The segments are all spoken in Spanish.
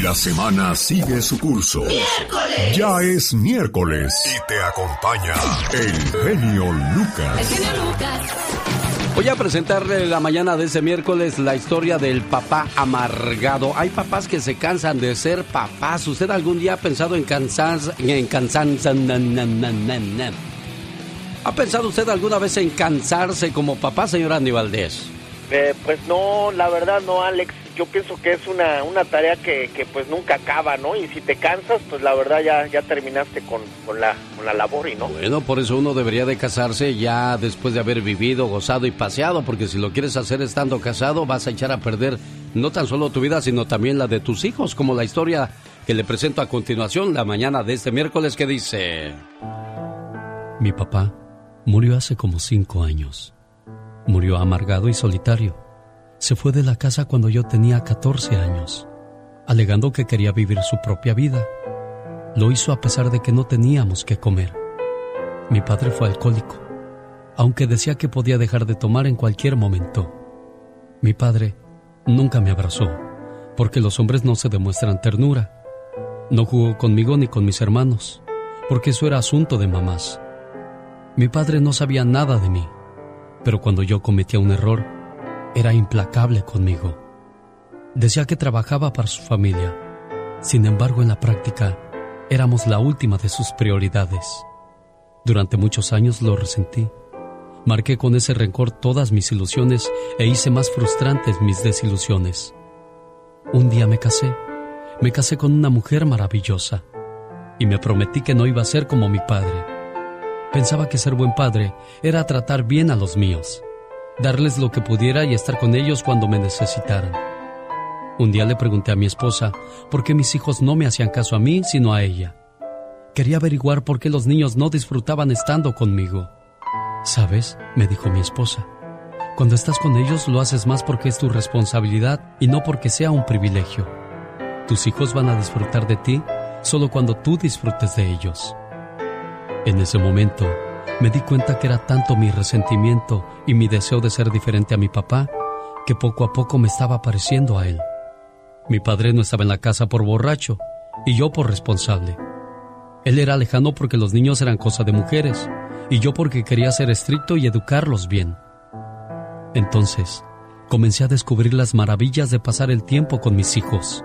La semana sigue su curso. ¡Miércoles! Ya es miércoles. Y te acompaña el genio Lucas. El genio Lucas. Voy a presentarle la mañana de ese miércoles la historia del papá amargado. Hay papás que se cansan de ser papás. ¿Usted algún día ha pensado en cansarse? En cansarse? ¿Ha pensado usted alguna vez en cansarse como papá, señor Andy Valdés? Eh, pues no, la verdad no, Alex. Yo pienso que es una, una tarea que, que, pues nunca acaba, ¿no? Y si te cansas, pues la verdad ya, ya terminaste con, con, la, con la labor y no. Bueno, por eso uno debería de casarse ya después de haber vivido, gozado y paseado, porque si lo quieres hacer estando casado vas a echar a perder no tan solo tu vida, sino también la de tus hijos, como la historia que le presento a continuación la mañana de este miércoles que dice... Mi papá murió hace como cinco años. Murió amargado y solitario se fue de la casa cuando yo tenía 14 años, alegando que quería vivir su propia vida. Lo hizo a pesar de que no teníamos que comer. Mi padre fue alcohólico, aunque decía que podía dejar de tomar en cualquier momento. Mi padre nunca me abrazó, porque los hombres no se demuestran ternura. No jugó conmigo ni con mis hermanos, porque eso era asunto de mamás. Mi padre no sabía nada de mí, pero cuando yo cometía un error, era implacable conmigo. Decía que trabajaba para su familia. Sin embargo, en la práctica, éramos la última de sus prioridades. Durante muchos años lo resentí. Marqué con ese rencor todas mis ilusiones e hice más frustrantes mis desilusiones. Un día me casé. Me casé con una mujer maravillosa. Y me prometí que no iba a ser como mi padre. Pensaba que ser buen padre era tratar bien a los míos darles lo que pudiera y estar con ellos cuando me necesitaran. Un día le pregunté a mi esposa por qué mis hijos no me hacían caso a mí, sino a ella. Quería averiguar por qué los niños no disfrutaban estando conmigo. ¿Sabes? me dijo mi esposa. Cuando estás con ellos lo haces más porque es tu responsabilidad y no porque sea un privilegio. Tus hijos van a disfrutar de ti solo cuando tú disfrutes de ellos. En ese momento, me di cuenta que era tanto mi resentimiento y mi deseo de ser diferente a mi papá que poco a poco me estaba pareciendo a él. Mi padre no estaba en la casa por borracho y yo por responsable. Él era lejano porque los niños eran cosa de mujeres y yo porque quería ser estricto y educarlos bien. Entonces, comencé a descubrir las maravillas de pasar el tiempo con mis hijos,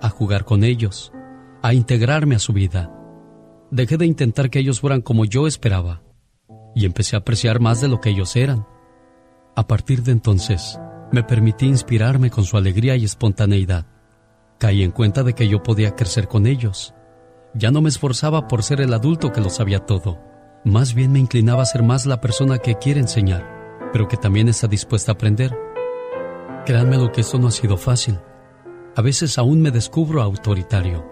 a jugar con ellos, a integrarme a su vida. Dejé de intentar que ellos fueran como yo esperaba y empecé a apreciar más de lo que ellos eran. A partir de entonces, me permití inspirarme con su alegría y espontaneidad. Caí en cuenta de que yo podía crecer con ellos. Ya no me esforzaba por ser el adulto que lo sabía todo. Más bien me inclinaba a ser más la persona que quiere enseñar, pero que también está dispuesta a aprender. Créanme lo que esto no ha sido fácil. A veces aún me descubro autoritario,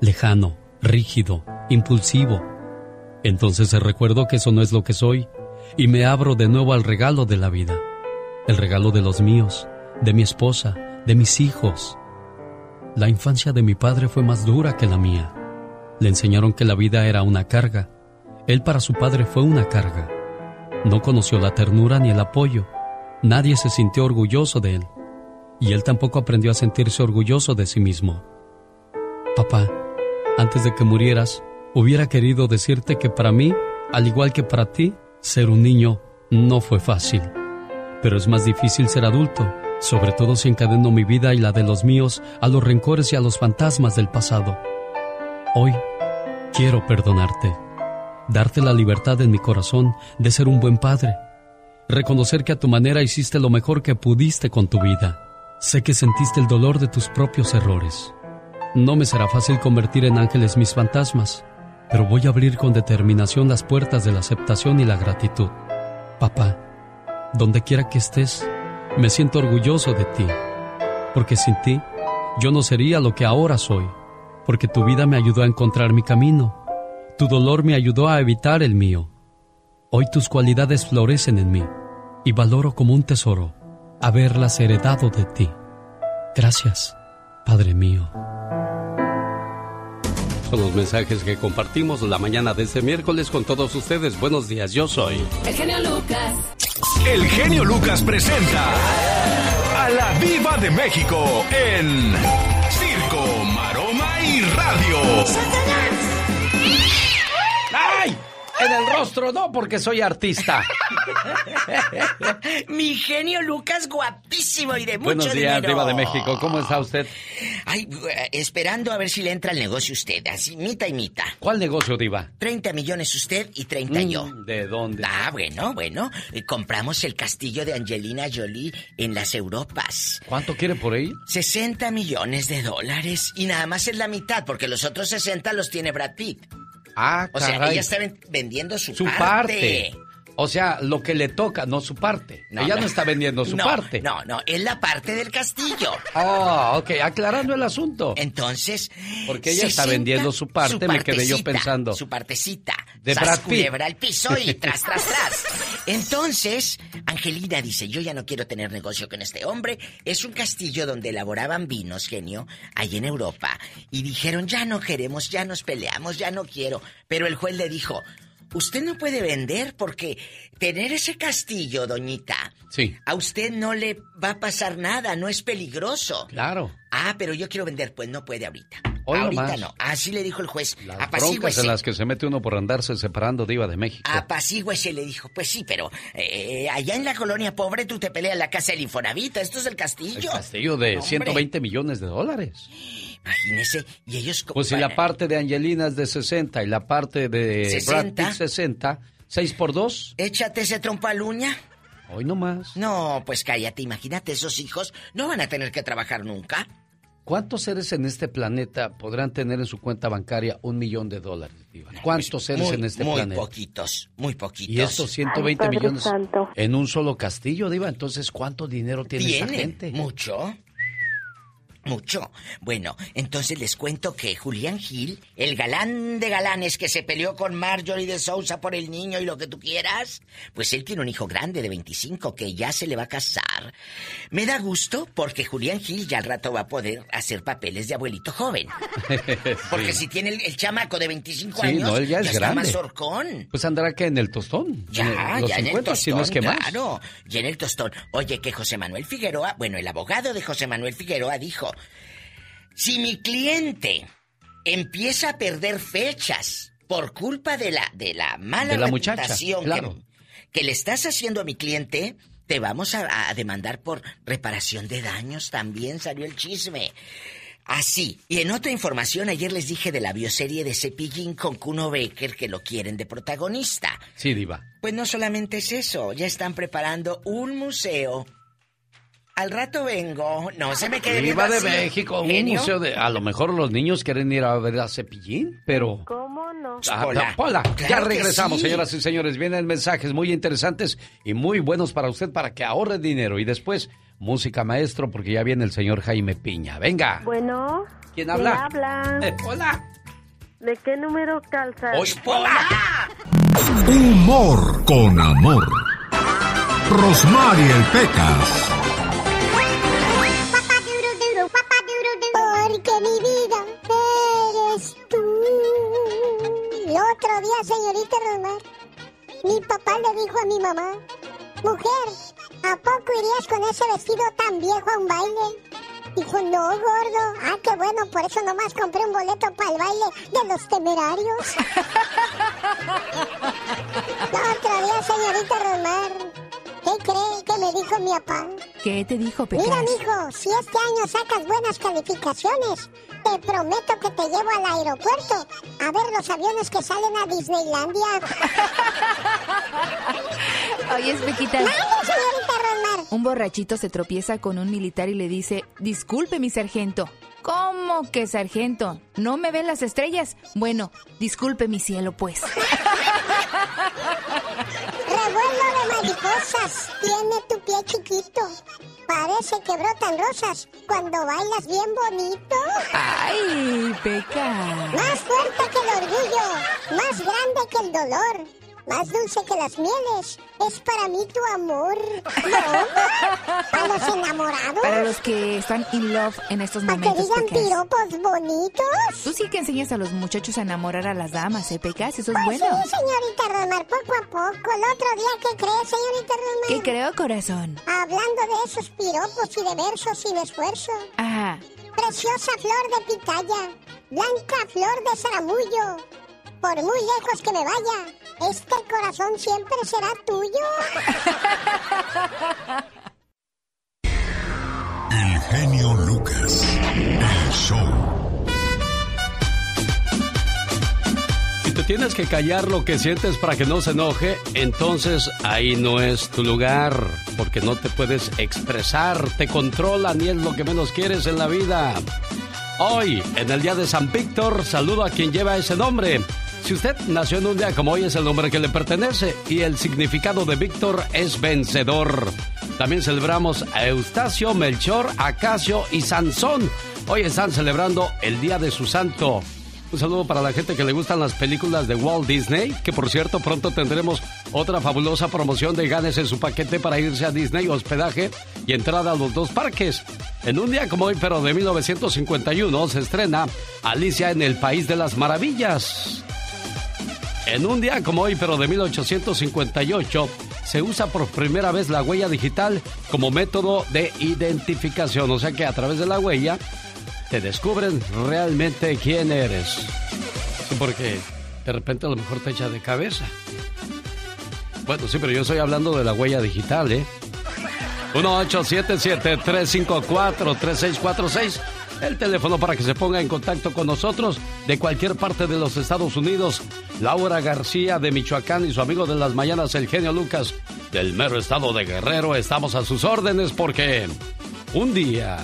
lejano, rígido, impulsivo, entonces recuerdo que eso no es lo que soy y me abro de nuevo al regalo de la vida, el regalo de los míos, de mi esposa, de mis hijos. La infancia de mi padre fue más dura que la mía. Le enseñaron que la vida era una carga. Él para su padre fue una carga. No conoció la ternura ni el apoyo. Nadie se sintió orgulloso de él. Y él tampoco aprendió a sentirse orgulloso de sí mismo. Papá, antes de que murieras, Hubiera querido decirte que para mí, al igual que para ti, ser un niño no fue fácil. Pero es más difícil ser adulto, sobre todo si encadeno mi vida y la de los míos a los rencores y a los fantasmas del pasado. Hoy quiero perdonarte, darte la libertad en mi corazón de ser un buen padre, reconocer que a tu manera hiciste lo mejor que pudiste con tu vida. Sé que sentiste el dolor de tus propios errores. No me será fácil convertir en ángeles mis fantasmas, pero voy a abrir con determinación las puertas de la aceptación y la gratitud. Papá, donde quiera que estés, me siento orgulloso de ti, porque sin ti yo no sería lo que ahora soy, porque tu vida me ayudó a encontrar mi camino, tu dolor me ayudó a evitar el mío. Hoy tus cualidades florecen en mí y valoro como un tesoro haberlas heredado de ti. Gracias, Padre mío. Son los mensajes que compartimos la mañana de este miércoles con todos ustedes. Buenos días, yo soy. El genio Lucas. El genio Lucas presenta a la Viva de México en Circo, Maroma y Radio. Mar otro no, porque soy artista. Mi genio Lucas, guapísimo y de mucho Buenos días, dinero. Diva de México. ¿Cómo está usted? Ay, eh, esperando a ver si le entra al negocio usted, así, mitad y mitad. ¿Cuál negocio, Diva? 30 millones usted y 30 yo. Mm, ¿De dónde? Ah, bueno, bueno. eh, Compramos el castillo de Angelina Jolie en las Europas. ¿Cuánto quiere por ahí? 60 millones de dólares. Y nada más es la mitad, porque los otros 60 los tiene Brad Pitt. Ah, O sea, ella está ven- vendiendo su, su parte. O sea, lo que le toca, no su parte. ella no, está vendiendo su No, parte. No, no, es la parte del castillo. Ah, ok, aclarando el asunto. Entonces. Porque ella está 60, vendiendo su parte, me quedé yo pensando. Su partecita. De Brad Pitt. culebra al piso y tras, tras, tras. Entonces, Angelina dice: Yo ya no quiero tener negocio con este hombre. Es un castillo donde elaboraban vinos, genio, ahí en Europa. Y dijeron: Ya no queremos, ya nos peleamos, ya no quiero. Pero el juez le dijo: Usted no puede vender porque tener ese castillo, doñita, Sí, a usted no le va a pasar nada, no es peligroso. claro. Ah, pero yo quiero vender, pues no puede ahorita. Hoy ahorita nomás. no. Así le dijo el juez. Las broncas Apacíguese. en las que se mete uno por andarse separando Diva de México. Apacíguese, le dijo. Pues sí, pero eh, allá en la colonia pobre tú te peleas la casa del Infonavit. Esto es el El castillo. castillo de Hombre, 120 millones de dólares. Imagínese. Y ellos... Pues si la parte de Angelina es de 60 y la parte de Brad 60. Pitt 60, 6 por 2, Échate ese trompo al uña. hoy nomás. No, pues cállate. Imagínate, esos hijos no van a tener que trabajar nunca. ¿Cuántos seres en este planeta podrán tener en su cuenta bancaria un millón de dólares, Diva? ¿Cuántos seres Muy, en este muy planeta? poquitos, muy poquitos. Y estos 120 Ay, millones Santo. en un solo castillo, Diva. Entonces, ¿cuánto dinero tiene esa ¿Tienen gente? mucho? Mucho. Bueno, entonces les cuento que Julián Gil, el galán de galanes que se peleó con Marjorie de Sousa por el niño y lo que tú quieras, pues él tiene un hijo grande de 25 que ya se le va a casar. Me da gusto porque Julián Gil ya al rato va a poder hacer papeles de abuelito joven. Porque si tiene el, el chamaco de 25 Sí, años, no, él ya es está grande. más horcón. Pues andará que en el tostón. Ya, en los ya en el 50, tostón, si no es que más. claro. Ya en el tostón. Oye, que José Manuel Figueroa, bueno, el abogado de José Manuel Figueroa dijo, si mi cliente empieza a perder fechas por culpa de la, de la mala De la muchacha, reputación claro. que, que le estás haciendo a mi cliente, te vamos a, a demandar por reparación de daños. También salió el chisme. Así. Y en otra información, ayer les dije de la bioserie de Cepillín con Kuno Becker que lo quieren de protagonista. Sí, Diva. Pues no solamente es eso, ya están preparando un museo. Al rato vengo. No se me quede viendo de. México, un Genio. museo de... A lo mejor los niños quieren ir a ver a Cepillín, pero... ¿Cómo no? Ah. Pola, ya Claro regresamos, sí. señoras y señores. Vienen mensajes muy interesantes y muy buenos para usted para que ahorre dinero. Y después, música maestro, porque ya viene el señor Jaime Piña. Venga. Bueno. ¿Quién habla? habla? Eh, hola. ¿De qué número calza? Hoy, Pola. Humor con amor. Rosmarie Pecas. Mamá, mujer, ¿a poco irías con ese vestido tan viejo a un baile? Dijo, no, gordo. Ah, qué bueno, por eso nomás compré un boleto para el baile de los temerarios. El otro día, señorita Romar, ¿qué cree que me dijo mi papá? ¿Qué te dijo, Pecas? Mira, mijo, si este año sacas buenas calificaciones, te prometo que te llevo al aeropuerto a ver los aviones que salen a Disneylandia. Oye, Espequita, ¡Mande, señorita Rosmar! un borrachito se tropieza con un militar y le dice, disculpe mi sargento. ¿Cómo que sargento? ¿No me ven las estrellas? Bueno, disculpe mi cielo, pues. mariposas, tiene tu pie chiquito. Parece que brotan rosas cuando bailas bien bonito. ¡Ay, Peca! Más fuerte que el orgullo, más grande que el dolor, más dulce que las mieles. Es para mí tu amor. ¿No? Para los enamorados. Para los que están in love en estos Para que momentos, digan piropos bonitos. Tú sí que enseñas a los muchachos a enamorar a las damas, ¿eh, Pecas? Eso es Pues bueno. sí, señorita Rosmar, poco a poco. El otro día, ¿qué crees, señorita Rosmar? ¿Qué creo, corazón? Hablando de esos piropos y de versos sin esfuerzo. Ajá. Preciosa flor de pitaya, blanca flor de zaramullo. Por muy lejos que me vaya, este corazón siempre será tuyo. El genio Lucas. El show. Si te tienes que callar lo que sientes para que no se enoje, entonces ahí no es tu lugar, porque no te puedes expresar, te controlan y es lo que menos quieres en la vida. Hoy, en el día de San Víctor, saludo a quien lleva ese nombre. Si usted nació en un día como hoy es el nombre que le pertenece y el significado de Víctor es vencedor. También celebramos a Eustacio, Melchor, Acacio y Sansón. Hoy están celebrando el día de su santo. Un saludo para la gente que le gustan las películas de Walt Disney, que por cierto pronto tendremos otra fabulosa promoción de ganes en su paquete para irse a Disney, hospedaje y entrada a los dos parques. En un día como hoy, pero de 1951, se estrena Alicia en el País de las Maravillas. En un día como hoy, pero de 1858, se usa por primera vez la huella digital como método de identificación. O sea que a través de la huella te descubren realmente quién eres. Porque de repente a lo mejor te echa de cabeza. Bueno, sí, pero yo estoy hablando de la huella digital, ¿eh? 1877-354-3646. El teléfono para que se ponga en contacto con nosotros de cualquier parte de los Estados Unidos. Laura García de Michoacán y su amigo de las mañanas, el genio Lucas, del mero estado de Guerrero. Estamos a sus órdenes porque un día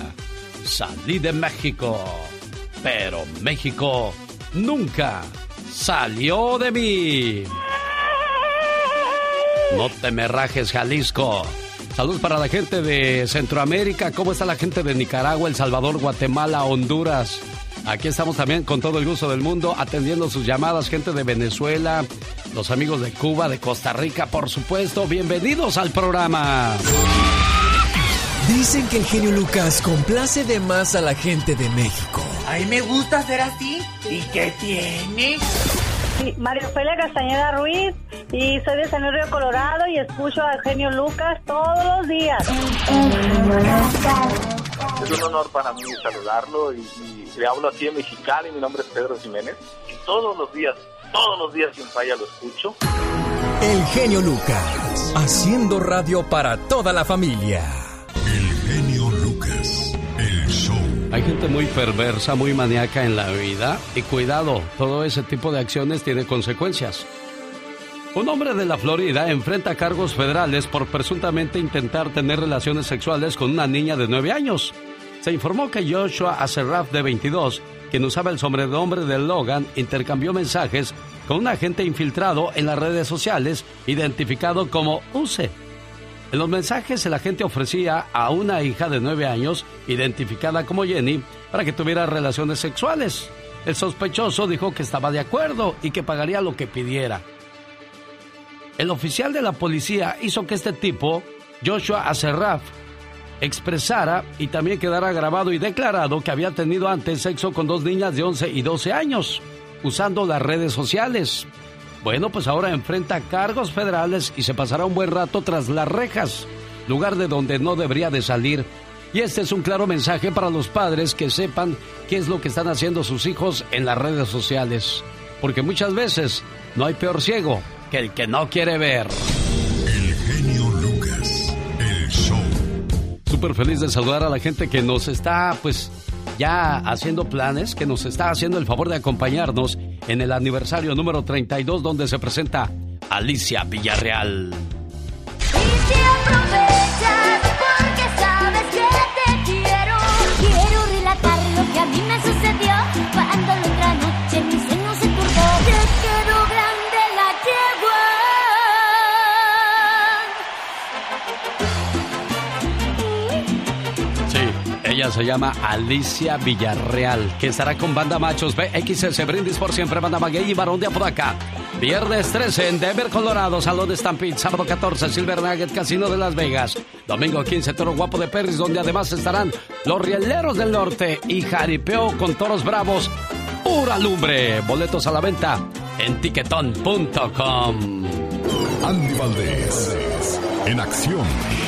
salí de México, pero México nunca salió de mí. No te me rajes, Jalisco. Saludos para la gente de Centroamérica. ¿Cómo está la gente de Nicaragua, El Salvador, Guatemala, Honduras? Aquí estamos también con todo el gusto del mundo atendiendo sus llamadas. Gente de Venezuela, los amigos de Cuba, de Costa Rica, por supuesto. Bienvenidos al programa. Dicen que el genio Lucas complace de más a la gente de México. A mí me gusta ser así. ¿Y qué tiene? Sí, María Ofelia Castañeda Ruiz y soy de San Luis Río Colorado y escucho al genio Lucas todos los días. Es un honor para mí saludarlo y, y le hablo aquí en Mexicali. Mi nombre es Pedro Jiménez y todos los días, todos los días sin falla lo escucho. El genio Lucas, haciendo radio para toda la familia. Hay gente muy perversa, muy maníaca en la vida y cuidado, todo ese tipo de acciones tiene consecuencias. Un hombre de la Florida enfrenta cargos federales por presuntamente intentar tener relaciones sexuales con una niña de 9 años. Se informó que Joshua Aserraf, de 22, quien usaba el sobrenombre de Logan, intercambió mensajes con un agente infiltrado en las redes sociales identificado como Use. En los mensajes el agente ofrecía a una hija de 9 años, identificada como Jenny, para que tuviera relaciones sexuales. El sospechoso dijo que estaba de acuerdo y que pagaría lo que pidiera. El oficial de la policía hizo que este tipo, Joshua Aserraf, expresara y también quedara grabado y declarado que había tenido antes sexo con dos niñas de 11 y 12 años, usando las redes sociales. Bueno, pues ahora enfrenta cargos federales y se pasará un buen rato tras las rejas, lugar de donde no debería de salir. Y este es un claro mensaje para los padres que sepan qué es lo que están haciendo sus hijos en las redes sociales. Porque muchas veces no hay peor ciego que el que no quiere ver. El genio Lucas. El show. Súper feliz de saludar a la gente que nos está, pues, ya haciendo planes, que nos está haciendo el favor de acompañarnos en el aniversario número 32 donde se presenta Alicia Villarreal. Quiero, lo que a mí me sucedió cuando se llama Alicia Villarreal, que estará con Banda Machos BXS Brindis por siempre, Banda Maguey y Barón de Apodaca. Viernes 13 en Denver, Colorado, Salón de Stampede. Sábado 14, Silver Nugget Casino de Las Vegas. Domingo 15, Toro Guapo de Perris, donde además estarán los Rieleros del Norte y Jaripeo con Toros Bravos. Pura lumbre. Boletos a la venta en tiquetón.com. Andy Valdés. En acción.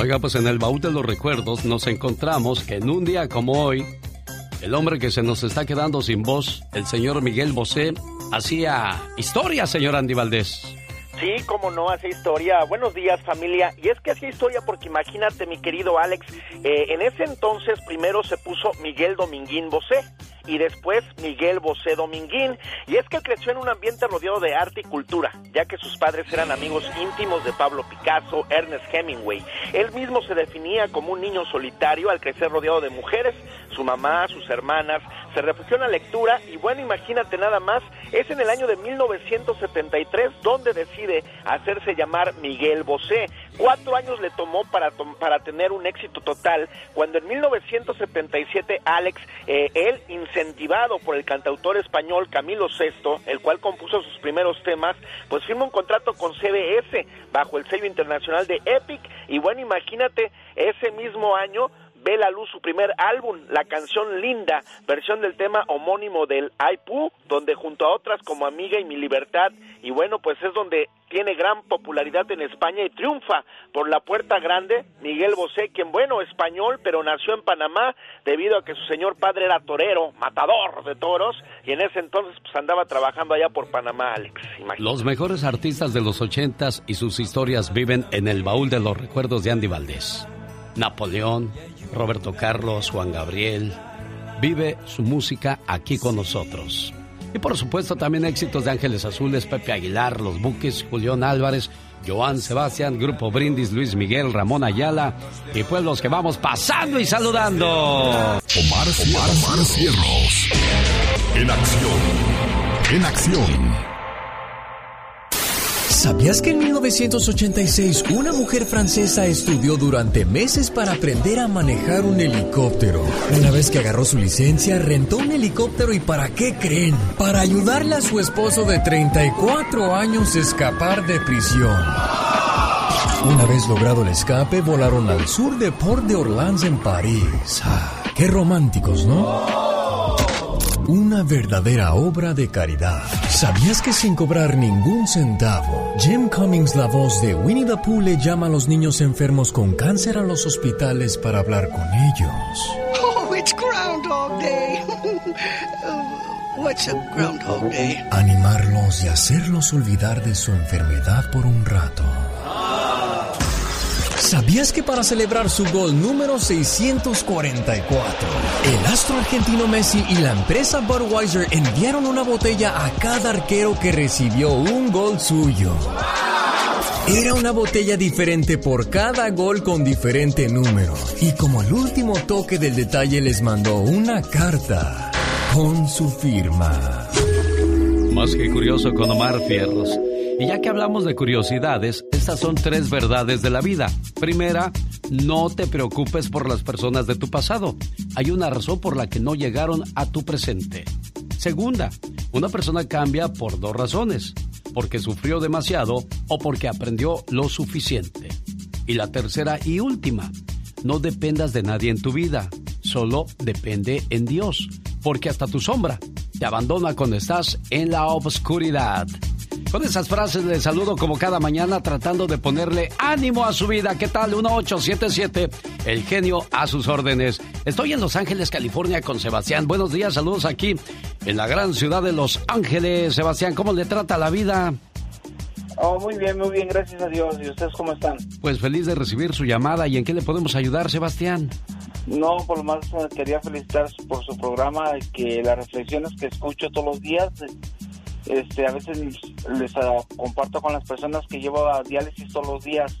Oiga, pues en el baúl de los recuerdos nos encontramos que en un día como hoy, el hombre que se nos está quedando sin voz, el señor Miguel Bosé, hacía historia, señor Andy Valdés. Sí, como no, hace historia. Buenos días, familia. Y es que hacía historia porque imagínate, mi querido Alex, eh, en ese entonces primero se puso Miguel Dominguín Bosé y después Miguel Bosé Dominguín. Y es que creció en un ambiente rodeado de arte y cultura, ya que sus padres eran amigos íntimos de Pablo Picasso, Ernest Hemingway. Él mismo se definía como un niño solitario al crecer rodeado de mujeres, su mamá, sus hermanas, se refugió en la lectura y bueno, imagínate nada más, es en el año de 1973 donde decide hacerse llamar Miguel Bosé. Cuatro años le tomó para, para tener un éxito total, cuando en 1977 Alex, eh, él incentivado por el cantautor español Camilo VI, el cual compuso sus primeros temas, pues firma un contrato con CBS bajo el sello internacional de Epic y bueno, imagínate, ese mismo año ve la luz su primer álbum, la canción Linda, versión del tema homónimo del Aipu, donde junto a otras como Amiga y Mi Libertad, y bueno, pues es donde tiene gran popularidad en España y triunfa por la puerta grande Miguel Bosé, quien bueno, español, pero nació en Panamá debido a que su señor padre era torero, matador de toros, y en ese entonces pues andaba trabajando allá por Panamá, Alex. Los mejores artistas de los ochentas y sus historias viven en el baúl de los recuerdos de Andy Valdés. Napoleón, Roberto Carlos, Juan Gabriel. Vive su música aquí con nosotros. Y por supuesto también éxitos de Ángeles Azules, Pepe Aguilar, Los Buques, Julián Álvarez, Joan Sebastián, Grupo Brindis, Luis Miguel, Ramón Ayala y pueblos que vamos pasando y saludando. Omar, Omar, Omar Cierros. En acción. En acción. ¿Sabías que en 1986 una mujer francesa estudió durante meses para aprender a manejar un helicóptero? Una vez que agarró su licencia, rentó un helicóptero y ¿para qué creen? Para ayudarle a su esposo de 34 años a escapar de prisión. Una vez logrado el escape, volaron al sur de Port de Orleans en París. Ah, qué románticos, ¿no? Una verdadera obra de caridad. ¿Sabías que sin cobrar ningún centavo, Jim Cummings, la voz de Winnie the Pooh, le llama a los niños enfermos con cáncer a los hospitales para hablar con ellos? Oh, it's Groundhog Day. What's a Groundhog Day? Animarlos y hacerlos olvidar de su enfermedad por un rato. ¿Sabías que para celebrar su gol número 644, el astro argentino Messi y la empresa Budweiser enviaron una botella a cada arquero que recibió un gol suyo? Era una botella diferente por cada gol con diferente número. Y como el último toque del detalle les mandó una carta con su firma. Más que curioso con Omar Fierros. Y ya que hablamos de curiosidades, estas son tres verdades de la vida. Primera, no te preocupes por las personas de tu pasado. Hay una razón por la que no llegaron a tu presente. Segunda, una persona cambia por dos razones. Porque sufrió demasiado o porque aprendió lo suficiente. Y la tercera y última, no dependas de nadie en tu vida. Solo depende en Dios. Porque hasta tu sombra te abandona cuando estás en la oscuridad. Con esas frases le saludo como cada mañana tratando de ponerle ánimo a su vida. ¿Qué tal? 1877, el genio a sus órdenes. Estoy en Los Ángeles, California con Sebastián. Buenos días, saludos aquí en la gran ciudad de Los Ángeles. Sebastián, ¿cómo le trata la vida? Oh, muy bien, muy bien, gracias a Dios. ¿Y ustedes cómo están? Pues feliz de recibir su llamada. ¿Y en qué le podemos ayudar, Sebastián? No, por lo más eh, quería felicitar por su programa, que las reflexiones que escucho todos los días este, a veces les uh, comparto con las personas que llevo a diálisis todos los días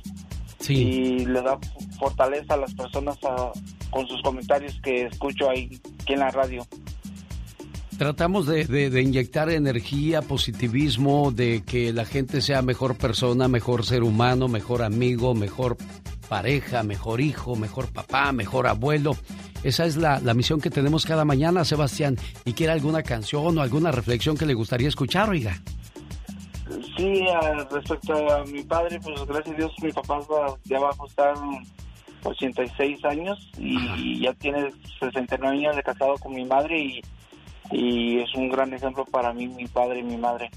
y le da fortaleza a las personas con sus comentarios que escucho ahí aquí en la radio. Tratamos de, de, inyectar energía, positivismo, de que la gente sea mejor persona, mejor ser humano, mejor amigo, mejor pareja, mejor hijo, mejor papá, mejor abuelo. Esa es la, misión que tenemos cada mañana, Sebastián. ¿Y quiere alguna canción o alguna reflexión que le gustaría escuchar, oiga? Sí, respecto a mi padre, pues gracias a Dios mi papá ya va a costar 86 años y ya tiene 69 años de casado con mi madre y, y es un gran ejemplo para mí, mi padre y mi madre.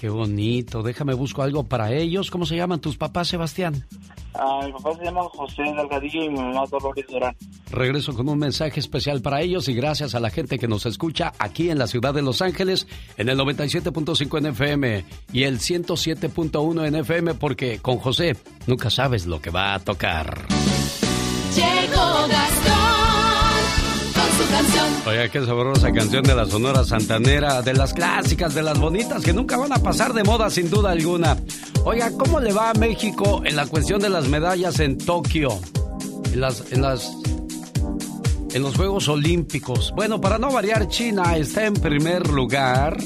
Qué bonito, déjame busco algo para ellos. ¿Cómo se llaman tus papás, Sebastián? Ah, mi papá se llama José Delgadillo y mi mamá Dolores Durán. Regreso con un mensaje especial para ellos y gracias a la gente que nos escucha aquí en la ciudad de Los Ángeles en el 97.5 en FM y el 107.1 en FM porque con José nunca sabes lo que va a tocar. Llegó Gastón con su canción. Oiga, qué sabrosa canción de la Sonora Santanera, de las clásicas, de las bonitas que nunca van a pasar de moda sin duda alguna. Oiga, ¿cómo le va a México en la cuestión de las medallas en Tokio? En en los Juegos Olímpicos. Bueno, para no variar, China está en primer lugar,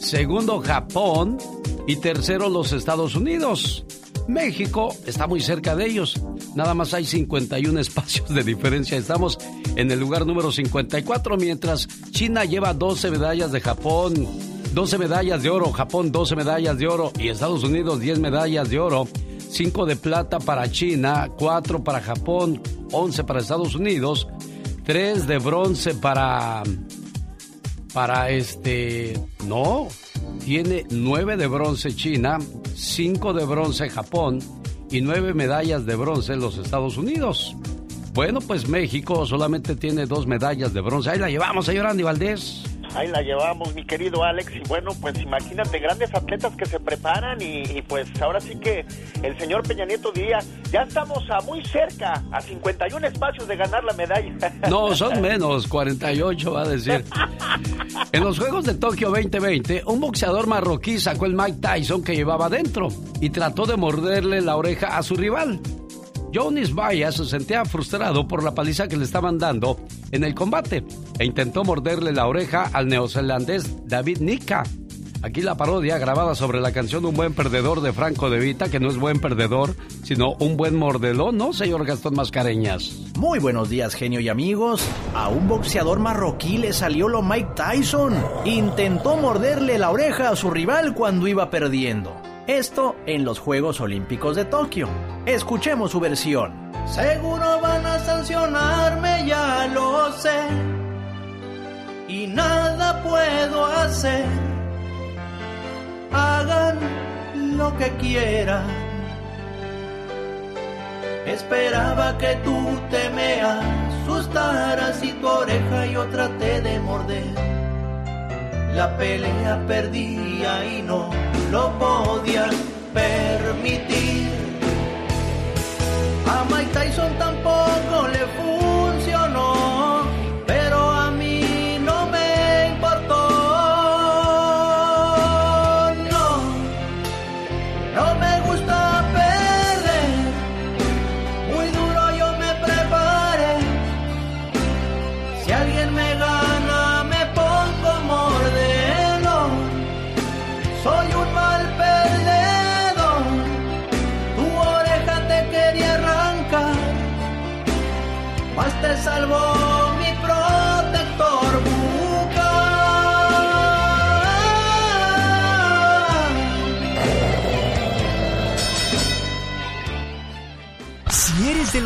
segundo Japón y tercero los Estados Unidos. México está muy cerca de ellos. Nada más hay 51 espacios de diferencia. Estamos en el lugar número 54, mientras China lleva 12 medallas de Japón, 12 medallas de oro, Japón 12 medallas de oro y Estados Unidos 10 medallas de oro, 5 de plata para China, 4 para Japón, 11 para Estados Unidos, 3 de bronce para para este no, tiene 9 de bronce China, 5 de bronce Japón y 9 medallas de bronce los Estados Unidos. Bueno, pues México solamente tiene dos medallas de bronce. Ahí la llevamos, señor Andy Valdés. Ahí la llevamos, mi querido Alex. Y bueno, pues imagínate, grandes atletas que se preparan y, y pues ahora sí que el señor Peña Nieto diría, ya estamos a muy cerca, a 51 espacios de ganar la medalla. No, son menos, 48 va a decir. En los Juegos de Tokio 2020, un boxeador marroquí sacó el Mike Tyson que llevaba dentro y trató de morderle la oreja a su rival. Jonis Vaya se sentía frustrado por la paliza que le estaban dando en el combate e intentó morderle la oreja al neozelandés David Nika. Aquí la parodia grabada sobre la canción Un buen perdedor de Franco De Vita, que no es buen perdedor, sino un buen mordelón, ¿no, señor Gastón Mascareñas? Muy buenos días, genio y amigos. A un boxeador marroquí le salió lo Mike Tyson. Intentó morderle la oreja a su rival cuando iba perdiendo. Esto en los Juegos Olímpicos de Tokio. Escuchemos su versión. Seguro van a sancionarme, ya lo sé. Y nada puedo hacer. Hagan lo que quieran. Esperaba que tú te me asustaras y tu oreja yo traté de morder. La pelea perdía y no lo podía permitir. A Mike Tyson tampoco le funcionó,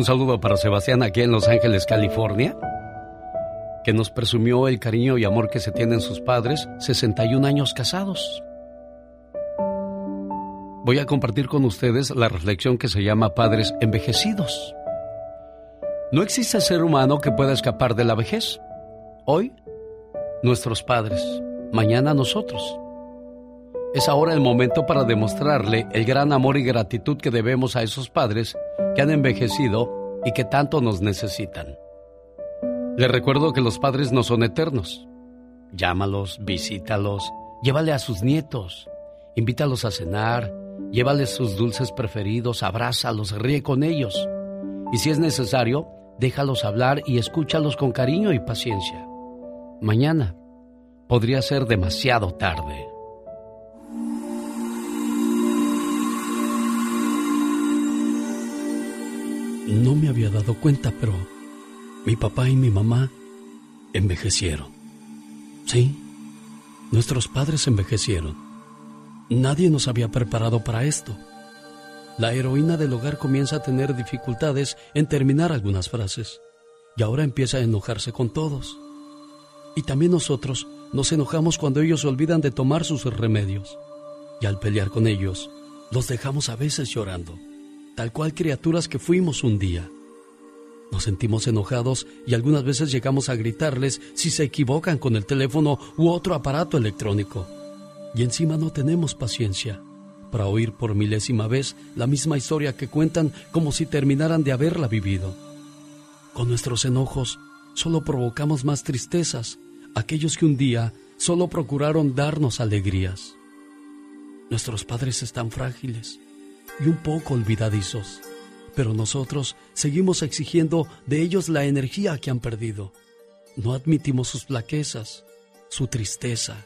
Un saludo para Sebastián aquí en Los Ángeles, California, que nos presumió el cariño y amor que se tienen sus padres, 61 años casados. Voy a compartir con ustedes la reflexión que se llama Padres Envejecidos. No existe ser humano que pueda escapar de la vejez. Hoy, nuestros padres, mañana nosotros. Es ahora el momento para demostrarle el gran amor y gratitud que debemos a esos padres que han envejecido y que tanto nos necesitan. Les recuerdo que los padres no son eternos. Llámalos, visítalos, llévale a sus nietos, invítalos a cenar, llévales sus dulces preferidos, abrázalos, ríe con ellos. Y si es necesario, déjalos hablar y escúchalos con cariño y paciencia. Mañana podría ser demasiado tarde. No me había dado cuenta, pero mi papá y mi mamá envejecieron. Sí, nuestros padres envejecieron. Nadie nos había preparado para esto. La heroína del hogar comienza a tener dificultades en terminar algunas frases y ahora empieza a enojarse con todos. Y también nosotros nos enojamos cuando ellos olvidan de tomar sus remedios. Y al pelear con ellos, los dejamos a veces llorando, tal cual criaturas que fuimos un día. Nos sentimos enojados y algunas veces llegamos a gritarles si se equivocan con el teléfono u otro aparato electrónico. Y encima no tenemos paciencia para oír por milésima vez la misma historia que cuentan como si terminaran de haberla vivido. Con nuestros enojos solo provocamos más tristezas, aquellos que un día solo procuraron darnos alegrías. Nuestros padres están frágiles y un poco olvidadizos, pero nosotros seguimos exigiendo de ellos la energía que han perdido. No admitimos sus flaquezas, su tristeza.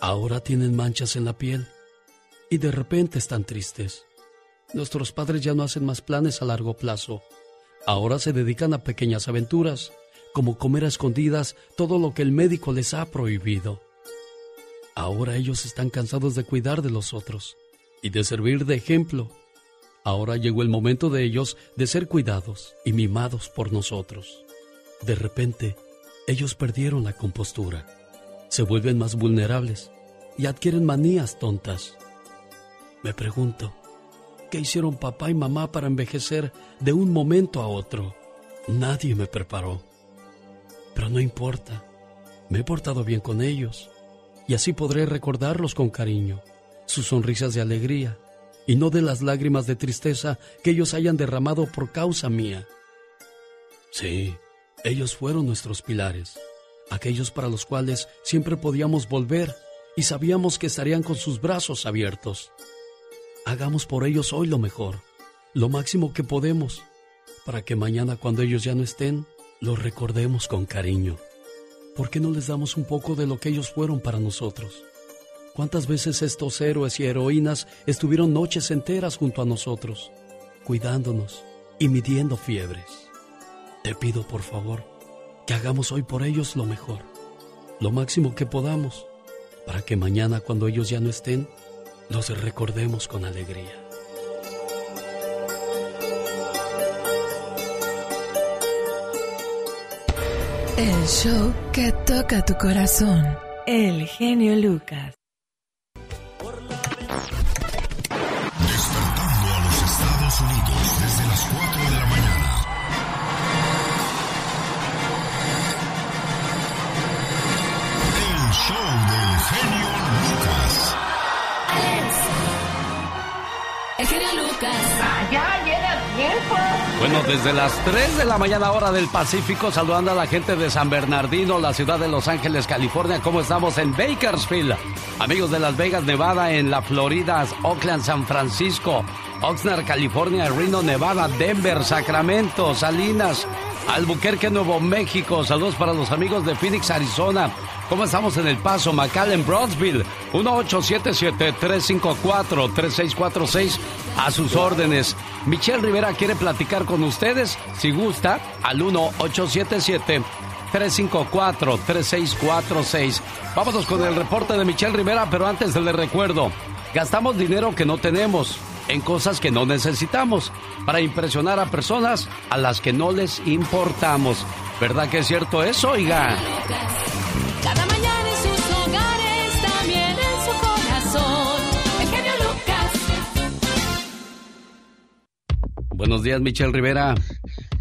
Ahora tienen manchas en la piel y de repente están tristes. Nuestros padres ya no hacen más planes a largo plazo. Ahora se dedican a pequeñas aventuras, como comer a escondidas todo lo que el médico les ha prohibido. Ahora ellos están cansados de cuidar de los otros y de servir de ejemplo. Ahora llegó el momento de ellos de ser cuidados y mimados por nosotros. De repente, ellos perdieron la compostura, se vuelven más vulnerables y adquieren manías tontas. Me pregunto, ¿qué hicieron papá y mamá para envejecer de un momento a otro? Nadie me preparó. Pero no importa, me he portado bien con ellos y así podré recordarlos con cariño, sus sonrisas de alegría y no de las lágrimas de tristeza que ellos hayan derramado por causa mía. Sí, ellos fueron nuestros pilares, aquellos para los cuales siempre podíamos volver y sabíamos que estarían con sus brazos abiertos. Hagamos por ellos hoy lo mejor, lo máximo que podemos, para que mañana cuando ellos ya no estén, los recordemos con cariño. ¿Por qué no les damos un poco de lo que ellos fueron para nosotros? ¿Cuántas veces estos héroes y heroínas estuvieron noches enteras junto a nosotros, cuidándonos y midiendo fiebres? Te pido por favor que hagamos hoy por ellos lo mejor, lo máximo que podamos, para que mañana cuando ellos ya no estén, los recordemos con alegría. El show que toca tu corazón. El genio Lucas. Bueno, desde las 3 de la mañana hora del Pacífico, saludando a la gente de San Bernardino, la ciudad de Los Ángeles, California. ¿Cómo estamos en Bakersfield? Amigos de Las Vegas, Nevada, en la Florida, Oakland, San Francisco, Oxnard, California, Reno, Nevada, Denver, Sacramento, Salinas, Albuquerque, Nuevo México. Saludos para los amigos de Phoenix, Arizona. ¿Cómo estamos en El Paso, McAllen, Broadsville? 1877-354-3646. A sus órdenes. Michelle Rivera quiere platicar con ustedes. Si gusta, al 1877 354-3646. Vámonos con el reporte de Michelle Rivera, pero antes le recuerdo, gastamos dinero que no tenemos en cosas que no necesitamos para impresionar a personas a las que no les importamos. ¿Verdad que es cierto eso, oiga? Buenos días, Michelle Rivera.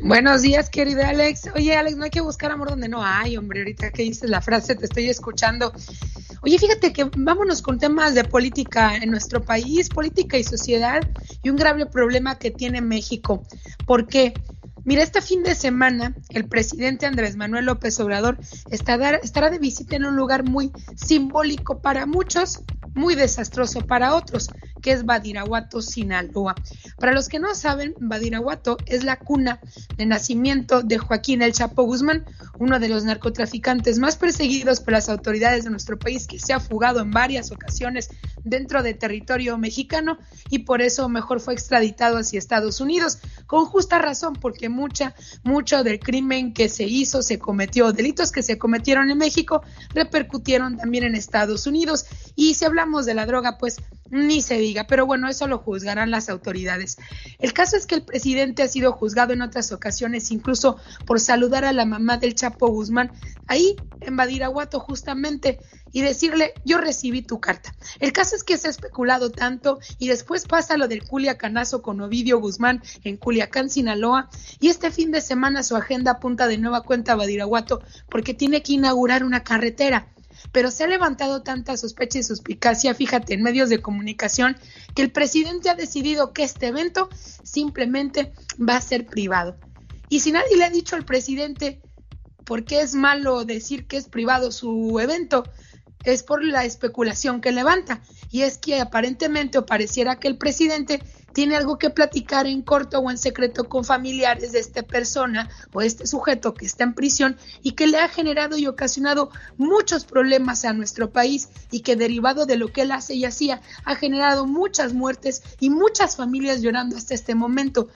Buenos días, querido Alex. Oye, Alex, no hay que buscar amor donde no hay, hombre. Ahorita que dices la frase, te estoy escuchando. Oye, fíjate que vámonos con temas de política en nuestro país, política y sociedad, y un grave problema que tiene México. ¿Por qué? Mira, este fin de semana el presidente Andrés Manuel López Obrador estará, estará de visita en un lugar muy simbólico para muchos, muy desastroso para otros. Que es Badiraguato, Sinaloa. Para los que no saben, Badiraguato es la cuna de nacimiento de Joaquín El Chapo Guzmán, uno de los narcotraficantes más perseguidos por las autoridades de nuestro país, que se ha fugado en varias ocasiones dentro de territorio mexicano y por eso mejor fue extraditado hacia Estados Unidos, con justa razón, porque mucha, mucho del crimen que se hizo, se cometió, delitos que se cometieron en México, repercutieron también en Estados Unidos. Y si hablamos de la droga, pues ni se diga, pero bueno, eso lo juzgarán las autoridades. El caso es que el presidente ha sido juzgado en otras ocasiones, incluso por saludar a la mamá del Chapo Guzmán, ahí en Badiraguato justamente, y decirle, yo recibí tu carta. El caso es que se ha especulado tanto y después pasa lo del Culiacanazo con Ovidio Guzmán en Culiacán, Sinaloa, y este fin de semana su agenda apunta de nueva cuenta a Badiraguato porque tiene que inaugurar una carretera pero se ha levantado tanta sospecha y suspicacia, fíjate, en medios de comunicación, que el presidente ha decidido que este evento simplemente va a ser privado. Y si nadie le ha dicho al presidente por qué es malo decir que es privado su evento, es por la especulación que levanta. Y es que aparentemente o pareciera que el presidente tiene algo que platicar en corto o en secreto con familiares de esta persona o este sujeto que está en prisión y que le ha generado y ocasionado muchos problemas a nuestro país y que derivado de lo que él hace y hacía ha generado muchas muertes y muchas familias llorando hasta este momento.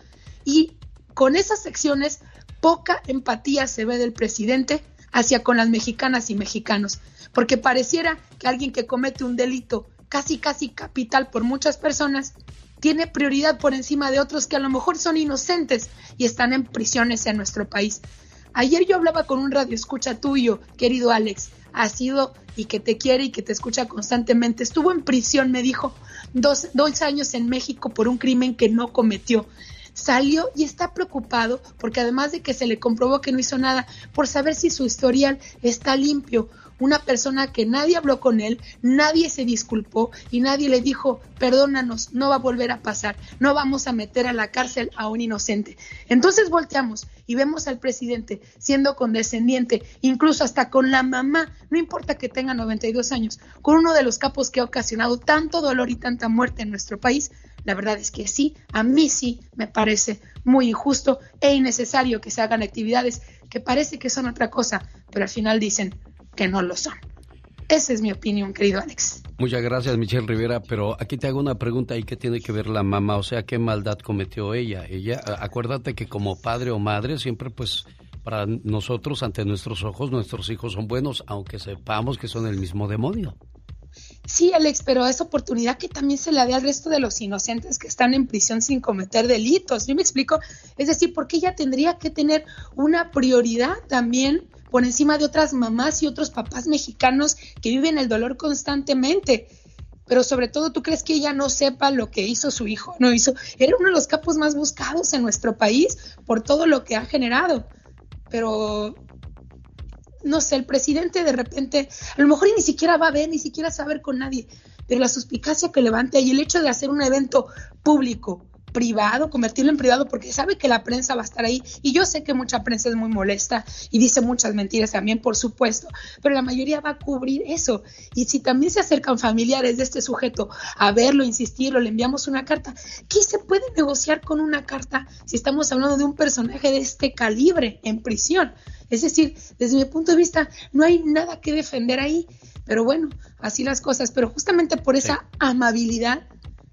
Y con esas secciones poca empatía se ve del presidente hacia con las mexicanas y mexicanos, porque pareciera que alguien que comete un delito casi casi capital por muchas personas tiene prioridad por encima de otros que a lo mejor son inocentes y están en prisiones en nuestro país. Ayer yo hablaba con un radio escucha tuyo, querido Alex, ha sido y que te quiere y que te escucha constantemente. Estuvo en prisión, me dijo, dos, dos años en México por un crimen que no cometió. Salió y está preocupado porque además de que se le comprobó que no hizo nada, por saber si su historial está limpio una persona que nadie habló con él, nadie se disculpó y nadie le dijo, perdónanos, no va a volver a pasar, no vamos a meter a la cárcel a un inocente. Entonces volteamos y vemos al presidente siendo condescendiente, incluso hasta con la mamá, no importa que tenga 92 años, con uno de los capos que ha ocasionado tanto dolor y tanta muerte en nuestro país, la verdad es que sí, a mí sí me parece muy injusto e innecesario que se hagan actividades que parece que son otra cosa, pero al final dicen, que no lo son. Esa es mi opinión, querido Alex. Muchas gracias, Michelle Rivera, pero aquí te hago una pregunta y qué tiene que ver la mamá, o sea, qué maldad cometió ella. Ella, acuérdate que como padre o madre siempre pues para nosotros ante nuestros ojos nuestros hijos son buenos, aunque sepamos que son el mismo demonio. Sí, Alex, pero es oportunidad que también se la dé al resto de los inocentes que están en prisión sin cometer delitos. Yo me explico, es decir, porque ella tendría que tener una prioridad también por encima de otras mamás y otros papás mexicanos que viven el dolor constantemente. Pero sobre todo, ¿tú crees que ella no sepa lo que hizo su hijo? No hizo. Era uno de los capos más buscados en nuestro país por todo lo que ha generado. Pero no sé, el presidente de repente, a lo mejor ni siquiera va a ver, ni siquiera saber con nadie, pero la suspicacia que levanta y el hecho de hacer un evento público privado, convertirlo en privado, porque sabe que la prensa va a estar ahí. Y yo sé que mucha prensa es muy molesta y dice muchas mentiras también, por supuesto, pero la mayoría va a cubrir eso. Y si también se acercan familiares de este sujeto a verlo, insistirlo, le enviamos una carta, ¿qué se puede negociar con una carta si estamos hablando de un personaje de este calibre en prisión? Es decir, desde mi punto de vista, no hay nada que defender ahí. Pero bueno, así las cosas. Pero justamente por esa amabilidad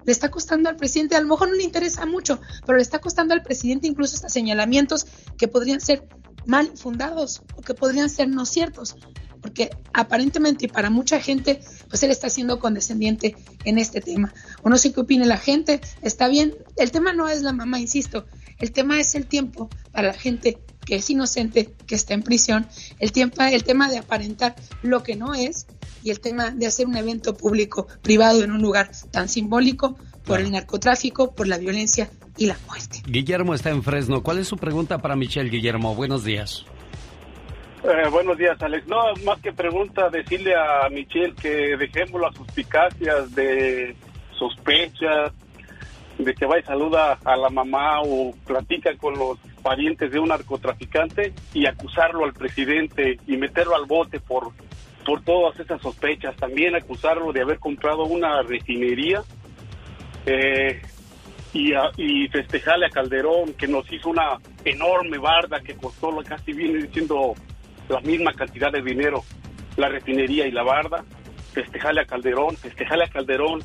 le está costando al presidente, a lo mejor no le interesa mucho, pero le está costando al presidente incluso hasta señalamientos que podrían ser mal fundados o que podrían ser no ciertos, porque aparentemente y para mucha gente, pues él está siendo condescendiente en este tema. O no sé qué opine la gente, está bien, el tema no es la mamá, insisto, el tema es el tiempo para la gente que es inocente, que está en prisión, el, tiempo, el tema de aparentar lo que no es y el tema de hacer un evento público, privado en un lugar tan simbólico por el narcotráfico, por la violencia y la muerte. Guillermo está en Fresno. ¿Cuál es su pregunta para Michelle, Guillermo? Buenos días. Eh, buenos días, Alex. No, más que pregunta, decirle a Michelle que dejemos las suspicacias de sospechas, de que va y saluda a la mamá o platica con los parientes de un narcotraficante y acusarlo al presidente y meterlo al bote por por todas esas sospechas. También acusarlo de haber comprado una refinería eh, y, a- y festejarle a Calderón, que nos hizo una enorme barda que costó casi viene diciendo la misma cantidad de dinero, la refinería y la barda, festejarle a Calderón, festejarle a Calderón,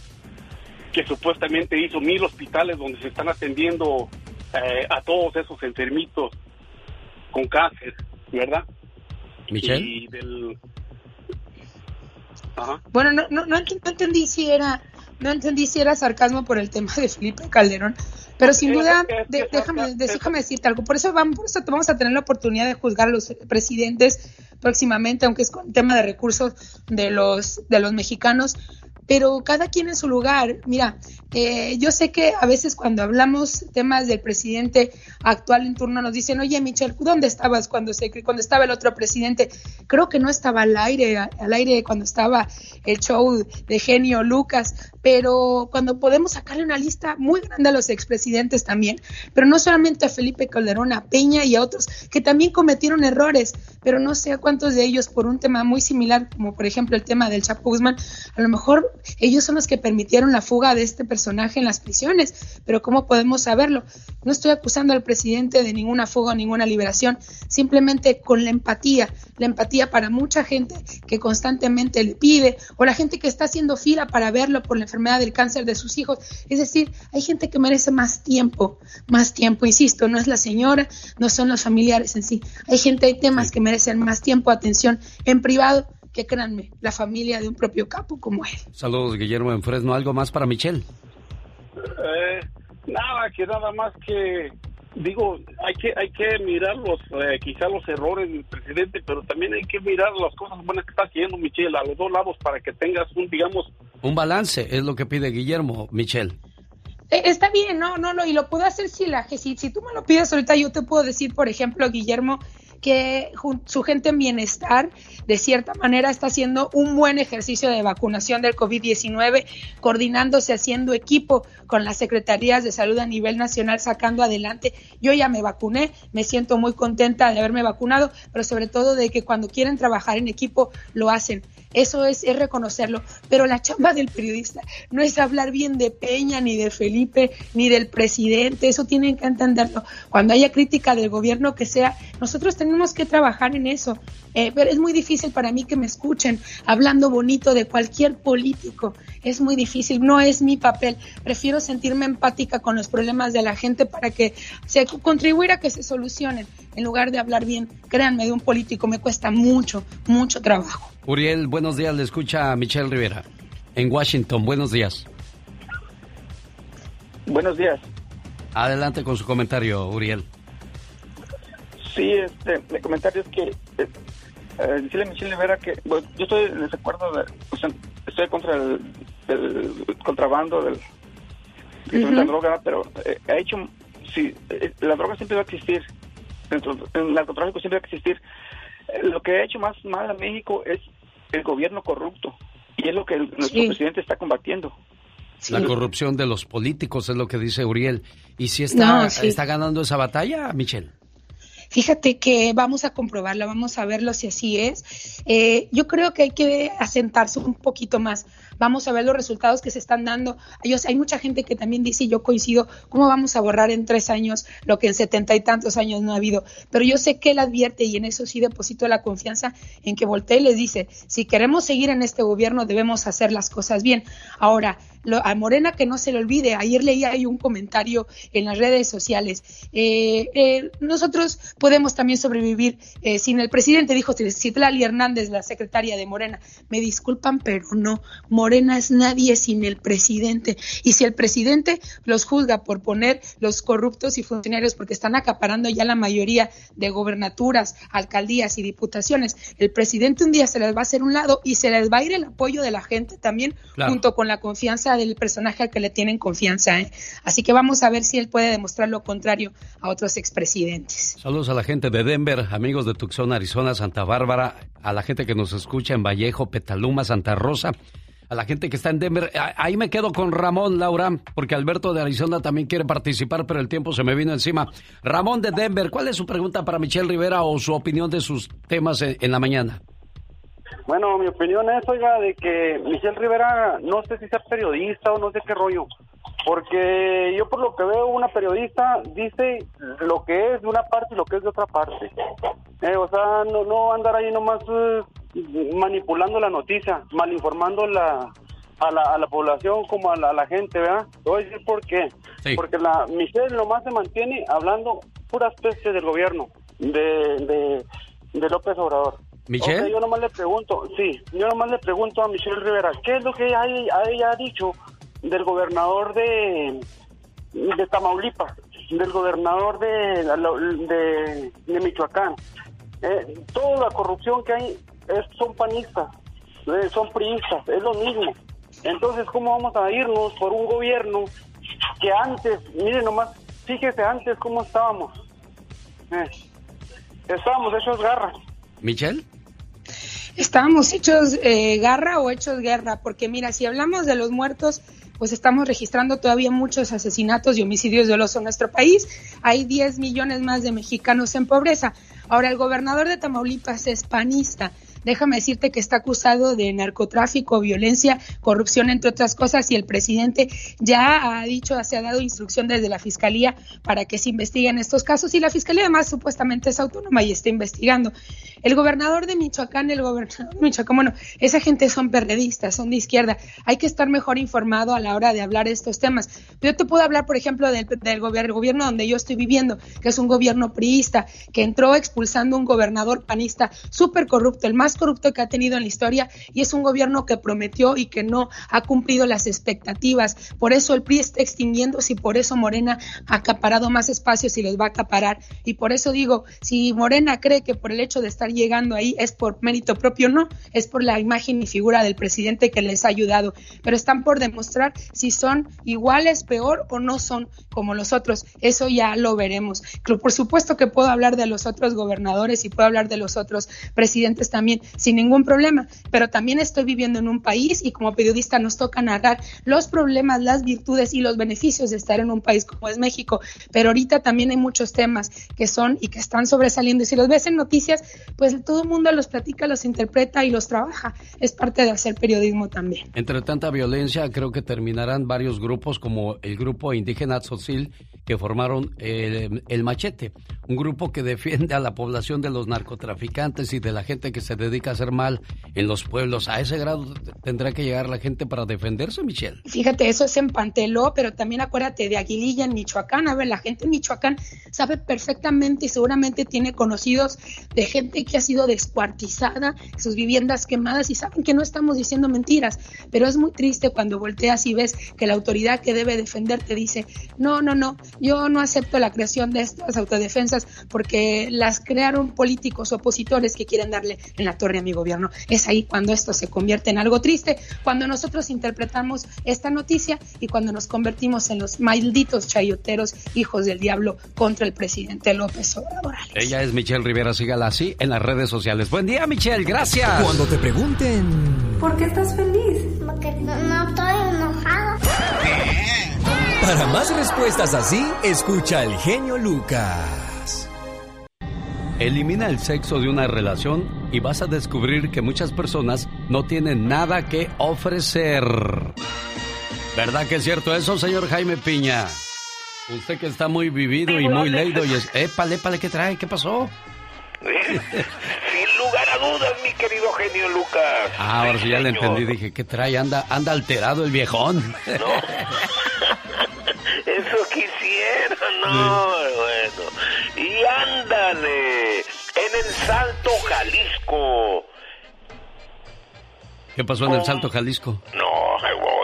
que supuestamente hizo mil hospitales donde se están atendiendo eh, a todos esos enfermitos con cáncer, ¿verdad? Michelle. Y del... Ajá. Bueno, no, no, no, ent- no entendí si era, no entendí si era sarcasmo por el tema de Felipe Calderón, pero sin duda, de- déjame, déjame decirte algo. Por eso vamos, vamos a tener la oportunidad de juzgar a los presidentes próximamente, aunque es con tema de recursos de los, de los mexicanos. Pero cada quien en su lugar. Mira, eh, yo sé que a veces cuando hablamos temas del presidente actual en turno nos dicen, oye Michelle, ¿dónde estabas cuando se cuando estaba el otro presidente? Creo que no estaba al aire, al aire cuando estaba el show de genio Lucas, pero cuando podemos sacarle una lista muy grande a los expresidentes también, pero no solamente a Felipe Calderón, a Peña y a otros que también cometieron errores, pero no sé a cuántos de ellos por un tema muy similar, como por ejemplo el tema del Chapo Guzmán, a lo mejor ellos son los que permitieron la fuga de este personaje en las prisiones, pero ¿cómo podemos saberlo? No estoy acusando al presidente de ninguna fuga o ninguna liberación, simplemente con la empatía, la empatía para mucha gente que constantemente le pide, o la gente que está haciendo fila para verlo por la enfermedad del cáncer de sus hijos. Es decir, hay gente que merece más tiempo, más tiempo, insisto, no es la señora, no son los familiares en sí. Hay gente, hay temas que merecen más tiempo, atención en privado, que créanme, la familia de un propio capo como él. Saludos, Guillermo en Fresno. ¿Algo más para Michelle? Eh, nada, que nada más que digo, hay que hay que mirar los eh, quizá los errores del presidente, pero también hay que mirar las cosas buenas que está haciendo Michelle a los dos lados para que tengas un digamos Un balance es lo que pide Guillermo, Michelle. Eh, Está bien, no, no, no, y lo puedo hacer si la si, si tú me lo pides ahorita, yo te puedo decir, por ejemplo, Guillermo, que su gente en bienestar, de cierta manera, está haciendo un buen ejercicio de vacunación del COVID-19, coordinándose, haciendo equipo con las secretarías de salud a nivel nacional, sacando adelante. Yo ya me vacuné, me siento muy contenta de haberme vacunado, pero sobre todo de que cuando quieren trabajar en equipo, lo hacen. Eso es, es reconocerlo. Pero la chamba del periodista no es hablar bien de Peña, ni de Felipe, ni del presidente. Eso tienen que entenderlo. Cuando haya crítica del gobierno que sea, nosotros tenemos que trabajar en eso. Eh, pero es muy difícil para mí que me escuchen hablando bonito de cualquier político. Es muy difícil, no es mi papel. Prefiero sentirme empática con los problemas de la gente para que se contribuir a que se solucionen en lugar de hablar bien. Créanme, de un político me cuesta mucho, mucho trabajo. Uriel, buenos días. Le escucha Michelle Rivera. En Washington, buenos días. Buenos días. Adelante con su comentario, Uriel. Sí, este, mi comentario es que eh, eh, decirle a Michelle Rivera que bueno, yo estoy en desacuerdo, de, o sea, estoy contra el, contrabando del, de la droga, pero eh, ha hecho, sí, eh, la droga siempre va a existir, dentro, el narcotráfico siempre va a existir. Eh, lo que ha hecho más mal a México es el gobierno corrupto y es lo que el- nuestro Sí. presidente está combatiendo. La corrupción de los políticos es lo que dice Uriel. ¿Y si está, No, sí. está ganando esa batalla, Michelle? Fíjate que vamos a comprobarla, vamos a verlo si así es. Eh, yo creo que hay que asentarse un poquito más. Vamos a ver los resultados que se están dando. Hay, hay mucha gente que también dice, y yo coincido, ¿cómo vamos a borrar en tres años lo que en setenta y tantos años no ha habido? Pero yo sé que él advierte, y en eso sí deposito la confianza, en que voltea y les dice, si queremos seguir en este gobierno debemos hacer las cosas bien. Ahora, lo- a Morena que no se le olvide, ayer leí ahí un comentario en las redes sociales. Eh, eh, nosotros podemos también sobrevivir eh, sin el presidente, dijo Citlali Hernández, la secretaria de Morena. Me disculpan, pero no. Morena es nadie sin el presidente. Y si el presidente los juzga por poner los corruptos y funcionarios porque están acaparando ya la mayoría de gobernaturas, alcaldías y diputaciones, el presidente un día se les va a hacer un lado y se les va a ir el apoyo de la gente también, Claro. junto con la confianza del personaje al que le tienen confianza. ¿eh? Así que vamos a ver si él puede demostrar lo contrario a otros expresidentes. Saludos a la gente de Denver, amigos de Tucson, Arizona, Santa Bárbara, a la gente que nos escucha en Vallejo, Petaluma, Santa Rosa, a la gente que está en Denver. Ahí me quedo con Ramón, Laura, porque Alberto de Arizona también quiere participar, pero el tiempo se me vino encima. Ramón de Denver, ¿cuál es su pregunta para Michelle Rivera o su opinión de sus temas en la mañana? Bueno, mi opinión es, oiga, de que Michelle Rivera, no sé si sea periodista o no sé qué rollo, Porque yo por lo que veo, una periodista dice lo que es de una parte y lo que es de otra parte. Eh, o sea, no, no andar ahí nomás eh, manipulando la noticia, malinformando la, a, la, a la población como a la, a la gente, ¿verdad? Te voy a decir por qué. Sí. Porque la Michelle nomás se mantiene hablando puras pestes del gobierno, de, de, de López Obrador. ¿Michelle? O sea, yo nomás le pregunto, sí, yo nomás le pregunto a Michelle Rivera, ¿qué es lo que ella, ella ha dicho del gobernador de, de Tamaulipas, del gobernador de, de, de Michoacán? Eh, toda la corrupción que hay es- son panistas, eh, son priistas, es lo mismo. Entonces, ¿cómo vamos a irnos por un gobierno que antes, miren nomás, fíjese antes cómo estábamos? Eh, estábamos hechos garra. ¿Michelle? Estábamos hechos eh, garra o hechos guerra, porque mira, si hablamos de los muertos, pues estamos registrando todavía muchos asesinatos y homicidios dolosos en nuestro país. Hay 10 millones más de mexicanos en pobreza. Ahora, el gobernador de Tamaulipas es panista. Déjame decirte que está acusado de narcotráfico, violencia, corrupción, entre otras cosas, y el presidente ya ha dicho, se ha dado instrucción desde la fiscalía para que se investiguen estos casos, y la fiscalía además supuestamente es autónoma y está investigando. El gobernador de Michoacán, el gobernador de Michoacán, bueno, esa gente son perredistas, son de izquierda. Hay que estar mejor informado a la hora de hablar estos temas. Yo te puedo hablar, por ejemplo, del, del gobier- el gobierno donde yo estoy viviendo, que es un gobierno priista, que entró expulsando un gobernador panista súper corrupto, el más corrupto que ha tenido en la historia, y es un gobierno que prometió y que no ha cumplido las expectativas. Por eso el PRI está extinguiéndose y por eso Morena ha acaparado más espacios y los va a acaparar. Y por eso digo, si Morena cree que por el hecho de estar llegando ahí es por mérito propio, no, es por la imagen y figura del presidente que les ha ayudado. Pero están por demostrar si son iguales, peor o no son como los otros. Eso ya lo veremos. Por supuesto que puedo hablar de los otros gobernadores y puedo hablar de los otros presidentes también sin ningún problema. Pero también estoy viviendo en un país y como periodista nos toca narrar los problemas, las virtudes y los beneficios de estar en un país como es México. Pero ahorita también hay muchos temas que son y que están sobresaliendo. Y si los ves en noticias, pues todo el mundo los platica, los interpreta y los trabaja. Es parte de hacer periodismo también. Entre tanta violencia, creo que terminarán varios grupos como el grupo indígena Tzotzil que formaron el, el Machete, un grupo que defiende a la población de los narcotraficantes y de la gente que se dedica a hacer mal en los pueblos. A ese grado tendrá que llegar la gente para defenderse, Michelle. Fíjate, eso es en Panteló, pero también acuérdate de Aguililla en Michoacán. A ver, la gente en Michoacán sabe perfectamente y seguramente tiene conocidos de gente que ha sido descuartizada, sus viviendas quemadas y saben que no estamos diciendo mentiras, pero es muy triste cuando volteas y ves que la autoridad que debe defenderte dice, no, no, no, yo no acepto la creación de estas autodefensas porque las crearon políticos opositores que quieren darle en la torre a mi gobierno. Es ahí cuando esto se convierte en algo triste, cuando nosotros interpretamos esta noticia y cuando nos convertimos en los malditos chayoteros hijos del diablo contra el presidente López Obrador. Ella es Michelle Rivera, sígala así en las redes sociales. Buen día, Michelle, gracias. Cuando te pregunten... ¿Por qué estás feliz? Porque no, no estoy enojado. Para más respuestas así, escucha al genio Lucas. Elimina el sexo de una relación y vas a descubrir que muchas personas no tienen nada que ofrecer. ¿Verdad que es cierto eso, señor Jaime Piña? Usted que está muy vivido y muy leído y es... Épale, épale, ¿qué trae? ¿Qué pasó? Sin lugar a dudas, mi querido genio Lucas. Ah, ahora sí ya le entendí. Dije, ¿qué trae? Anda, anda alterado el viejón. Eso bueno. Y ándale, en el Salto Jalisco. ¿Qué pasó en el Salto Jalisco? No,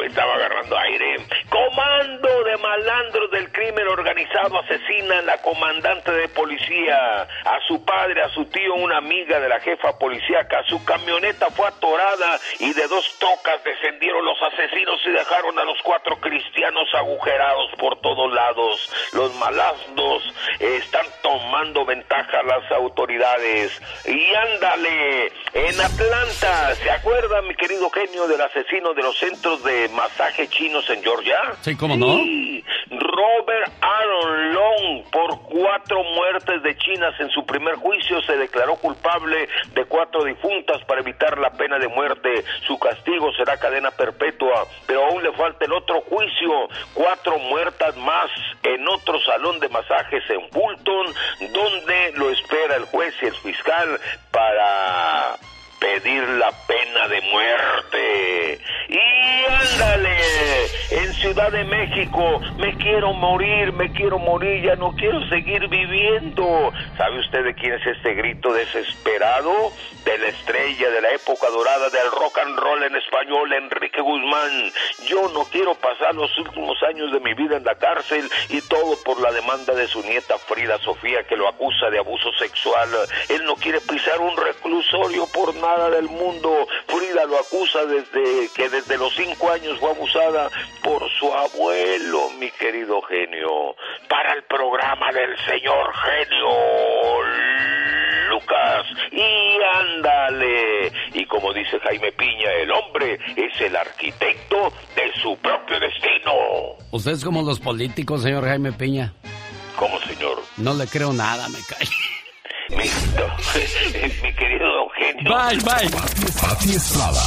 estaba agarrando aire. Comando de malandros del crimen organizado asesina a la comandante de policía, a su padre, a su tío, una amiga de la jefa policíaca. Su camioneta fue atorada y de dos tocas descendieron los asesinos y dejaron a los cuatro cristianos agujerados por todos lados. Los malandros están tomando ventaja a las autoridades. Y ándale, en Atlanta, ¿se acuerda, mi querido genio, del asesino de los centros de masaje chinos en Georgia? Sí, ¿cómo no? Sí, Robert Aaron Long por cuatro muertes de chinas en su primer juicio se declaró culpable de cuatro difuntas para evitar la pena de muerte. Su castigo será cadena perpetua, pero aún le falta el otro juicio. Cuatro muertas más en otro salón de masajes en Fulton, donde lo espera el juez y el fiscal para pedir la pena de muerte. Y ándale, en Ciudad de México, me quiero morir, me quiero morir, ya no quiero seguir viviendo. ¿Sabe usted de quién es este grito desesperado? De la estrella de la época dorada del rock and roll en español, Enrique Guzmán. Yo no quiero pasar los últimos años de mi vida en la cárcel y todo por la demanda de su nieta Frida Sofía que lo acusa de abuso sexual. Él no quiere pisar un reclusorio por nada del mundo. Frida lo acusa desde que desde los cinco años fue abusada por su abuelo, mi querido genio. Para el programa del señor genio Lucas. Y ándale. Y como dice Jaime Piña, el hombre es el arquitecto de su propio destino. Usted es como los políticos, señor Jaime Piña. ¿Cómo, señor? No le creo nada, me cae. Mi, mi querido Eugenio. Bye, bye. Pati Estrada.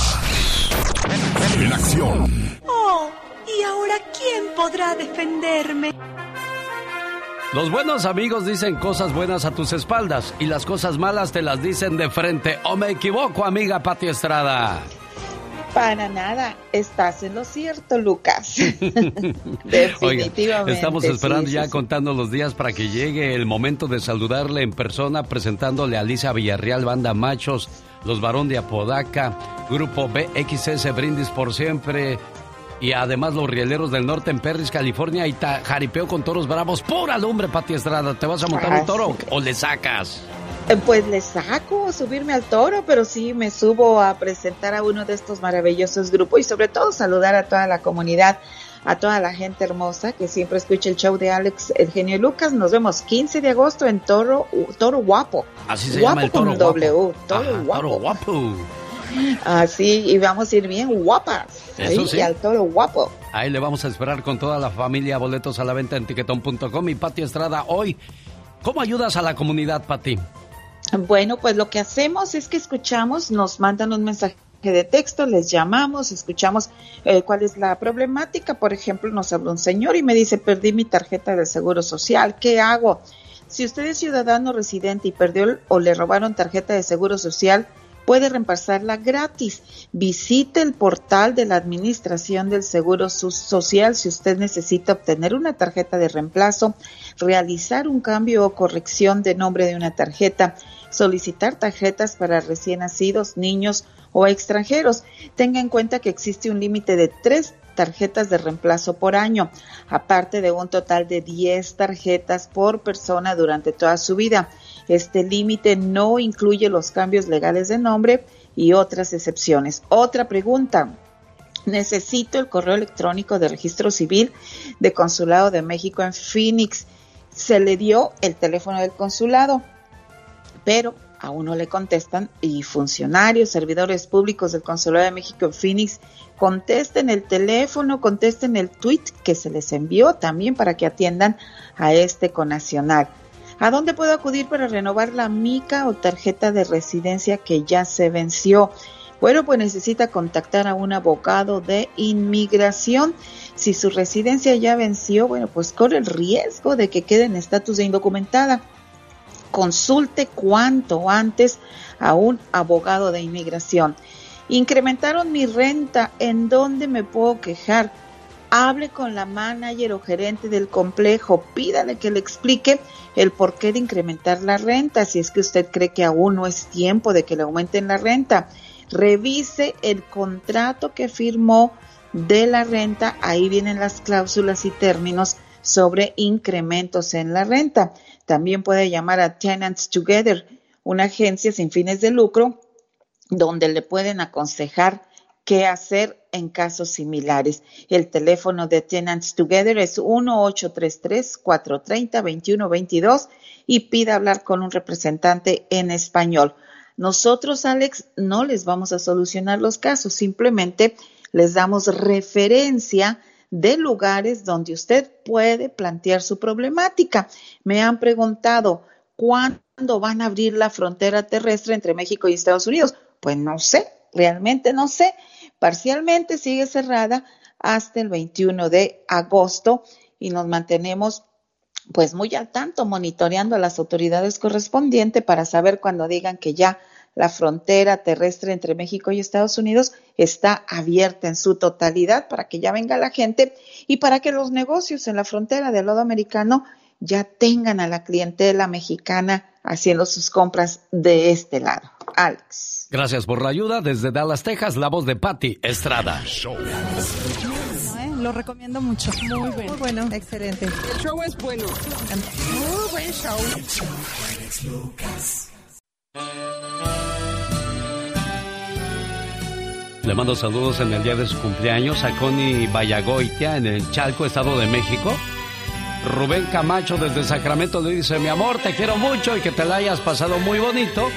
En acción. Oh, ¿y ahora quién podrá defenderme? Los buenos amigos dicen cosas buenas a tus espaldas y las cosas malas te las dicen de frente. ¿O me equivoco, amiga Pati Estrada? Para nada, estás en lo cierto, Lucas. Definitivamente. Oiga, estamos esperando sí, ya sí, sí. contando los días para que llegue el momento de saludarle en persona, presentándole a Lisa Villarreal, Banda Machos, Los Barón de Apodaca, Grupo BXS Brindis por Siempre. Y además los rieleros del norte en Perris, California y jaripeo con toros bravos. ¡Pura lumbre, Pati Estrada! ¿Te vas a montar Ah, un toro sí. o le sacas? Eh, Pues le saco subirme al toro, pero sí me subo a presentar a uno de estos maravillosos grupos y sobre todo saludar a toda la comunidad, a toda la gente hermosa que siempre escucha el show de Alex, el genio Lucas. Nos vemos 15 de agosto en Toro, Toro Guapo. Así se guapo llama el con toro guapo. W, Toro Ajá, Guapo. toro guapo. Así, y vamos a ir bien guapas. Eso ahí, sí. al Toro Guapo. Ahí le vamos a esperar con toda la familia. Boletos a la venta en tiquetón.com. Y Pati Estrada, hoy, ¿cómo ayudas a la comunidad, Pati? Bueno, pues lo que hacemos es que escuchamos, nos mandan un mensaje de texto, les llamamos, escuchamos eh, cuál es la problemática. Por ejemplo, nos habla un señor y me dice, perdí mi tarjeta del Seguro Social, ¿qué hago? Si usted es ciudadano residente y perdió el- o le robaron tarjeta de Seguro Social, puede reemplazarla gratis. Visite el portal de la Administración del Seguro Social si usted necesita obtener una tarjeta de reemplazo, realizar un cambio o corrección de nombre de una tarjeta, solicitar tarjetas para recién nacidos, niños o extranjeros. Tenga en cuenta que existe un límite de tres tarjetas de reemplazo por año, aparte de un total de 10 tarjetas por persona durante toda su vida. Este límite no incluye los cambios legales de nombre y otras excepciones. Otra pregunta. Necesito el correo electrónico de registro civil de Consulado de México en Phoenix. Se le dio el teléfono del consulado, pero aún no le contestan y funcionarios, servidores públicos del Consulado de México en Phoenix contesten el teléfono, contesten el tweet que se les envió también para que atiendan a este conacional. ¿A dónde puedo acudir para renovar la mica o tarjeta de residencia que ya se venció? Bueno, pues necesita contactar a un abogado de inmigración. Si su residencia ya venció, bueno, pues corre el riesgo de que quede en estatus de indocumentada. Consulte cuanto antes a un abogado de inmigración. Incrementaron mi renta, ¿en dónde me puedo quejar? Hable con la manager o gerente del complejo, pídale que le explique el porqué de incrementar la renta, si es que usted cree que aún no es tiempo de que le aumenten la renta. Revise el contrato que firmó de la renta, ahí vienen las cláusulas y términos sobre incrementos en la renta. También puede llamar a Tenants Together, una agencia sin fines de lucro, donde le pueden aconsejar qué hacer en casos similares. El teléfono de Tenants Together es 1-833-430-2122 y pida hablar con un representante en español. Nosotros, Alex, no les vamos a solucionar los casos, simplemente les damos referencia de lugares donde usted puede plantear su problemática. Me han preguntado, ¿cuándo van a abrir la frontera terrestre entre México y Estados Unidos? Pues no sé, realmente no sé. Parcialmente sigue cerrada hasta el 21 de agosto y nos mantenemos pues muy al tanto, monitoreando a las autoridades correspondientes para saber cuando digan que ya la frontera terrestre entre México y Estados Unidos está abierta en su totalidad para que ya venga la gente y para que los negocios en la frontera del lado americano ya tengan a la clientela mexicana haciendo sus compras de este lado. Alex. Gracias por la ayuda. Desde Dallas, Texas, la voz de Patty Estrada. ¿eh? Lo recomiendo mucho. Muy bueno. Muy bueno. Excelente. El show es bueno. Muy buen show. Le mando saludos en el día de su cumpleaños a Connie Vallagoitia en el Chalco, Estado de México. Rubén Camacho desde Sacramento le dice, mi amor, te quiero mucho y que te la hayas pasado muy bonito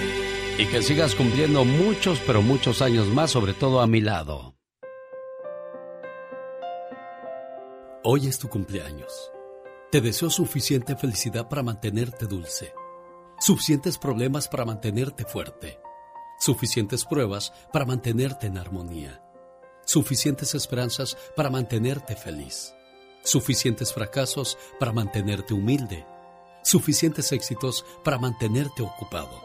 y que sigas cumpliendo muchos, pero muchos años más, sobre todo a mi lado. Hoy es tu cumpleaños. Te deseo suficiente felicidad para mantenerte dulce, suficientes problemas para mantenerte fuerte. Suficientes pruebas para mantenerte en armonía, suficientes esperanzas para mantenerte feliz, suficientes fracasos para mantenerte humilde, suficientes éxitos para mantenerte ocupado,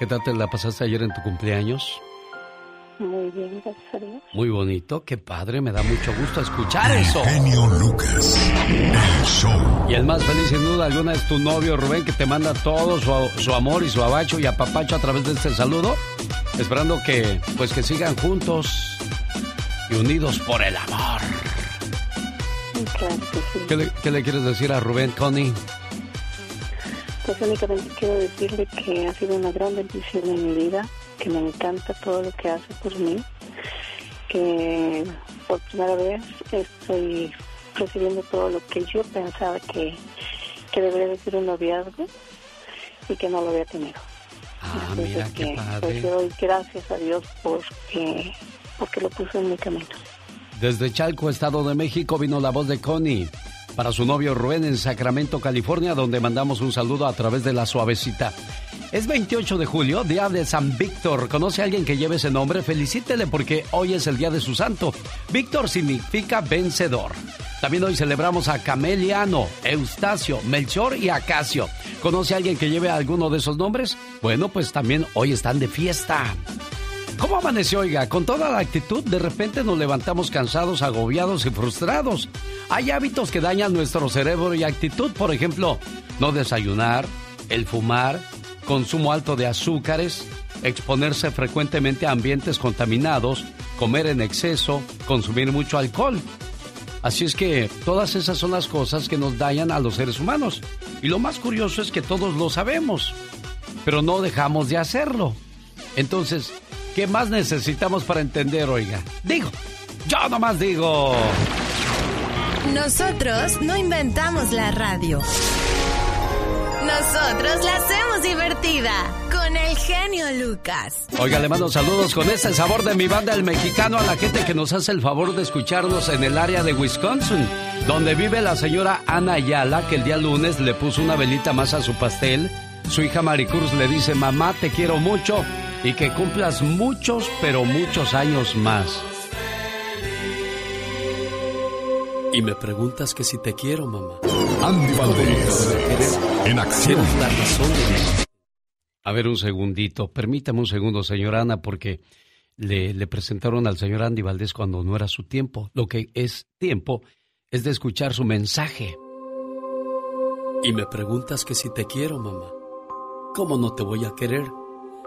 ¿Qué tal te la pasaste ayer en tu cumpleaños? Muy bien, gracias a Dios. Muy bonito, qué padre, me da mucho gusto escuchar eso. Genio Lucas, el show. Y el más feliz sin duda alguna es tu novio Rubén que te manda todo su, su amor y su abacho y apapacho a través de este saludo, esperando que pues que sigan juntos y unidos por el amor. Claro que sí. ¿Qué le, qué le quieres decir a Rubén, Connie? Pues únicamente quiero decirle que ha sido una gran bendición en mi vida, que me encanta todo lo que hace por mí, que por primera vez estoy recibiendo todo lo que yo pensaba que, que debería de ser un noviazgo y que no lo había tenido. Ah, mira qué que, padre. pues yo doy gracias a Dios porque, porque lo puso en mi camino. Desde Chalco, Estado de México, vino la voz de Connie para su novio Rubén en Sacramento, California, donde mandamos un saludo a través de la suavecita. Es 28 de julio, día de San Víctor. ¿Conoce a alguien que lleve ese nombre? Felicítele porque hoy es el día de su santo. Víctor significa vencedor. También hoy celebramos a Cameliano, Eustacio, Melchor y Acacio. ¿Conoce a alguien que lleve alguno de esos nombres? Bueno, pues también hoy están de fiesta. ¿Cómo amaneció, oiga? Con toda la actitud, de repente nos levantamos cansados, agobiados y frustrados. Hay hábitos que dañan nuestro cerebro y actitud, por ejemplo, no desayunar, el fumar, consumo alto de azúcares, exponerse frecuentemente a ambientes contaminados, comer en exceso, consumir mucho alcohol. Así es que todas esas son las cosas que nos dañan a los seres humanos. Y lo más curioso es que todos lo sabemos, pero no dejamos de hacerlo. Entonces, ¿qué más necesitamos para entender, oiga? Digo, yo nomás digo. Nosotros no inventamos la radio. Nosotros la hacemos divertida con el genio Lucas. Oiga, le mando saludos con este sabor de mi banda El Mexicano a la gente que nos hace el favor de escucharnos en el área de Wisconsin, donde vive la señora Ana Ayala, que el día lunes le puso una velita más a su pastel. Su hija Maricruz le dice, mamá, te quiero mucho y que cumplas muchos, pero muchos años más. Y me preguntas que si te quiero, mamá. Andy Valdés, en acción. La razón de A ver, un segundito. Permítame un segundo, señora Ana, porque le, le presentaron al señor Andy Valdés cuando no era su tiempo. Lo que es tiempo es de escuchar su mensaje. Y me preguntas que si te quiero, mamá. ¿Cómo no te voy a querer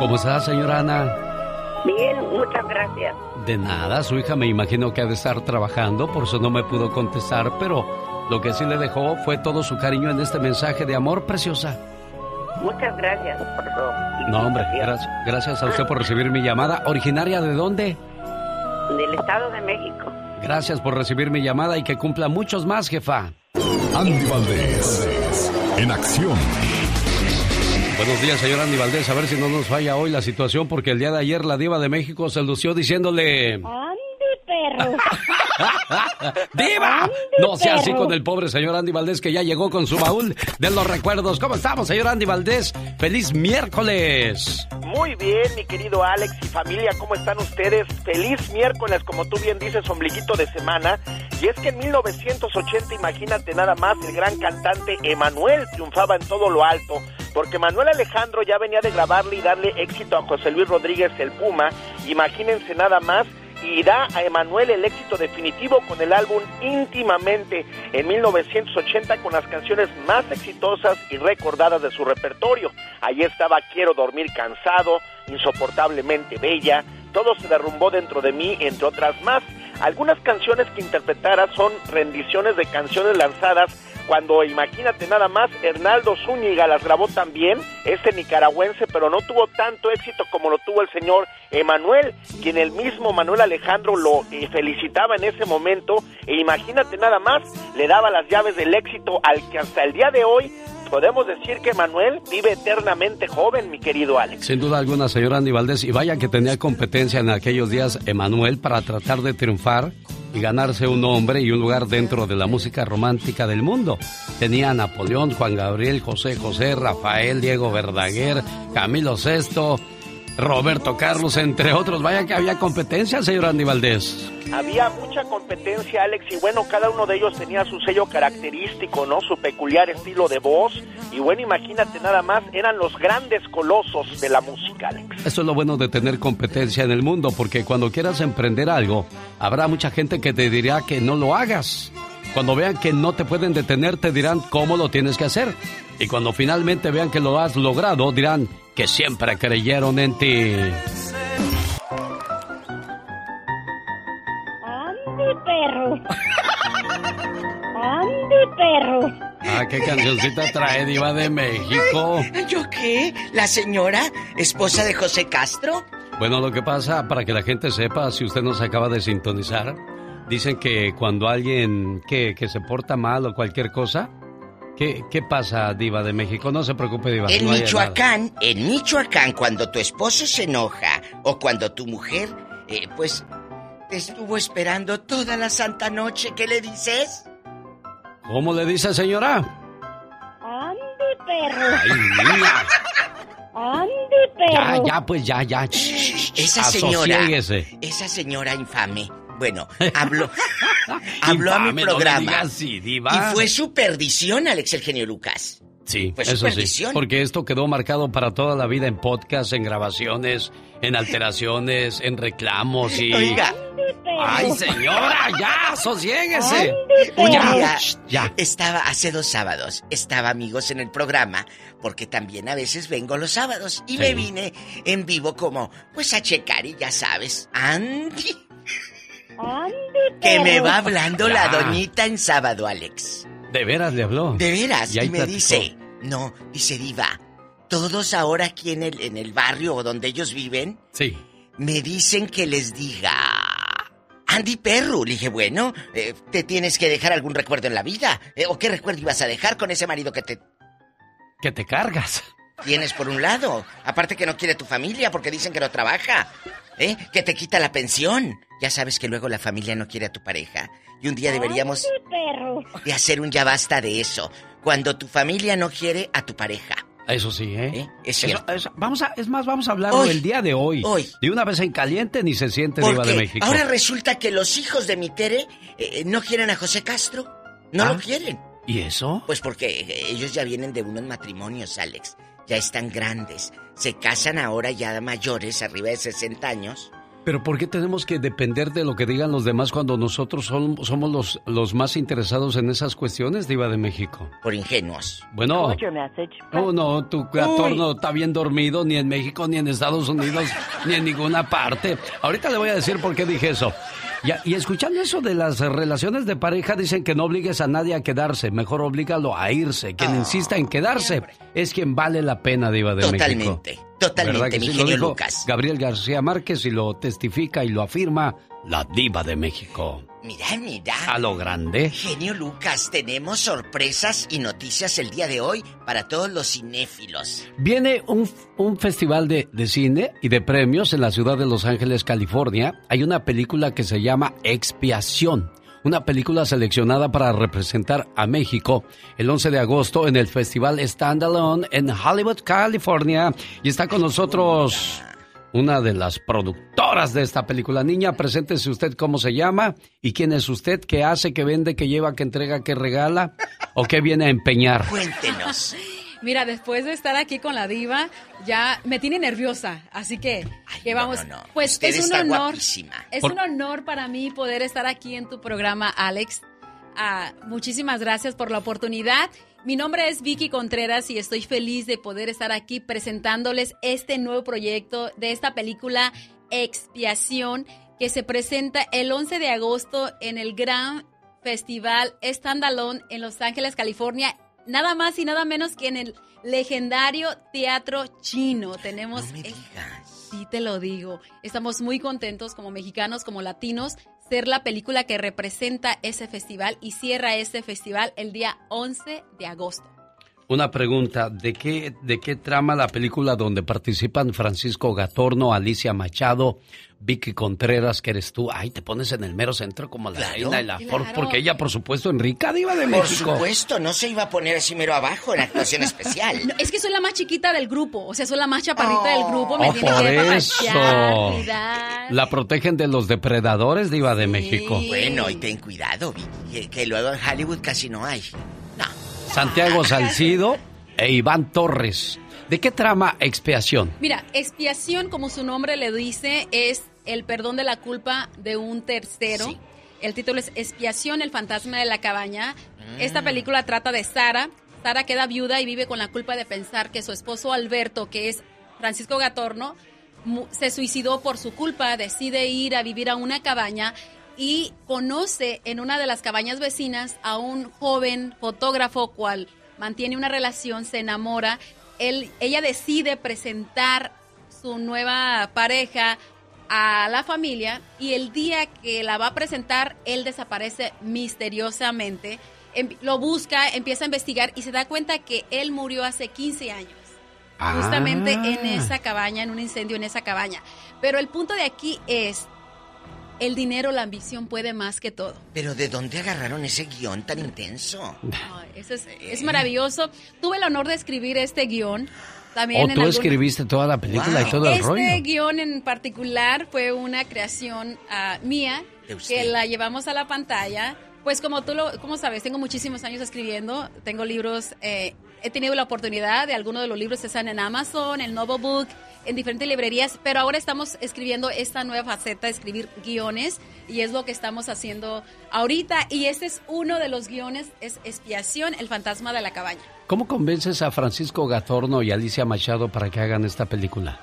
¿Cómo está, señora Ana? Bien, muchas gracias. De nada, su hija me imagino que ha de estar trabajando, por eso no me pudo contestar, pero lo que sí le dejó fue todo su cariño en este mensaje de amor, preciosa. Muchas gracias por su No, hombre, gracias, gracias a usted por recibir mi llamada. ¿Originaria de dónde? Del Estado de México. Gracias por recibir mi llamada y que cumpla muchos más, jefa. Andy Valdés, en acción. Buenos días, señor Andy Valdés. A ver si no nos falla hoy la situación, porque el día de ayer la diva de México se lució diciéndole... Andy, perro. ¡Diva! No sea así con el pobre señor Andy Valdés que ya llegó con su baúl de los recuerdos. ¿Cómo estamos, señor Andy Valdés? ¡Feliz miércoles! Muy bien, mi querido Alex y familia, ¿cómo están ustedes? Feliz miércoles, como tú bien dices, ombliguito de semana. Y es que en 1980, imagínate nada más, el gran cantante Emanuel triunfaba en todo lo alto, porque Manuel Alejandro ya venía de grabarle y darle éxito a José Luis Rodríguez el Puma. Imagínense nada más y da a Emanuel el éxito definitivo con el álbum Íntimamente en 1980 con las canciones más exitosas y recordadas de su repertorio. Allí estaba Quiero dormir cansado, Insoportablemente bella, Todo se derrumbó dentro de mí, entre otras más. Algunas canciones que interpretara son rendiciones de canciones lanzadas cuando imagínate nada más, Hernaldo Zúñiga las grabó también, este nicaragüense, pero no tuvo tanto éxito como lo tuvo el señor Emanuel, quien el mismo Manuel Alejandro lo eh, felicitaba en ese momento, e imagínate nada más, le daba las llaves del éxito al que hasta el día de hoy podemos decir que Manuel vive eternamente joven, mi querido Alex. Sin duda alguna, señor Andy Valdés, y vaya que tenía competencia en aquellos días Emanuel para tratar de triunfar y ganarse un nombre y un lugar dentro de la música romántica del mundo. Tenía a Napoleón, Juan Gabriel, José José, Rafael, Diego Verdaguer, Camilo VI, Roberto Carlos, entre otros. Vaya que había competencia, señor Andy Valdés. Había mucha competencia, Alex, y bueno, cada uno de ellos tenía su sello característico, ¿no? Su peculiar estilo de voz. Y bueno, imagínate nada más, eran los grandes colosos de la música, Alex. Eso es lo bueno de tener competencia en el mundo, porque cuando quieras emprender algo, habrá mucha gente que te dirá que no lo hagas. Cuando vean que no te pueden detener, te dirán cómo lo tienes que hacer. Y cuando finalmente vean que lo has logrado, dirán que siempre creyeron en ti. Andy, perro. Andy, perro. Ah, qué cancioncita trae Diva de México. ¿Yo qué? ¿La señora, esposa de José Castro? Bueno, lo que pasa, para que la gente sepa, si usted nos acaba de sintonizar, dicen que cuando alguien que, que se porta mal o cualquier cosa, ¿qué, ¿qué pasa, Diva de México? No se preocupe, Diva. En no Michoacán, en Michoacán, cuando tu esposo se enoja o cuando tu mujer, eh, pues, te estuvo esperando toda la santa noche, ¿qué le dices? ¿Cómo le dice, señora? Andy, perro. Ay, niña. Andy, perro. Ya, ya, pues ya, ya. Esa señora, esa señora infame, bueno, habló, habló a mi no programa. así. Y fue su perdición, Alex el genio Lucas. Sí, Fue su eso sí. perdición. Porque esto quedó marcado para toda la vida en podcast, en grabaciones, en alteraciones, en reclamos y. Oiga. ¡Ay, señora! ¡Ya! ¡Sosiéguese! Ya, ya. estaba hace dos sábados, estaba amigos en el programa, porque también a veces vengo los sábados y Sí. me vine en vivo como, pues a checar y ya sabes, Andy, que me va hablando la doñita en sábado, Alex. De veras le habló. De veras, Y me platicó. dice, no, dice Diva, todos ahora aquí en el, en el barrio o donde ellos viven, Sí. me dicen que les diga. Andy Perro, le dije, bueno, eh, te tienes que dejar algún recuerdo en la vida. Eh, ¿O qué recuerdo ibas a dejar con ese marido que te Que te cargas. tienes por un lado? Aparte que no quiere tu familia porque dicen que no trabaja. ¿Eh? Que te quita la pensión. Ya sabes que luego la familia no quiere a tu pareja. Y un día deberíamos Andy, perro. de hacer un ya basta de eso. Cuando tu familia no quiere a tu pareja. Eso sí, ¿eh? Es Eso- cierto. eso- vamos a, es más, vamos a hablarlo Hoy. el día de hoy. Hoy. De una vez en caliente ni se siente Diva de Porque México. ahora resulta que los hijos de mi Tere eh, no quieren a José Castro. No Ah. lo quieren. ¿Y eso? Pues porque eh, ellos ya vienen de unos matrimonios, Alex. Ya están grandes. Se casan ahora ya mayores, arriba de 60 años. Pero ¿por qué tenemos que depender de lo que digan los demás cuando nosotros son- somos los, los más interesados en esas cuestiones, Diva de México? Por ingenuos. Bueno. No, no, tu actor no está bien dormido ni en México, ni en Estados Unidos, ni en ninguna parte. Ahorita le voy a decir por qué dije eso. Ya, y escuchando eso de las relaciones de pareja, dicen que no obligues a nadie a quedarse, mejor oblígalo a irse. Quien insista en quedarse es quien vale la pena, Diva de México. Totalmente, totalmente, ¿Verdad que mi sí? Genio Lucas. Gabriel García Márquez y lo testifica y lo afirma la Diva de México. Mira, mira. A lo grande. Genio Lucas, tenemos sorpresas y noticias el día de hoy para todos los cinéfilos. Viene un, un festival de, de cine y de premios en la ciudad de Los Ángeles, California. Hay una película que se llama Expiación. Una película seleccionada para representar a México el 11 de agosto en el festival Standalone en Hollywood, California. Y está con nosotros una de las productoras de esta película. Niña, preséntese usted cómo se llama y quién es usted, qué hace, qué vende, qué lleva, qué entrega, qué regala o qué viene a empeñar. Cuéntenos. Mira, después de estar aquí con la diva, ya me tiene nerviosa, así que, que vamos. no, no. Pues Usted es un está honor. guapísima. Es Por- un honor para mí poder estar aquí en tu programa, Alex. Ah, muchísimas gracias por la oportunidad. Mi nombre es Vicky Contreras y estoy feliz de poder estar aquí presentándoles este nuevo proyecto de esta película Expiación que se presenta el 11 de agosto en el gran festival Standalone en Los Ángeles, California. Nada más y nada menos que en el legendario Teatro Chino. Tenemos... Sí, te lo digo. Estamos muy contentos como mexicanos, como latinos, ser la película que representa ese festival y cierra ese festival el día 11 de agosto. Una pregunta, ¿de qué, ¿de qué trama la película donde participan Francisco Gatorno, Alicia Machado, Vicky Contreras, que eres tú? Ay, te pones en el mero centro como la reina de la Claro. porque ella, por supuesto, Enrica Diva de Por México. supuesto, no se iba a poner así mero abajo en actuación especial. No, es que soy la más chiquita del grupo, o sea, soy la más chaparrita del grupo, me Oh, tiene por que eso. cuidar. La protegen de los depredadores, Diva de México. Bueno, y ten cuidado, Vicky, que, que luego en Hollywood casi no hay. Santiago Salcido e Iván Torres. ¿De qué trama expiación? Mira, expiación, como su nombre le dice, es el perdón de la culpa de un tercero. El título es Expiación, el fantasma de la cabaña. Esta película trata de Sara. Sara queda viuda y vive con la culpa de pensar que su esposo Alberto, que es Francisco Gatorno, se suicidó por su culpa, decide ir a vivir a una cabaña y conoce en una de las cabañas vecinas a un joven fotógrafo cual mantiene una relación, se enamora, él, ella decide presentar su nueva pareja a la familia y el día que la va a presentar, él desaparece misteriosamente, Em- lo busca, empieza a investigar y se da cuenta que él murió hace 15 años justamente Ah. en esa cabaña, en un incendio en esa cabaña. Pero el punto de aquí es, el dinero, la ambición puede más que todo. Pero ¿de dónde agarraron ese guion tan intenso? Ay, Eso es, es maravilloso. Tuve el honor de escribir este guion. También ¿O en Oh, tú algún- escribiste toda la película y todo el este rollo? guion en particular fue una creación ah, mía que la llevamos a la pantalla. Pues como tú lo como sabes, tengo muchísimos años escribiendo, tengo libros, eh, he tenido la oportunidad de algunos de los libros que están en Amazon, en Novel Book, en diferentes librerías, pero ahora estamos escribiendo esta nueva faceta de escribir guiones y es lo que estamos haciendo ahorita y este es uno de los guiones, es Expiación, el fantasma de la cabaña. ¿Cómo convences a Francisco Gatorno y Alicia Machado para que hagan esta película?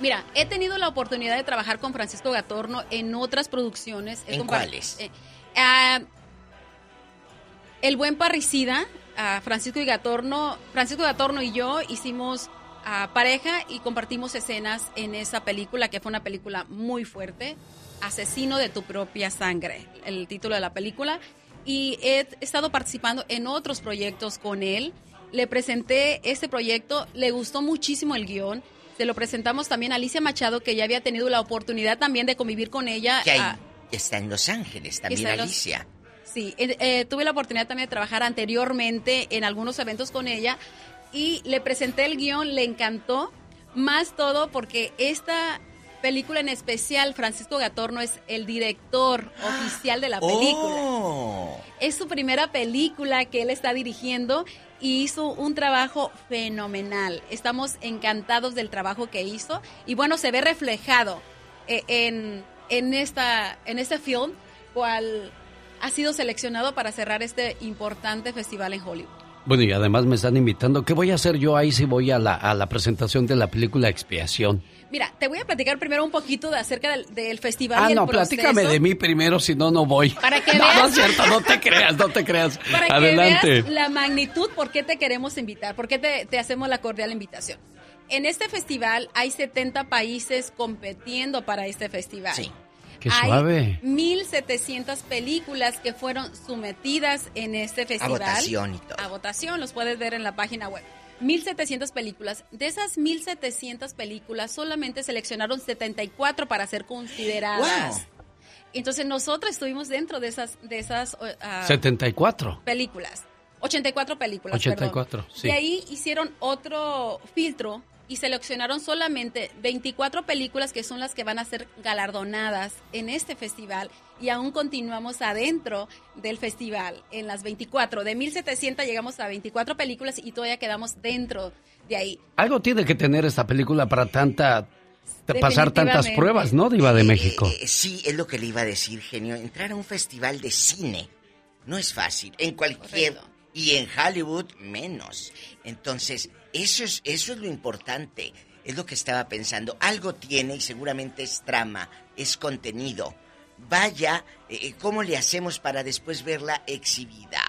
Mira, he tenido la oportunidad de trabajar con Francisco Gatorno en otras producciones. ¿En cuáles? eh, ah, el buen parricida, Francisco y Gatorno, Francisco Gatorno y yo hicimos ah, pareja y compartimos escenas en esa película que fue una película muy fuerte, Asesino de tu propia sangre, el título de la película. Y he estado participando en otros proyectos con él. Le presenté este proyecto, le gustó muchísimo el guion. Se lo presentamos también a Alicia Machado, que ya había tenido la oportunidad también de convivir con ella. Que ahí ah, está en Los Ángeles, también en Los- Alicia. Sí, eh, eh, tuve la oportunidad también de trabajar anteriormente en algunos eventos con ella y le presenté el guion, le encantó, más todo porque esta película en especial, Francisco Gatorno es el director oficial de la película. Oh. Es su primera película que él está dirigiendo y hizo un trabajo fenomenal. Estamos encantados del trabajo que hizo y bueno, se ve reflejado eh, en, en, esta, en este film, cual ha sido seleccionado para cerrar este importante festival en Hollywood. Bueno, y además me están invitando. ¿Qué voy a hacer yo ahí si voy a la, a la presentación de la película Expiación? Mira, te voy a platicar primero un poquito de acerca del, del festival Ah, y el no, proceso. platícame de mí primero, si no, no voy. Para que no, no veas- es cierto, no te creas, no te creas. Para Adelante. que veas la magnitud, por qué te queremos invitar, por qué te, te hacemos la cordial invitación. En este festival hay 70 países compitiendo para este festival. Sí. Qué Hay suave. 1.700 películas que fueron sometidas en este festival. votación y todo. A votación, los puedes ver en la página web. 1.700 películas. De esas 1.700 películas, solamente seleccionaron 74 para ser consideradas. Wow. Entonces, nosotros estuvimos dentro de esas, de esas uh, ah, 74. películas. 84 películas. 84, perdón. sí. De ahí hicieron otro filtro y seleccionaron solamente 24 películas que son las que van a ser galardonadas en este festival y aún continuamos adentro del festival en las 24. De 1700 llegamos a 24 películas y todavía quedamos dentro de ahí. Algo tiene que tener esta película para tanta pasar tantas pruebas, ¿no, Diva de México? Eh, sí, es lo que le iba a decir, genio. Entrar a un festival de cine no es fácil. En cualquier. Y en Hollywood menos. Entonces, eso es, eso es lo importante. Es lo que estaba pensando. Algo tiene y seguramente es trama, es contenido. Vaya, eh, ¿cómo le hacemos para después verla exhibida?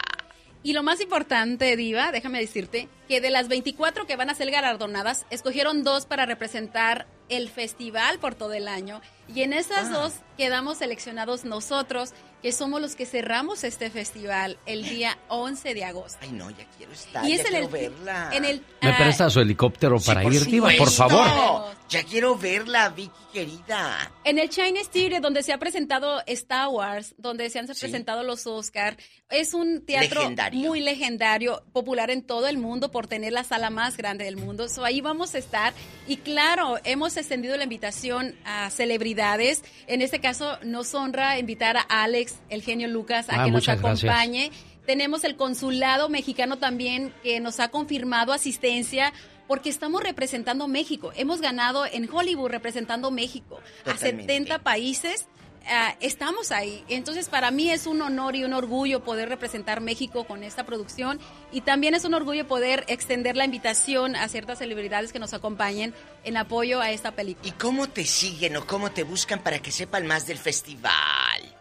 Y lo más importante, Diva, déjame decirte que de las 24 que van a ser galardonadas, escogieron dos para representar el festival por todo el año. Y en esas Ah. dos quedamos seleccionados nosotros, que somos los que cerramos este festival el día 11 de agosto. Ay, no, ya quiero estar. Y ya es en quiero el, verla. en el ¿Me ah, presta su helicóptero para ir, Diva, por favor? Ya quiero verla, Vicky querida. En el China Theater, donde se ha presentado Star Wars, donde se han presentado los Oscar, es un teatro Legendario. muy legendario, popular en todo el mundo por tener la sala más grande del mundo. So, ahí vamos a estar. Y claro, hemos extendido la invitación a celebridades. En este caso, nos honra invitar a Alex, el genio Lucas, a Ah, que nos gracias. acompañe. Tenemos el consulado mexicano también que nos ha confirmado asistencia porque estamos representando México. Hemos ganado en Hollywood representando México a Totalmente. 70 países. ah, estamos ahí. Entonces, para mí es un honor y un orgullo poder representar México con esta producción y también es un orgullo poder extender la invitación a ciertas celebridades que nos acompañen en apoyo a esta película. ¿Y cómo te siguen o cómo te buscan para que sepan más del festival?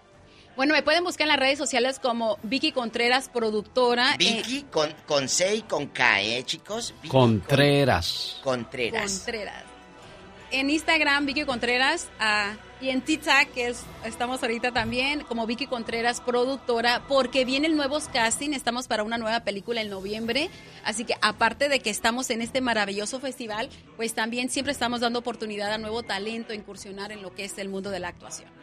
Bueno, me pueden buscar en las redes sociales como Vicky Contreras, productora. eh, Vicky con, con C y con K, ¿eh, chicos? Vicky Contreras. Contreras. Contreras. En Instagram, Vicky Contreras. ah, y en TikTok, que es, estamos ahorita también, como Vicky Contreras, productora, porque vienen nuevos casting. Estamos para una nueva película en noviembre. Así que, aparte de que estamos en este maravilloso festival, pues también siempre estamos dando oportunidad a nuevo talento a incursionar en lo que es el mundo de la actuación.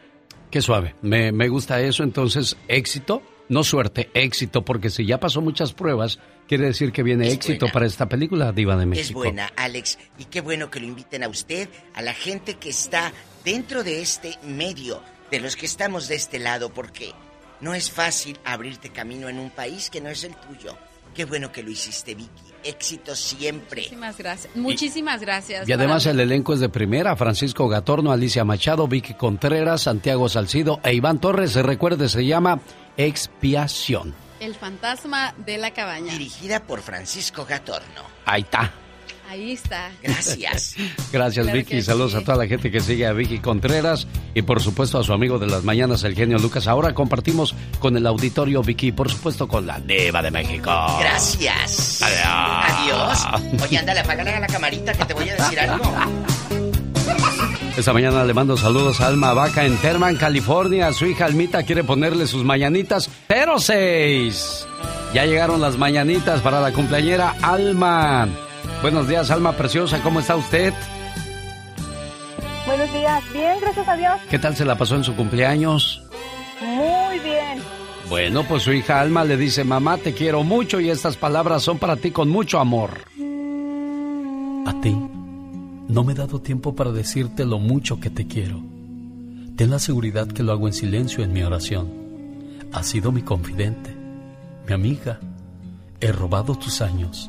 Qué suave. Me, me gusta eso. Entonces, éxito, no suerte, éxito, porque si ya pasó muchas pruebas, quiere decir que viene Es éxito buena. para esta película, Diva de Es México. buena, Alex. Y qué bueno que lo inviten a usted, a la gente que está dentro de este medio, de los que estamos de este lado, porque no es fácil abrirte camino en un país que no es el tuyo. Qué bueno que lo hiciste, Vicky. Éxito siempre. Muchísimas gracias. Muchísimas gracias. Y además el elenco es de primera, Francisco Gatorno, Alicia Machado, Vicky Contreras, Santiago Salcido e Iván Torres. Se recuerde, se llama Expiación. El fantasma de la cabaña. Dirigida por Francisco Gatorno. Ahí está. Ahí está. Gracias. Gracias Claro Vicky, saludos sí. a toda la gente que sigue a Vicky Contreras y por supuesto a su amigo de las mañanas, el genio Lucas. Ahora compartimos con el auditorio Vicky y por supuesto con la Diva de México. Gracias. Adiós. Adiós. Oye, ándale, apágale a la camarita que te voy a decir algo. Esta mañana le mando saludos a Alma Vaca en Terman, California. Su hija Almita quiere ponerle sus mañanitas 06. Ya llegaron las mañanitas para la cumpleañera Alma. Buenos días, Alma Preciosa, ¿cómo está usted? Buenos días. Bien, gracias a Dios. ¿Qué tal se la pasó en su cumpleaños? Muy bien. Bueno, pues su hija Alma le dice, mamá, te quiero mucho y estas palabras son para ti con mucho amor. A ti, no me he dado tiempo para decirte lo mucho que te quiero. Ten la seguridad que lo hago en silencio en mi oración. Has sido mi confidente, mi amiga. He robado tus años,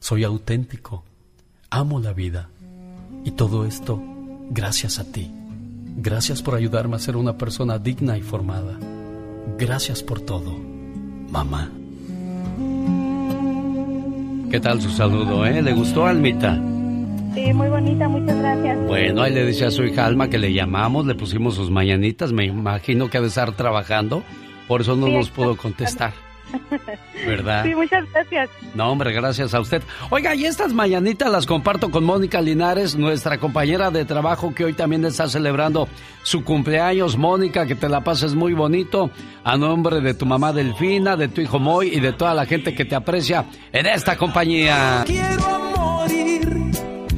Soy auténtico. Amo la vida. Y todo esto gracias a ti. Gracias por ayudarme a ser una persona digna y formada. Gracias por todo, mamá. ¿Qué tal su saludo, eh? ¿Le gustó, Almita? Sí, muy bonita, muchas gracias. Bueno, ahí le decía a su hija Alma que le llamamos, le pusimos sus mañanitas, me imagino que ha de estar trabajando, por eso no Sí, nos pudo contestar, ¿verdad? Sí, muchas gracias. No, hombre, gracias a usted. Oiga, y estas mañanitas las comparto con Mónica Linares, nuestra compañera de trabajo que hoy también está celebrando su cumpleaños. Mónica, que te la pases muy bonito. A nombre de tu mamá Delfina, de tu hijo Moy y de toda la gente que te aprecia en esta compañía. Quiero morir.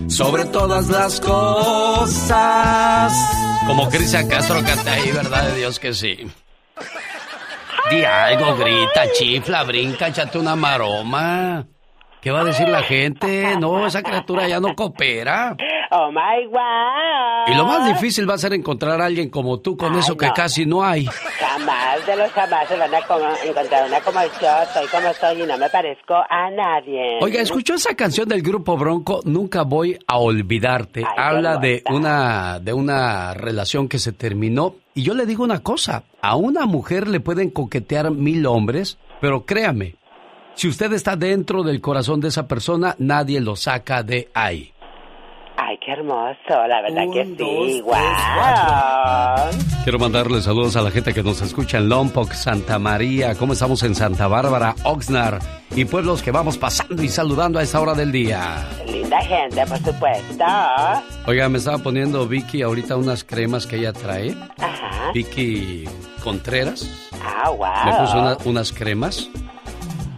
Sobre todas las cosas. Como Cristian Castro canta ahí, ¿verdad de Dios que sí? Di algo, grita, chifla, brinca, échate una maroma. ¿Qué va a decir la gente? No, esa criatura ya no coopera. Oh my wow. Y lo más difícil va a ser encontrar a alguien como tú con eso que no. casi no hay. Jamás de los jamás se van a encontrar una como yo. Soy como soy y no me parezco a nadie. Oiga, ¿escuchó esa canción del grupo Bronco? Nunca voy a olvidarte. Habla de una, de una relación que se terminó. Y yo le digo una cosa, a una mujer le pueden coquetear mil hombres, pero créame, si usted está dentro del corazón de esa persona, nadie lo saca de ahí. Qué hermoso. La verdad que sí. Wow. Quiero mandarle saludos a la gente que nos escucha en Lompoc, Santa María, cómo estamos en Santa Bárbara, Oxnard y pueblos que vamos pasando y saludando a esta hora del día. Linda gente, por supuesto. Oiga, me estaba poniendo Vicky ahorita unas cremas que ella trae. Ajá. Vicky Contreras. Ah, wow. Me puso una- unas cremas.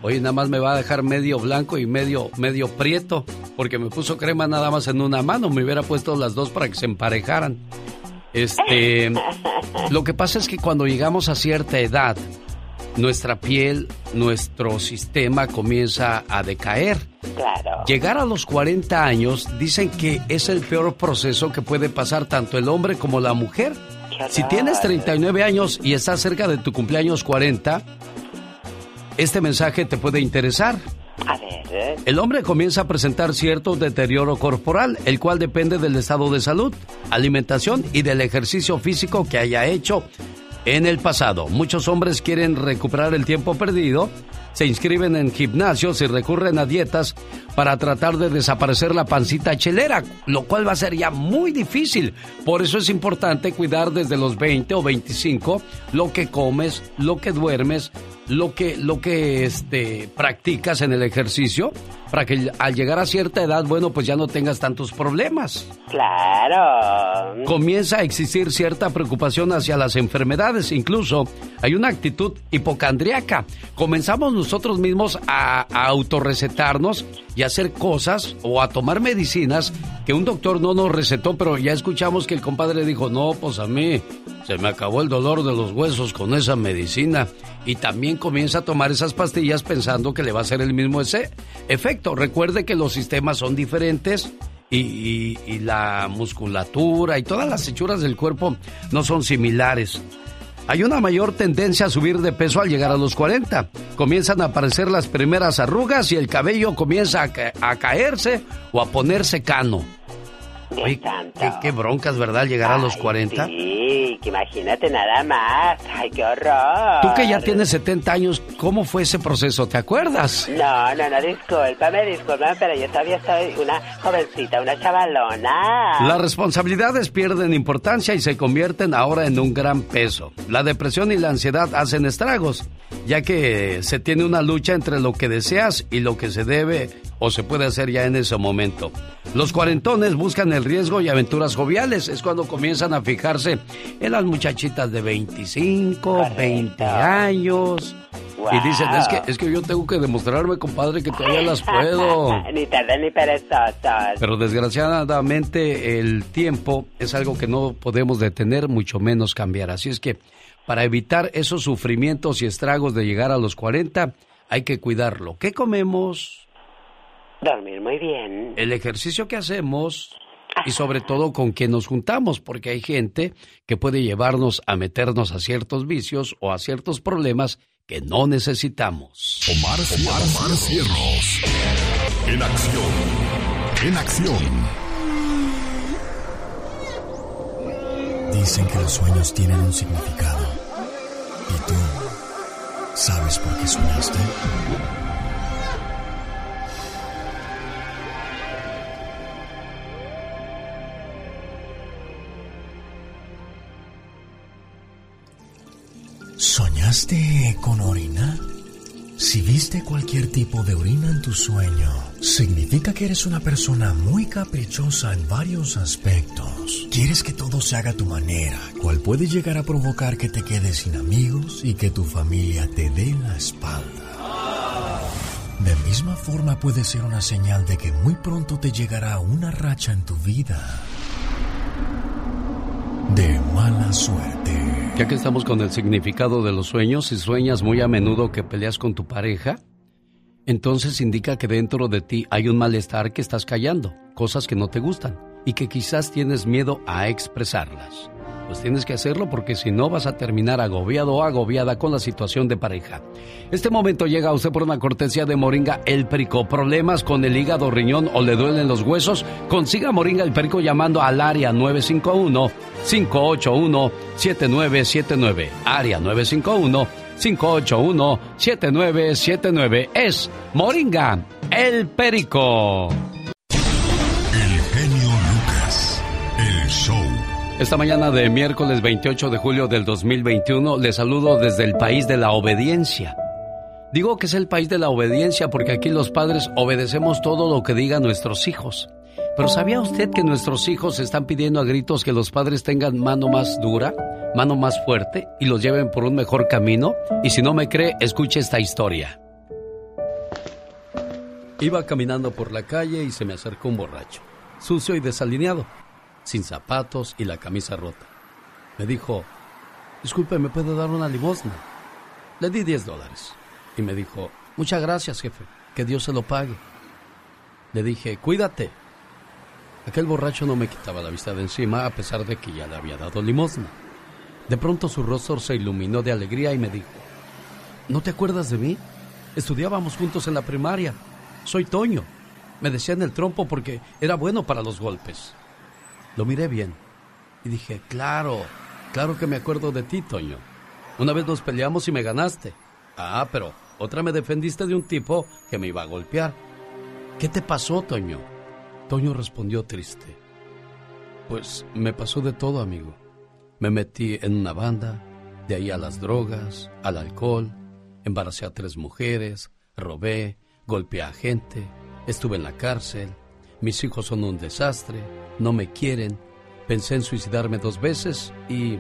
Oye, nada más me va a dejar medio blanco y medio, medio prieto, porque me puso crema nada más en una mano. Me hubiera puesto las dos para que se emparejaran. Este, lo que pasa es que cuando llegamos a cierta edad, nuestra piel, nuestro sistema comienza a decaer. Claro. Llegar a los 40 años dicen que es el peor proceso que puede pasar tanto el hombre como la mujer. Si tienes 39 años y estás cerca de tu cumpleaños 40, este mensaje te puede interesar. A ver. El hombre comienza a presentar cierto deterioro corporal, el cual depende del estado de salud, alimentación y del ejercicio físico que haya hecho en el pasado. Muchos hombres quieren recuperar el tiempo perdido, se inscriben en gimnasios y recurren a dietas para tratar de desaparecer la pancita chelera, lo cual va a ser ya muy difícil. Por eso es importante cuidar desde los 20 o 25 lo que comes, lo que duermes, lo que, lo que este, practicas en el ejercicio, para que al llegar a cierta edad, bueno, pues ya no tengas tantos problemas. Claro. Comienza a existir cierta preocupación hacia las enfermedades, incluso hay una actitud hipocondriaca. Comenzamos nosotros mismos a, a autorrecetarnos y hacer cosas o a tomar medicinas que un doctor no nos recetó, pero ya escuchamos que el compadre dijo, no, pues a mí se me acabó el dolor de los huesos con esa medicina. Y también comienza a tomar esas pastillas pensando que le va a hacer el mismo ese efecto. Recuerde que los sistemas son diferentes y- y la musculatura y todas las hechuras del cuerpo no son similares. Hay una mayor tendencia a subir de peso al llegar a los 40. Comienzan a aparecer las primeras arrugas y el cabello comienza a, ca- a caerse o a ponerse cano. Oye, qué, qué broncas, ¿verdad? Llegar a los 40. Sí, que imagínate nada más. Ay, qué horror. Tú que ya tienes 70 años, ¿cómo fue ese proceso? ¿Te acuerdas? No, no, no, discúlpame, discúlpame, pero yo todavía soy una jovencita, una chavalona. Las responsabilidades pierden importancia y se convierten ahora en un gran peso. La depresión y la ansiedad hacen estragos, ya que se tiene una lucha entre lo que deseas y lo que se debe o se puede hacer ya en ese momento. Los cuarentones buscan el riesgo y aventuras joviales. Es cuando comienzan a fijarse en las muchachitas de 25, 20 años. Y dicen, es que, es que yo tengo que demostrarme, compadre, que todavía las puedo. ni tarde ni perezosos. Pero desgraciadamente el tiempo es algo que no podemos detener, mucho menos cambiar. Así es que para evitar esos sufrimientos y estragos de llegar a los 40, hay que cuidarlo. ¿Qué comemos? Dormir muy bien. El ejercicio que hacemos y sobre todo con quien nos juntamos, porque hay gente que puede llevarnos a meternos a ciertos vicios o a ciertos problemas que no necesitamos. Omar, Omar, Cierros. En acción. En acción. Dicen que los sueños tienen un significado. ¿Y tú sabes por qué soñaste? ¿Soñaste con orina? Si viste cualquier tipo de orina en tu sueño, significa que eres una persona muy caprichosa en varios aspectos. Quieres que todo se haga a tu manera, cual puede llegar a provocar que te quedes sin amigos y que tu familia te dé la espalda. De misma forma puede ser una señal de que muy pronto te llegará una racha en tu vida de mala suerte. Ya que estamos con el significado de los sueños, si sueñas muy a menudo que peleas con tu pareja, entonces indica que dentro de ti hay un malestar que estás callando, cosas que no te gustan y que quizás tienes miedo a expresarlas. Pues tienes que hacerlo porque si no vas a terminar agobiado o agobiada con la situación de pareja. Este momento llega a usted por una cortesía de Moringa El Perico. ¿Problemas con el hígado, riñón o le duelen los huesos? Consiga Moringa El Perico llamando al área 951-581-7979. Área 951-581-7979. Es Moringa El Perico. Esta mañana de miércoles 28 de julio del 2021 les saludo desde el país de la obediencia. Digo que es el país de la obediencia porque aquí los padres obedecemos todo lo que digan nuestros hijos. Pero ¿sabía usted que nuestros hijos están pidiendo a gritos que los padres tengan mano más dura, mano más fuerte y los lleven por un mejor camino? Y si no me cree, escuche esta historia. Iba caminando por la calle y se me acercó un borracho, sucio y desalineado sin zapatos y la camisa rota. Me dijo, disculpe, ¿me puede dar una limosna? Le di 10 dólares. Y me dijo, muchas gracias, jefe, que Dios se lo pague. Le dije, cuídate. Aquel borracho no me quitaba la vista de encima a pesar de que ya le había dado limosna. De pronto su rostro se iluminó de alegría y me dijo, ¿no te acuerdas de mí? Estudiábamos juntos en la primaria. Soy Toño. Me decían el trompo porque era bueno para los golpes. Lo miré bien y dije, claro, claro que me acuerdo de ti, Toño. Una vez nos peleamos y me ganaste. Ah, pero otra me defendiste de un tipo que me iba a golpear. ¿Qué te pasó, Toño? Toño respondió triste. Pues me pasó de todo, amigo. Me metí en una banda, de ahí a las drogas, al alcohol, embaracé a tres mujeres, robé, golpeé a gente, estuve en la cárcel, mis hijos son un desastre, no me quieren, pensé en suicidarme dos veces y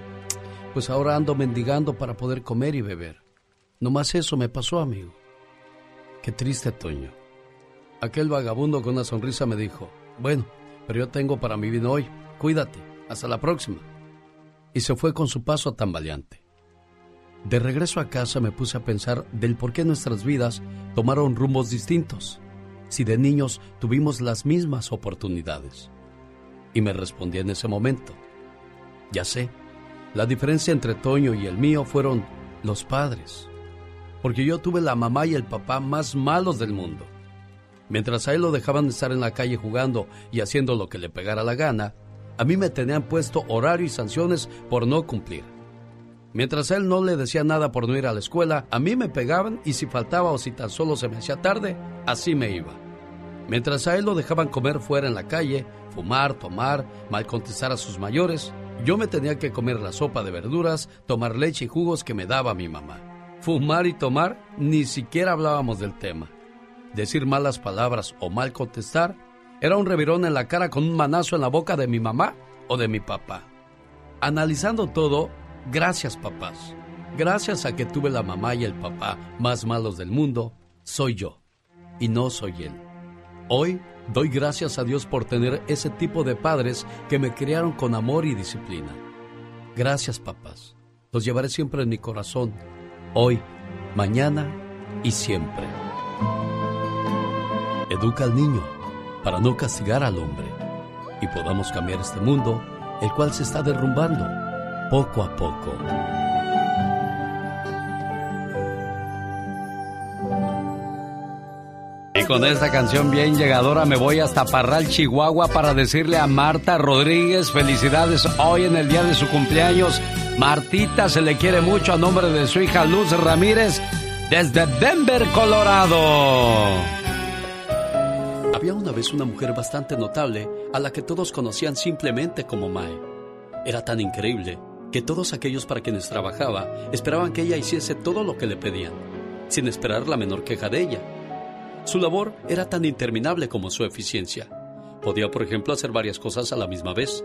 pues ahora ando mendigando para poder comer y beber. No más eso me pasó, amigo. Qué triste, Toño. Aquel vagabundo con una sonrisa me dijo, bueno, pero yo tengo para mi vino hoy, cuídate, hasta la próxima. Y se fue con su paso tambaleante. De regreso a casa me puse a pensar del por qué nuestras vidas tomaron rumbos distintos, si de niños tuvimos las mismas oportunidades. Y me respondí en ese momento, ya sé, la diferencia entre Toño y el mío fueron los padres, porque yo tuve la mamá y el papá más malos del mundo. Mientras a él lo dejaban estar en la calle jugando y haciendo lo que le pegara la gana, a mí me tenían puesto horario y sanciones por no cumplir. Mientras a él no le decía nada por no ir a la escuela, a mí me pegaban y si faltaba o si tan solo se me hacía tarde, así me iba. Mientras a él lo dejaban comer fuera en la calle, fumar, tomar, mal contestar a sus mayores, yo me tenía que comer la sopa de verduras, tomar leche y jugos que me daba mi mamá. Fumar y tomar, ni siquiera hablábamos del tema. decir malas palabras o mal contestar, era un revirón en la cara con un manazo en la boca de mi mamá o de mi papá. Analizando todo, gracias papás. Gracias a que tuve la mamá y el papá más malos del mundo, soy yo y no soy él. Hoy doy gracias a Dios por tener ese tipo de padres que me criaron con amor y disciplina. Gracias papás. Los llevaré siempre en mi corazón, hoy, mañana y siempre. Educa al niño para no castigar al hombre y podamos cambiar este mundo, el cual se está derrumbando poco a poco. Y con esta canción bien llegadora me voy hasta Parral, Chihuahua para decirle a Marta Rodríguez felicidades hoy en el día de su cumpleaños. Martita se le quiere mucho a nombre de su hija Luz Ramírez desde Denver, Colorado. Había una vez una mujer bastante notable a la que todos conocían simplemente como Mae. Era tan increíble que todos aquellos para quienes trabajaba esperaban que ella hiciese todo lo que le pedían, sin esperar la menor queja de ella. Su labor era tan interminable como su eficiencia. Podía, por ejemplo, hacer varias cosas a la misma vez.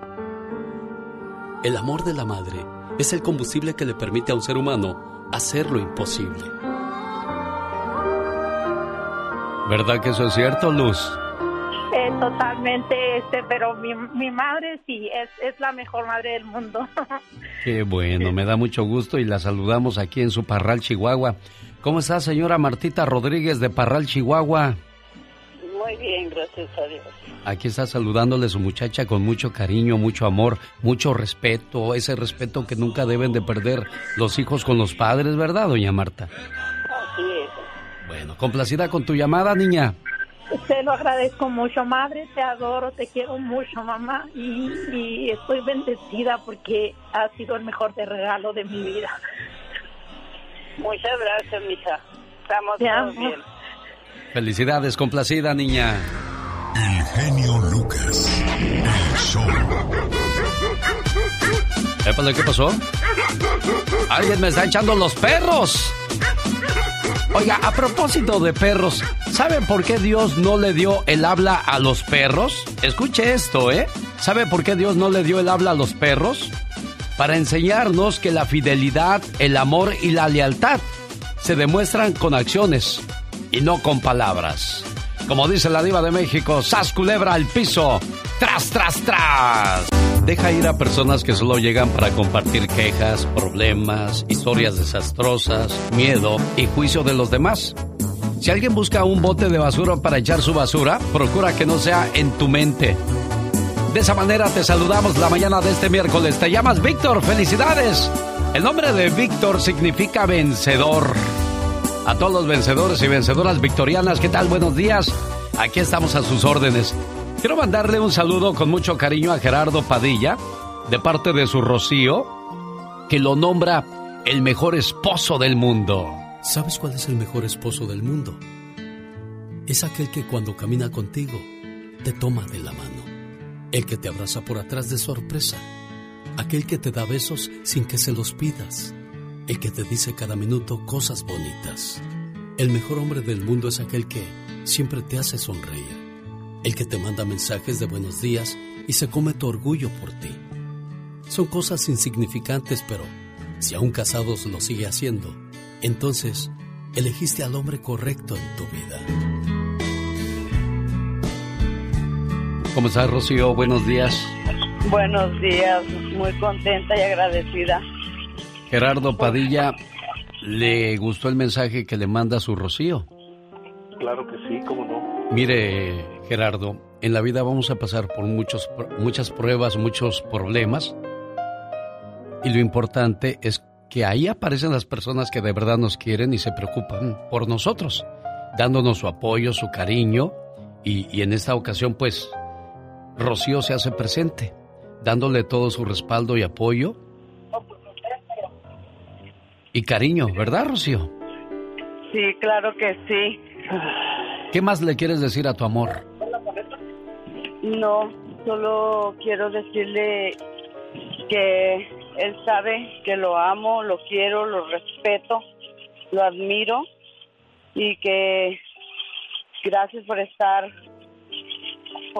El amor de la madre es el combustible que le permite a un ser humano hacer lo imposible. ¿Verdad que eso es cierto, Luz? Eh, totalmente, este, pero mi, mi madre sí, es, es la mejor madre del mundo. Qué bueno, me da mucho gusto y la saludamos aquí en su Parral, Chihuahua. ¿Cómo está, señora Martita Rodríguez de Parral, Chihuahua? Muy bien, gracias a Dios. Aquí está saludándole su muchacha con mucho cariño, mucho amor, mucho respeto, ese respeto que nunca deben de perder los hijos con los padres, ¿verdad, doña Marta? Así es. Bueno, complacida con tu llamada, niña. Te lo agradezco mucho, madre, te adoro, te quiero mucho, mamá, y, y estoy bendecida porque ha sido el mejor de regalo de mi vida. Muchas gracias, mija. Estamos Te todos amo. bien. Felicidades, complacida, niña. El genio Lucas. El show. Épale, ¿qué pasó? Alguien me está echando los perros. Oiga, a propósito de perros, ¿saben por qué Dios no le dio el habla a los perros? Escuche esto, ¿eh? ¿Sabe por qué Dios no le dio el habla a los perros? Para enseñarnos que la fidelidad, el amor y la lealtad se demuestran con acciones y no con palabras. Como dice la diva de México, sas culebra al piso, tras, tras, tras. Deja ir a personas que solo llegan para compartir quejas, problemas, historias desastrosas, miedo y juicio de los demás. Si alguien busca un bote de basura para echar su basura, procura que no sea en tu mente. De esa manera te saludamos la mañana de este miércoles. Te llamas Víctor, felicidades. El nombre de Víctor significa vencedor. A todos los vencedores y vencedoras victorianas, ¿qué tal? Buenos días. Aquí estamos a sus órdenes. Quiero mandarle un saludo con mucho cariño a Gerardo Padilla, de parte de su Rocío, que lo nombra el mejor esposo del mundo. ¿Sabes cuál es el mejor esposo del mundo? Es aquel que cuando camina contigo te toma de la mano, el que te abraza por atrás de sorpresa, aquel que te da besos sin que se los pidas, el que te dice cada minuto cosas bonitas. El mejor hombre del mundo es aquel que siempre te hace sonreír, el que te manda mensajes de buenos días y se come tu orgullo por ti. Son cosas insignificantes, pero si aún casados lo sigue haciendo, entonces elegiste al hombre correcto en tu vida. ¿Cómo estás, Rocío? Buenos días. Buenos días, muy contenta y agradecida Gerardo Padilla, ¿le gustó el mensaje que le manda su Rocío? Claro que sí, cómo no. Mire, Gerardo, en la vida vamos a pasar por muchos, muchas pruebas, muchos problemas. Y lo importante es que ahí aparecen las personas que de verdad nos quieren y se preocupan por nosotros, dándonos su apoyo, su cariño. Y, y en esta ocasión, pues, Rocío se hace presente, dándole todo su respaldo y apoyo. Y cariño, ¿verdad, Rocío? Sí, claro que sí. ¿Qué más le quieres decir a tu amor? No, solo quiero decirle que él sabe que lo amo, lo quiero, lo respeto, lo admiro y que gracias por estar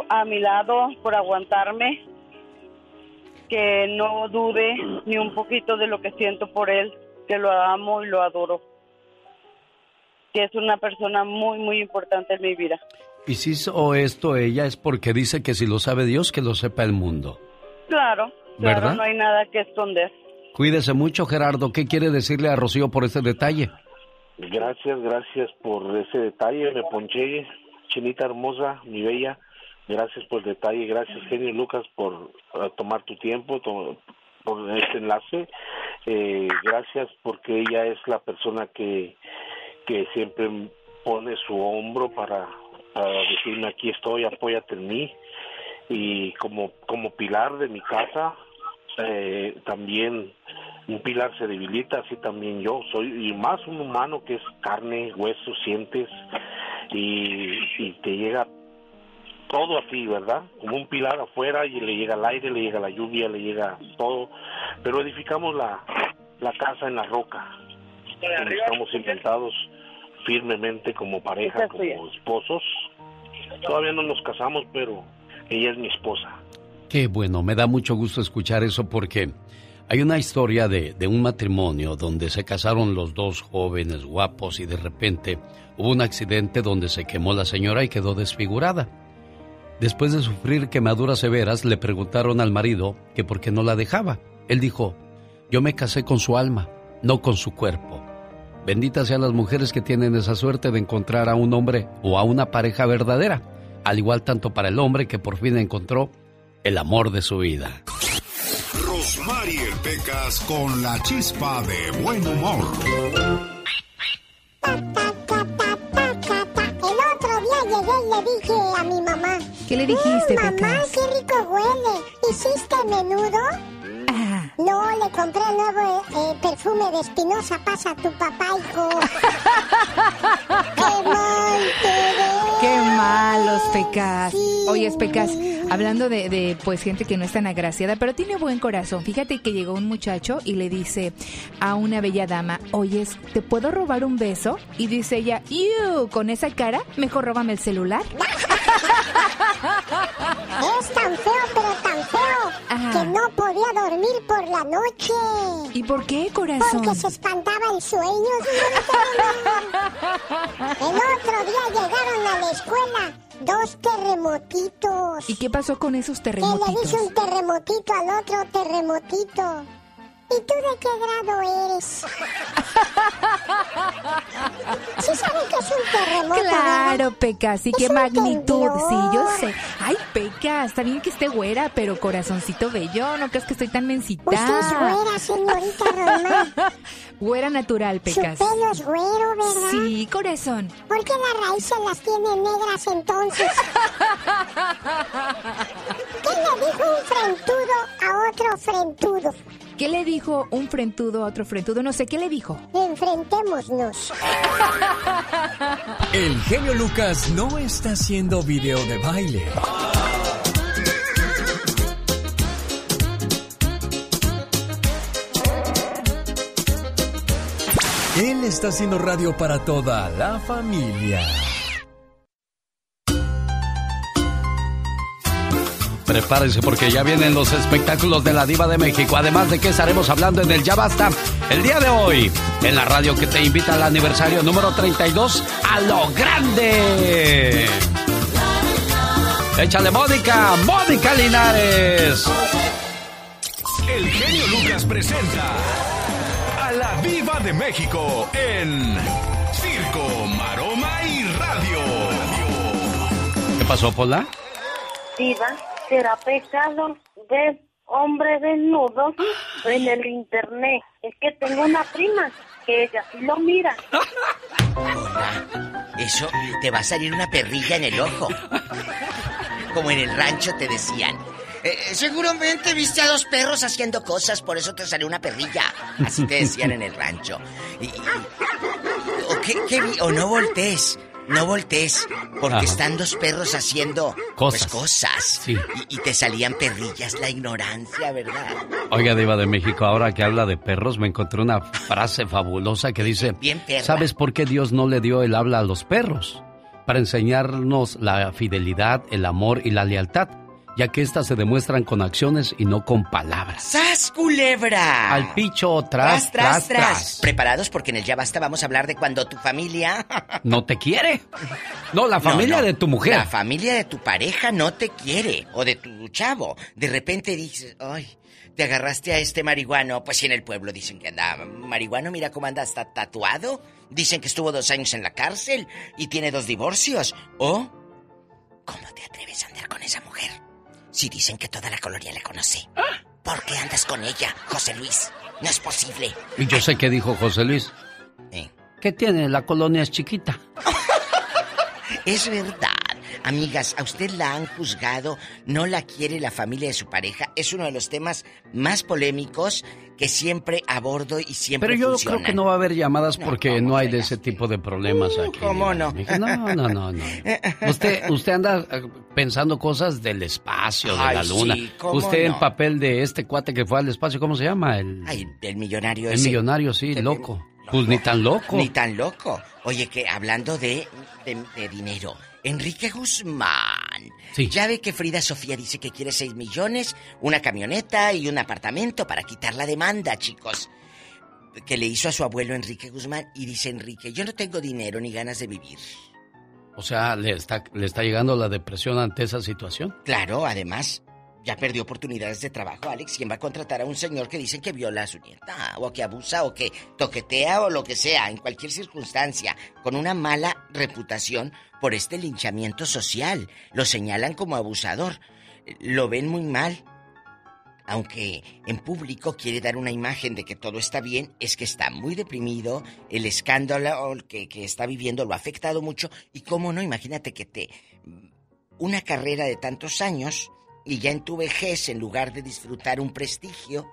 a mi lado, por aguantarme, que no dude ni un poquito de lo que siento por él, que lo amo y lo adoro, que es una persona muy, muy importante en mi vida. Y si hizo esto ella es porque dice que si lo sabe Dios, que lo sepa el mundo. Claro, claro, ¿Verdad? no hay nada que esconder. Cuídese mucho, Gerardo. ¿Qué quiere decirle a Rocío por ese detalle? Gracias, gracias por ese detalle. Me ponché, chinita hermosa, mi bella. Gracias por el detalle. Gracias, genio Lucas, por eh, tomar tu tiempo, to- por este enlace. Eh, gracias porque ella es la persona que, que siempre pone su hombro para, decirme aquí estoy, apóyate en mí. Y como, como pilar de mi casa, eh, también un pilar se debilita, así también yo soy, y más un humano que es carne, hueso, sientes, y, y te llega todo a ti, ¿verdad? Como un pilar afuera y le llega el aire, le llega la lluvia, le llega todo, pero edificamos la, la casa en la roca, donde estamos inventados firmemente como pareja, como esposos. Todavía no nos casamos, pero ella es mi esposa. Qué bueno, me da mucho gusto escuchar eso porque hay una historia de, de un matrimonio donde se casaron los dos jóvenes guapos y de repente hubo un accidente donde se quemó la señora y quedó desfigurada. Después de sufrir quemaduras severas, le preguntaron al marido que por qué no la dejaba. Él dijo, yo me casé con su alma, no con su cuerpo. Benditas sean las mujeres que tienen esa suerte de encontrar a un hombre o a una pareja verdadera, al igual tanto para el hombre que por fin encontró el amor de su vida. Rosmarie Pecas con la chispa de buen humor. El otro día llegué y le dije a mi mamá. ¿Qué le dijiste, "Mm, Mamá, Pecas? qué rico huele. ¿Hiciste menudo? No, le compré el nuevo eh, perfume de Espinosa Pasa a tu papá, hijo. ¡Qué mal te! Qué malos pecas. Oye, pecas, hablando de, de, pues gente que no es tan agraciada, pero tiene buen corazón. Fíjate que llegó un muchacho y le dice a una bella dama, oye, ¿te puedo robar un beso? Y dice ella, ¡Ew! Con esa cara, mejor róbame el celular. Es tan feo, pero tan feo, que no podía dormir por la noche. ¿Y por qué, corazón? Porque se espantaba el sueño, señorita. El otro día llegaron a la escuela dos terremotitos. ¿Y qué pasó con esos Que le terremotitos? dice un terremotito al otro terremotito. ¿Y tú de qué grado eres? ¿Sí saben que es un terremoto, Claro, verdad? Pecas, y qué magnitud. Sí, yo sé. Ay, Pecas, está bien que esté güera, pero corazoncito bello, no crees que estoy tan mensita. Usted es güera, señorita Román. Güera natural, Su Pecas. pelo es güero, ¿verdad? Sí, corazón. ¿Por qué las raíces las tiene negras entonces? ¿Qué le dijo un frentudo a otro frentudo? ¿Qué le dijo un frentudo a otro frentudo? No sé, ¿qué le dijo? Enfrentémonos. El genio Lucas no está haciendo video de baile. Él está haciendo radio para toda la familia. Prepárense porque ya vienen los espectáculos de la Diva de México. Además de que estaremos hablando en el Ya Basta el día de hoy. En la radio que te invita al aniversario número 32 a lo grande. Échale, Mónica, Mónica Linares. El genio Lucas presenta a la Viva de México en Circo, Maroma y Radio. ¿Qué pasó, Pola? Diva, será pecado ver hombre desnudo en el internet. Es que tengo una prima que ella sí lo mira. Eso te va a salir una perrilla en el ojo. Como en el rancho te decían. "Eh, seguramente viste a dos perros haciendo cosas, por eso te salió una perrilla. Así te decían en el rancho. O, o no voltees, no voltees, porque Ajá. están dos perros haciendo pues, Cosas. cosas. Sí. Y, y te salían perrillas, la ignorancia, ¿verdad? Oiga, Diva de México, ahora que habla de perros, me encontré una frase fabulosa que dice: Bien perra. ¿Sabes por qué Dios no le dio el habla a los perros? Para enseñarnos la fidelidad, el amor y la lealtad, ya que éstas se demuestran con acciones y no con palabras. ¡Sas, culebra! Al picho, tras, tras, tras. Preparados porque en el Ya Basta vamos a hablar de cuando tu familia... ¿No te quiere? No, la familia No, no. de tu mujer. La familia de tu pareja no te quiere. O de tu chavo. De repente dices, ay, te agarraste a este marihuano. Pues si en el pueblo dicen que anda marihuano, mira cómo anda, está tatuado. Dicen que estuvo dos años en la cárcel y tiene dos divorcios. O, ¿cómo te atreves a andar con esa mujer? Si dicen que toda la colonia la conoce. ¿Por qué andas con ella, José Luis? No es posible. Y yo sé qué dijo José Luis. Eh. ¿Qué tiene? La colonia es chiquita. Es verdad. Amigas, a usted la han juzgado, no la quiere la familia de su pareja. Es uno de los temas más polémicos que siempre abordo y siempre Pero yo funcionan. creo que no va a haber llamadas No, porque ¿cómo no hay de ese tipo de problemas aquí. ¿cómo no? No, no, no, no. Usted, usted anda eh, pensando cosas del espacio, de la luna. sí, ¿cómo usted en no? papel de este cuate que fue al espacio, ¿cómo se llama? El, Ay, el millonario el ese. millonario, sí, loco. Pues ni tan loco. Ni tan loco. Oye, que hablando de, de, de dinero, Enrique Guzmán. Ya ve que Frida Sofía dice que quiere 6 millones, una camioneta y un apartamento para quitar la demanda, chicos. Que le hizo a su abuelo Enrique Guzmán y dice Enrique, yo no tengo dinero ni ganas de vivir. O sea, ¿le está, ¿le está llegando la depresión ante esa situación? Claro, además, ya perdió oportunidades de trabajo, Alex. ¿Quién va a contratar a un señor que dicen que viola a su nieta? O que abusa, o que toquetea, o lo que sea, en cualquier circunstancia, con una mala reputación por este linchamiento social. Lo señalan como abusador. Lo ven muy mal. Aunque en público quiere dar una imagen de que todo está bien, es que está muy deprimido, el escándalo que, que está viviendo lo ha afectado mucho. Y cómo no, imagínate que te. Una carrera de tantos años y ya en tu vejez, en lugar de disfrutar un prestigio,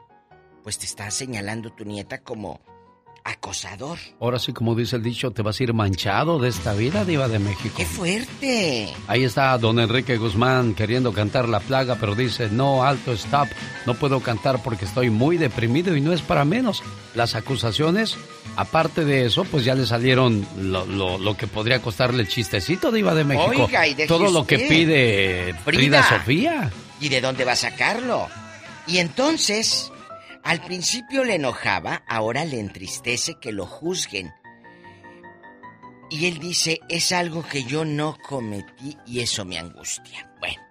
pues te está señalando tu nieta como acosador. Ahora sí, como dice el dicho, te vas a ir manchado de esta vida, Diva de México. ¡Qué fuerte! Ahí está don Enrique Guzmán queriendo cantar La Plaga, pero dice, no, alto, stop, no puedo cantar porque estoy muy deprimido y no es para menos. Las acusaciones, aparte de eso, pues ya le salieron lo, lo- lo que podría costarle el chistecito, Diva de México. Oiga, y deje Todo lo que pide Frida, Sofía. ¿Y de dónde va a sacarlo? Y entonces, al principio le enojaba, ahora le entristece que lo juzguen. Y él dice, es algo que yo no cometí y eso me angustia. Bueno,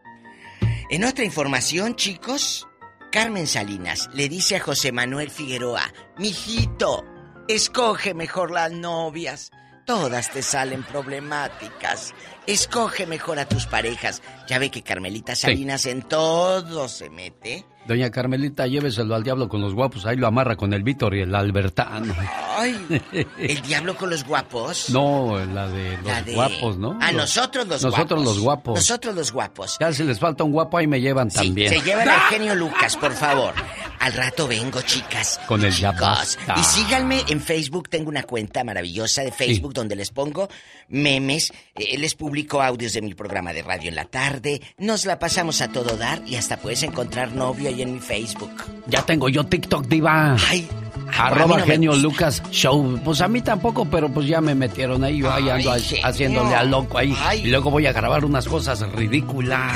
en otra información, chicos, Carmen Salinas le dice a José Manuel Figueroa, mijito, escoge mejor las novias. Todas te salen problemáticas. Escoge mejor a tus parejas. Ya ve que Carmelita Salinas en todo se mete. Doña Carmelita, lléveselo al diablo con los guapos, ahí lo amarra con el Víctor y el Albertano. Ay, el diablo con los guapos. No, la de los La de- guapos, ¿no? A Los- nosotros los Nosotros guapos. los guapos. Nosotros los guapos. Ya si les falta un guapo, ahí me llevan también. Se llevan al genio Lucas, por favor. Al rato vengo, chicas. Con el ya Chicos. basta. Y síganme en Facebook. Tengo una cuenta maravillosa de Facebook donde les pongo memes. eh, les publico audios de mi programa de radio en la tarde. Nos la pasamos a todo dar y hasta puedes encontrar novio ahí en mi Facebook. Ya tengo yo TikTok, diva. Ay, Arroba no genio. Lucas Show. Pues a mí tampoco, pero pues ya me metieron ahí. Yo ahí ando genio. haciéndole a loco ahí. Ay. Y luego voy a grabar unas cosas ridículas.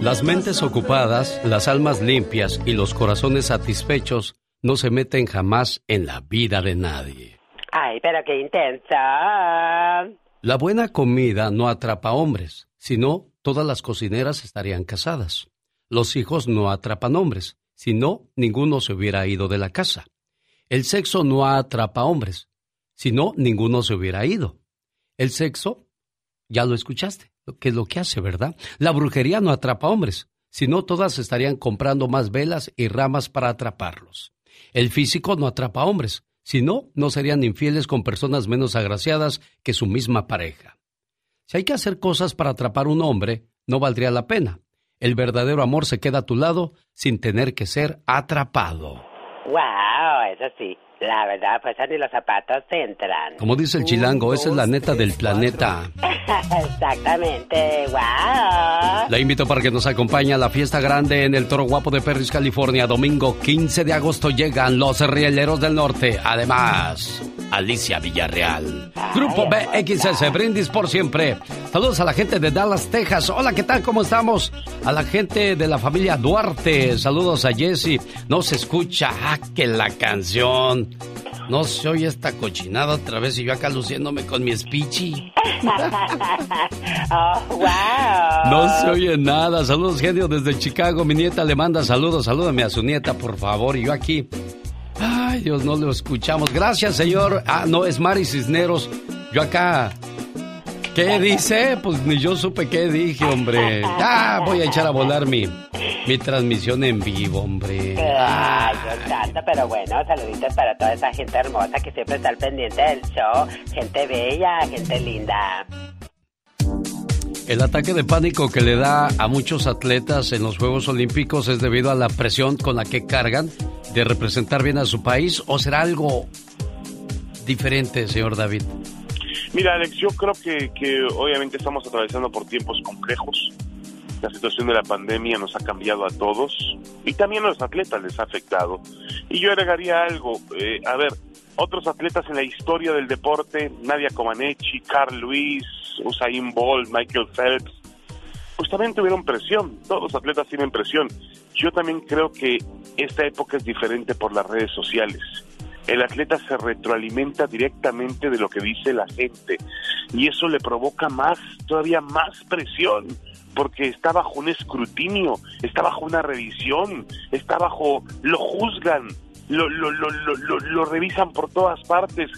Las mentes ocupadas, las almas limpias y los corazones satisfechos no se meten jamás en la vida de nadie. Ay, pero qué intensa. La buena comida no atrapa hombres, sino todas las cocineras estarían casadas. Los hijos no atrapan hombres, si no, ninguno se hubiera ido de la casa. El sexo no atrapa hombres, si no, ninguno se hubiera ido. El sexo, ya lo escuchaste, que es lo que hace, ¿verdad? La brujería no atrapa hombres, si no, todas estarían comprando más velas y ramas para atraparlos. El físico no atrapa hombres, si no, no serían infieles con personas menos agraciadas que su misma pareja. Si hay que hacer cosas para atrapar un hombre, no valdría la pena. El verdadero amor se queda a tu lado sin tener que ser atrapado. Wow, eso sí. La verdad, pues ni los zapatos entran. Como dice el chilango, esa es la neta del planeta. Exactamente, wow. La invito para que nos acompañe a la fiesta grande en el Toro Guapo de Perris, California. Domingo 15 de agosto llegan los Rieleros del Norte. Además, Alicia Villarreal. Grupo BXS, brindis por siempre. Saludos a la gente de Dallas, Texas. Hola, ¿qué tal? ¿Cómo estamos? A la gente de la familia Duarte. Saludos a Jesse. No se escucha. Ah, que la canción. No se oye esta cochinada otra vez y yo acá luciéndome con mi speechy. oh, wow. No se oye nada. Saludos, genio, desde Chicago. Mi nieta le manda saludos. Salúdame a su nieta, por favor. Y yo aquí. Ay, Dios, no lo escuchamos. Gracias, señor. Ah, no, es Mari Cisneros. Yo acá. ¿Qué dice? Pues ni yo supe qué dije, hombre. Ya voy a echar a volar mi, mi transmisión en vivo, hombre. Ay, Dios santo, pero bueno, saluditos para toda esa gente hermosa que siempre está al pendiente del show. Gente bella, gente linda. El ataque de pánico que le da a muchos atletas en los Juegos Olímpicos es debido a la presión con la que cargan de representar bien a su país o será algo diferente, señor David. Mira, Alex, yo creo que, que obviamente estamos atravesando por tiempos complejos. La situación de la pandemia nos ha cambiado a todos y también a los atletas les ha afectado. Y yo agregaría algo, eh, a ver, otros atletas en la historia del deporte, Nadia Comaneci, Carl Luis, Usain Bolt, Michael Phelps, pues también tuvieron presión. Todos los atletas tienen presión. Yo también creo que esta época es diferente por las redes sociales el atleta se retroalimenta directamente de lo que dice la gente y eso le provoca más, todavía más presión porque está bajo un escrutinio, está bajo una revisión, está bajo, lo juzgan, lo, lo, lo, lo, revisan por todas partes.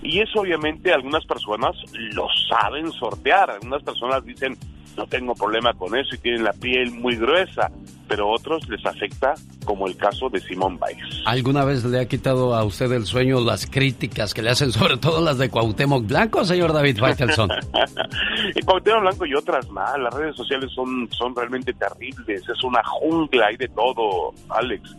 Y eso obviamente algunas personas lo saben sortear, algunas personas dicen, no tengo problema con eso y tienen la piel muy gruesa, pero otros les afecta, como el caso de Simón Biles. ¿Alguna vez le ha quitado a usted el sueño las críticas que le hacen, sobre todo las de Cuauhtémoc Blanco, señor David Faitelson? Cuauhtémoc Blanco y otras más, las redes sociales son, son realmente terribles, es una jungla, hay de todo, Alex.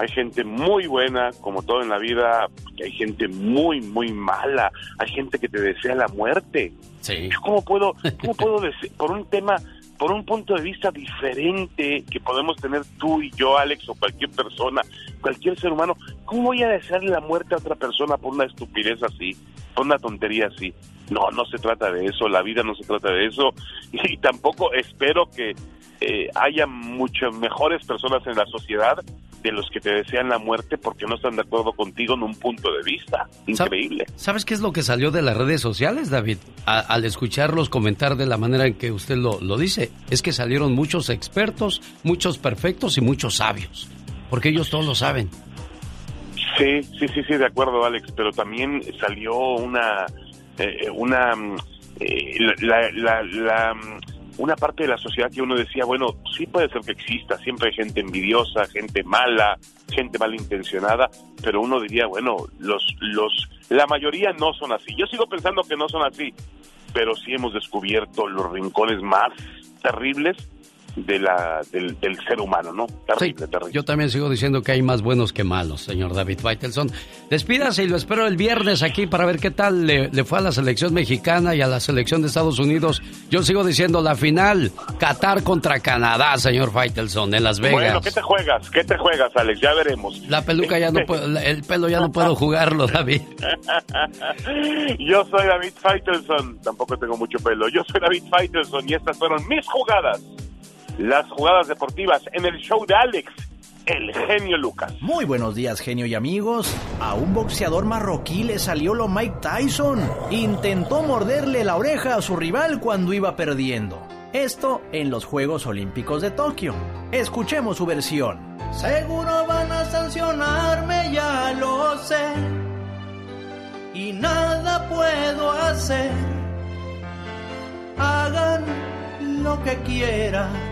Hay gente muy buena, como todo en la vida, hay gente muy, muy mala, hay gente que te desea la muerte. Sí. ¿Cómo puedo, cómo puedo por un tema, por un punto de vista diferente que podemos tener tú y yo, Alex, o cualquier persona, cualquier ser humano, cómo voy a desearle la muerte a otra persona por una estupidez así, por una tontería así? No, no se trata de eso, la vida no se trata de eso, y tampoco espero que eh, haya muchas mejores personas en la sociedad de los que te desean la muerte porque no están de acuerdo contigo en un punto de vista. Increíble. ¿Sabes qué es lo que salió de las redes sociales, David? al escucharlos comentar de la manera en que usted lo, lo dice, es que salieron muchos expertos, muchos perfectos y muchos sabios, porque ellos todos lo saben. Sí, sí, sí, sí, de acuerdo, Alex, pero también salió una, eh, una, mm, eh, la, la, la una parte de la sociedad que uno decía, bueno, sí puede ser que exista, siempre hay gente envidiosa, gente mala, gente malintencionada, pero uno diría, bueno, los, los, la mayoría no son así. Yo sigo pensando que no son así, pero sí hemos descubierto los rincones más terribles de la, del, ser humano, ¿no? Terrible, terrible. Yo también sigo diciendo que hay más buenos que malos, señor David Faitelson. Despídase y lo espero el viernes aquí para ver qué tal le, fue a la selección mexicana y a la selección de Estados Unidos. Yo sigo diciendo la final, Qatar contra Canadá, señor Faitelson, en Las Vegas. Bueno, ¿qué te juegas? ¿Qué te juegas, Alex? Ya veremos. La peluca ya no puedo, el pelo ya no puedo jugarlo, David. Yo soy David Faitelson, tampoco tengo mucho pelo. Yo soy David Faitelson y estas fueron mis jugadas las jugadas deportivas en el show de Alex, el genio Lucas. Muy buenos días, genio y amigos. A un boxeador marroquí le salió lo Mike Tyson. Intentó morderle la oreja a su rival cuando iba perdiendo. Esto en los Juegos Olímpicos de Tokio. Escuchemos su versión. Seguro van a sancionarme, ya lo sé. Y nada puedo hacer. Hagan lo que quieran.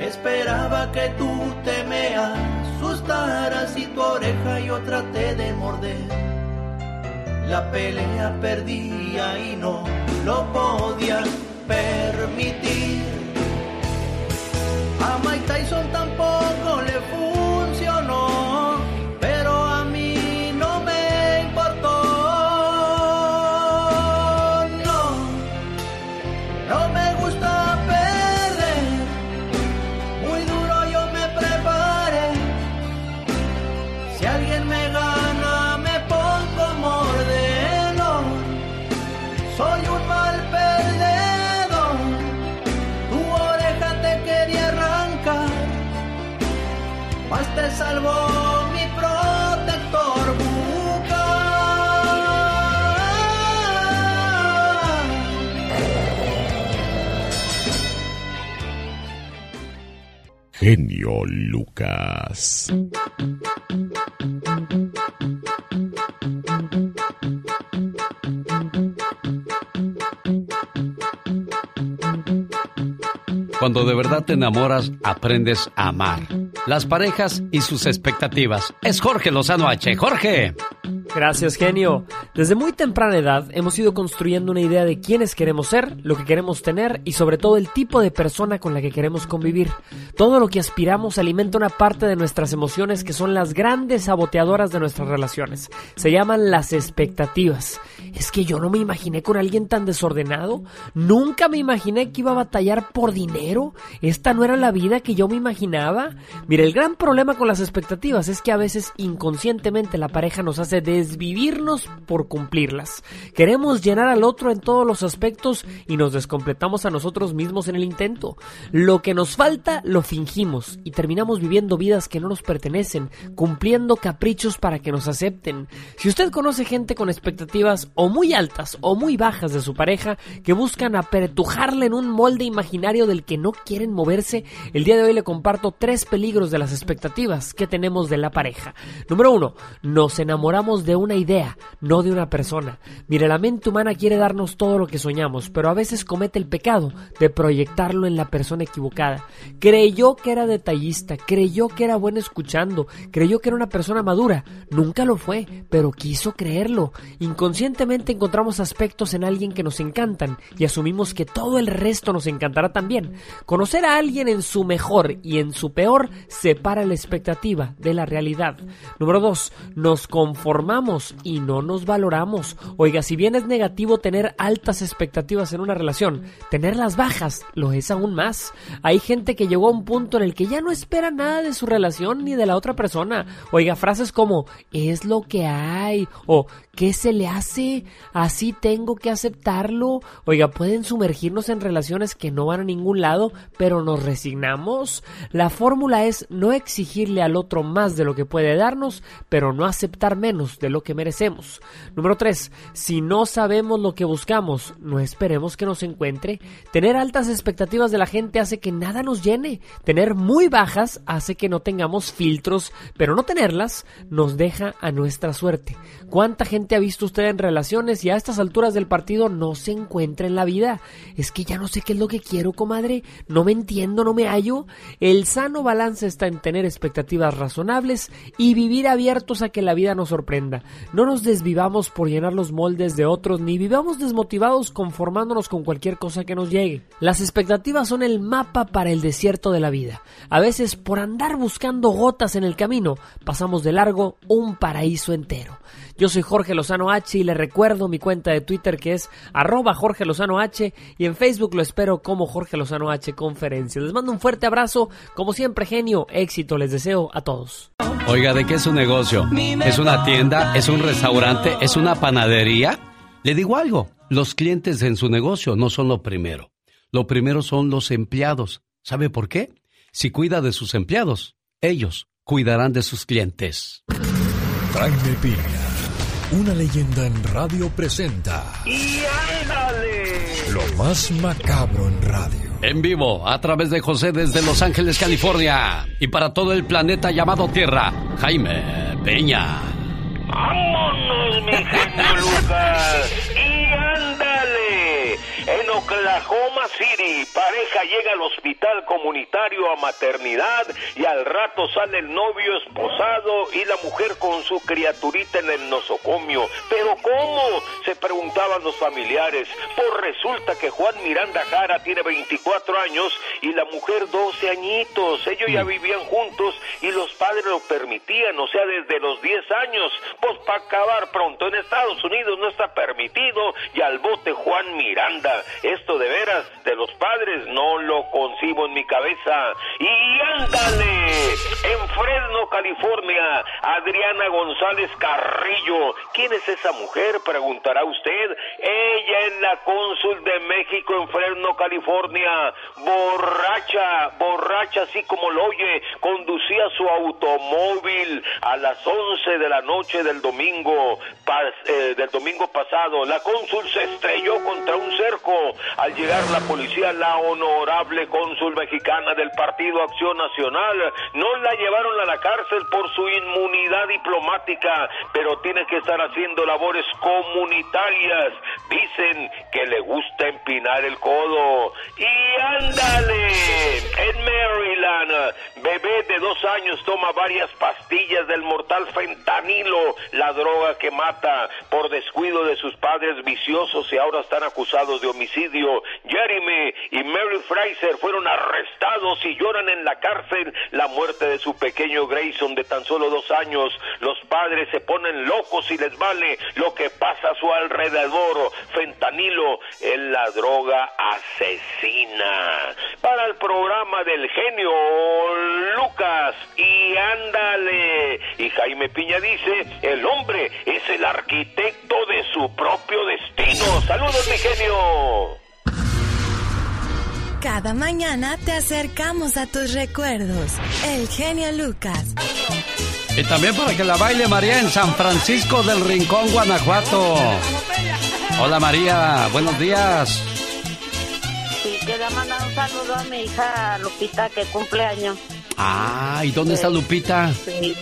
Esperaba que tú te me asustaras y tu oreja yo traté de morder. La pelea perdía y no lo podía permitir. A Mike Tyson tampoco le funcionó, Genio Lucas. Cuando de verdad te enamoras, aprendes a amar. Las parejas y sus expectativas. Es Jorge Lozano H. Jorge. Gracias, genio. Desde muy temprana edad hemos ido construyendo una idea de quiénes queremos ser, lo que queremos tener y sobre todo el tipo de persona con la que queremos convivir. Todo lo que aspiramos alimenta una parte de nuestras emociones que son las grandes saboteadoras de nuestras relaciones. Se llaman las expectativas. Es que yo no me imaginé con alguien tan desordenado. Nunca me imaginé que iba a batallar por dinero. Esta no era la vida que yo me imaginaba. Mira, el gran problema con las expectativas es que a veces inconscientemente la pareja nos hace desvivirnos por cumplirlas. Queremos llenar al otro en todos los aspectos y nos descompletamos a nosotros mismos en el intento. Lo que nos falta lo fingimos y terminamos viviendo vidas que no nos pertenecen, cumpliendo caprichos para que nos acepten. Si usted conoce gente con expectativas o muy altas o muy bajas de su pareja que buscan apertujarle en un molde imaginario del que no quieren moverse, el día de hoy le comparto tres peligros de las expectativas que tenemos de la pareja. Número uno, nos enamoramos de una idea, no de una persona. Mire, la mente humana quiere darnos todo lo que soñamos, pero a veces comete el pecado de proyectarlo en la persona equivocada. Creyó que era detallista, creyó que era bueno escuchando, creyó que era una persona madura. Nunca lo fue, pero quiso creerlo. Inconscientemente encontramos aspectos en alguien que nos encantan y asumimos que todo el resto nos encantará también. Conocer a alguien en su mejor y en su peor separa la expectativa de la realidad. Número 2. Nos conformamos y no nos valoramos. Oiga, si bien es negativo tener altas expectativas en una relación, tenerlas bajas lo es aún más. Hay gente que llegó a un punto en el que ya no espera nada de su relación ni de la otra persona. Oiga, frases como es lo que hay o ¿qué se le hace? Así tengo que aceptarlo. Oiga, pueden sumergirnos en relaciones que no van a ningún lado, pero nos resignamos. La fórmula es no exigirle al otro más de lo que puede darnos, pero no aceptar menos de lo que merecemos. Número 3. Si no sabemos lo que buscamos, no esperemos que nos encuentre. Tener altas expectativas de la gente hace que nada nos llene. Tener muy bajas hace que no tengamos filtros, pero no tenerlas nos deja a nuestra suerte. ¿Cuánta gente ha visto usted en relaciones y a estas alturas del partido no se encuentra en la vida? Es que ya no sé qué es lo que quiero, comadre. No me entiendo, no me hallo. El sano balance está en tener expectativas razonables y vivir abiertos a que la vida nos sorprenda. No nos desvivamos por llenar los moldes de otros ni vivamos desmotivados conformándonos con cualquier cosa que nos llegue. Las expectativas son el mapa para el desierto de la vida. A veces por andar buscando gotas en el camino pasamos de largo un paraíso entero. Yo soy Jorge Lozano H y le recuerdo mi cuenta de Twitter que es arroba Jorge Lozano H y en Facebook lo espero como Jorge Lozano H Conferencias. Les mando un fuerte abrazo, como siempre genio, éxito les deseo a todos. Oiga, ¿de qué es su negocio? ¿Es una tienda? ¿Es un restaurante? ¿Es una panadería? Le digo algo, los clientes en su negocio no son lo primero. Lo primero son los empleados. ¿Sabe por qué? Si cuida de sus empleados, ellos cuidarán de sus clientes. Jaime Piña, una leyenda en radio presenta. ¡Y ándale! Lo más macabro en radio. En vivo, a través de José desde Los Ángeles, California. Y para todo el planeta llamado Tierra, Jaime Peña. ¡Vámonos, mi genio Lucas! ¡Y ándale! En Oklahoma City, pareja llega al hospital comunitario a maternidad y al rato sale el novio esposado y la mujer con su criaturita en el nosocomio. ¿Pero cómo? Se preguntaban los familiares. Pues resulta que Juan Miranda Jara tiene 24 años y la mujer 12 añitos. Ellos ya vivían juntos y los padres lo permitían, o sea, desde los 10 años. Pues para acabar pronto, en Estados Unidos no está permitido y al bote Juan Miranda. Esto de veras, de los padres, no lo concibo en mi cabeza. Y ándale, en Fresno, California, Adriana González Carrillo. ¿Quién es esa mujer? Preguntará usted. Ella es la cónsul de México en Fresno, California. Borracha, borracha así como lo oye, conducía su automóvil a las 11 de la noche del domingo, pas- eh, del domingo pasado. La cónsul se estrelló contra un cerco. Al llegar la policía, la honorable cónsul mexicana del Partido Acción Nacional no la llevaron a la cárcel por su inmunidad diplomática, pero tiene que estar haciendo labores comunitarias. Dicen que le gusta empinar el codo. Y ándale, en Maryland, bebé de dos años toma varias pastillas del mortal fentanilo, la droga que mata por descuido de sus padres viciosos y ahora están acusados de homicidio. Jeremy y Mary Fraser fueron arrestados y lloran en la cárcel la muerte de su pequeño Grayson de tan solo dos años. Los padres se ponen locos y les vale lo que pasa a su alrededor. Fentanilo es la droga asesina. Para el programa del genio Lucas y ándale. Y Jaime Piña dice, el hombre es el arquitecto de su propio destino. Saludos, mi genio. Cada mañana te acercamos a tus recuerdos. El genio Lucas. Y también para que la baile María en San Francisco del Rincón, Guanajuato. Hola María, buenos días. Sí, quería mandar un saludo a mi hija Lupita que cumple años. Ah, ¿y dónde está Lupita? Sí.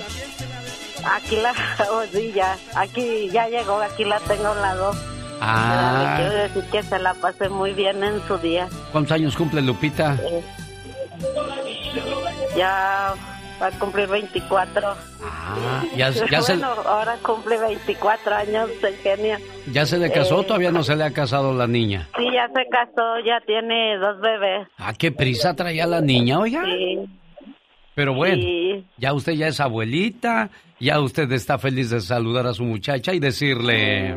Aquí la, oh, sí, ya, aquí ya llegó, aquí la tengo a Le Ah, quiero decir que se la pase muy bien en su día. ¿cuántos años cumple Lupita? Ya va a cumplir 24. Ah, ya, ya se, bueno, ahora cumple 24 años el genio. ¿Ya se le casó o Eh, todavía no se le ha casado la niña? Sí, ya se casó, ya tiene dos bebés. Ah, qué prisa traía la niña, oiga. Sí. Pero bueno, Sí. ya usted ya es abuelita, ya usted está feliz de saludar a su muchacha y decirle...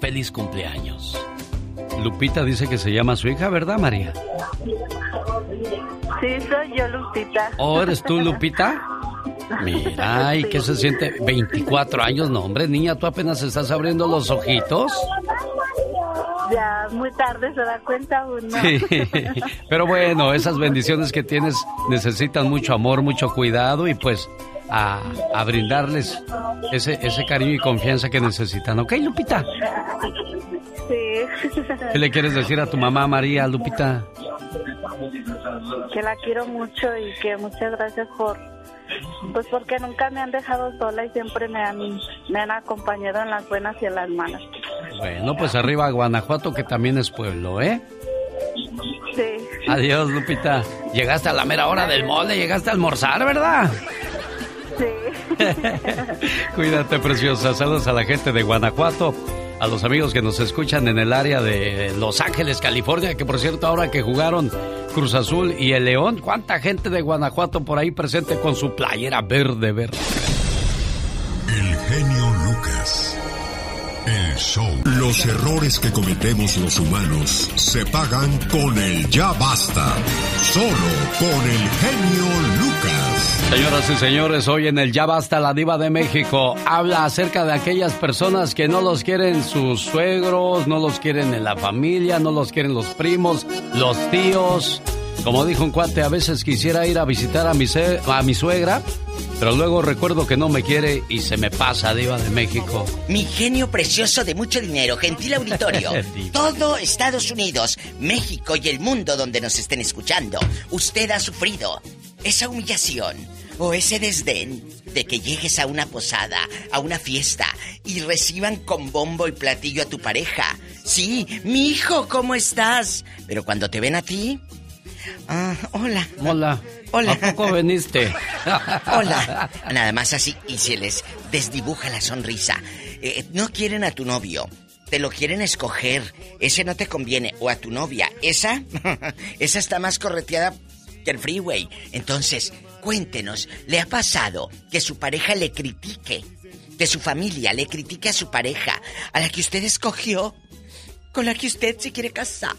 Feliz cumpleaños. Lupita dice que se llama su hija, ¿verdad, María? Sí, soy yo, Lupita. ¿O eres tú, Lupita? Mira, ¿y qué se siente? 24 años, no, hombre, niña, tú apenas estás abriendo los ojitos. Ya muy tarde se da cuenta uno. Sí. Pero bueno, esas bendiciones que tienes necesitan mucho amor, mucho cuidado y pues a, a brindarles ese, ese cariño y confianza que necesitan. ¿Ok, Lupita? Sí. ¿Qué le quieres decir a tu mamá, María, Lupita? que la quiero mucho y que muchas gracias por pues porque nunca me han dejado sola y siempre me han me han acompañado en las buenas y en las malas. Bueno, pues arriba a Guanajuato, que también es pueblo, ¿eh? Sí. Adiós, Lupita. Llegaste a la mera hora del mole, llegaste a almorzar, ¿verdad? Sí. Cuídate, preciosa. Saludos a la gente de Guanajuato. a los amigos que nos escuchan en el área de Los Ángeles, California, que por cierto ahora que jugaron Cruz Azul y el León, cuánta gente de Guanajuato por ahí presente con su playera verde verde. El genio Lucas. Show. Los errores que cometemos los humanos se pagan con el ya basta. Solo con el genio Lucas. Señoras y señores, hoy en el Ya Basta la Diva de México habla acerca de aquellas personas que no los quieren sus suegros, no los quieren en la familia, no los quieren los primos, los tíos. Como dijo un cuate, a veces quisiera ir a visitar a mi, a mi suegra, pero luego recuerdo que no me quiere y se me pasa, Diva de México. Mi genio precioso de mucho dinero, gentil auditorio. todo Estados Unidos, México y el mundo donde nos estén escuchando, usted ha sufrido esa humillación o ese desdén de que llegues a una posada, a una fiesta y reciban con bombo y platillo a tu pareja. Sí, mi hijo, ¿cómo estás? Pero cuando te ven a ti, Ah, hola. Hola. Hola. ¿A poco veniste? hola. Nada más así y se les desdibuja la sonrisa. Eh, no quieren a tu novio. Te lo quieren escoger. Ese no te conviene. O a tu novia. Esa, esa está más correteada que el freeway. Entonces, cuéntenos, ¿le ha pasado que su pareja le critique? Que su familia le critique a su pareja, a la que usted escogió, con la que usted se quiere casar.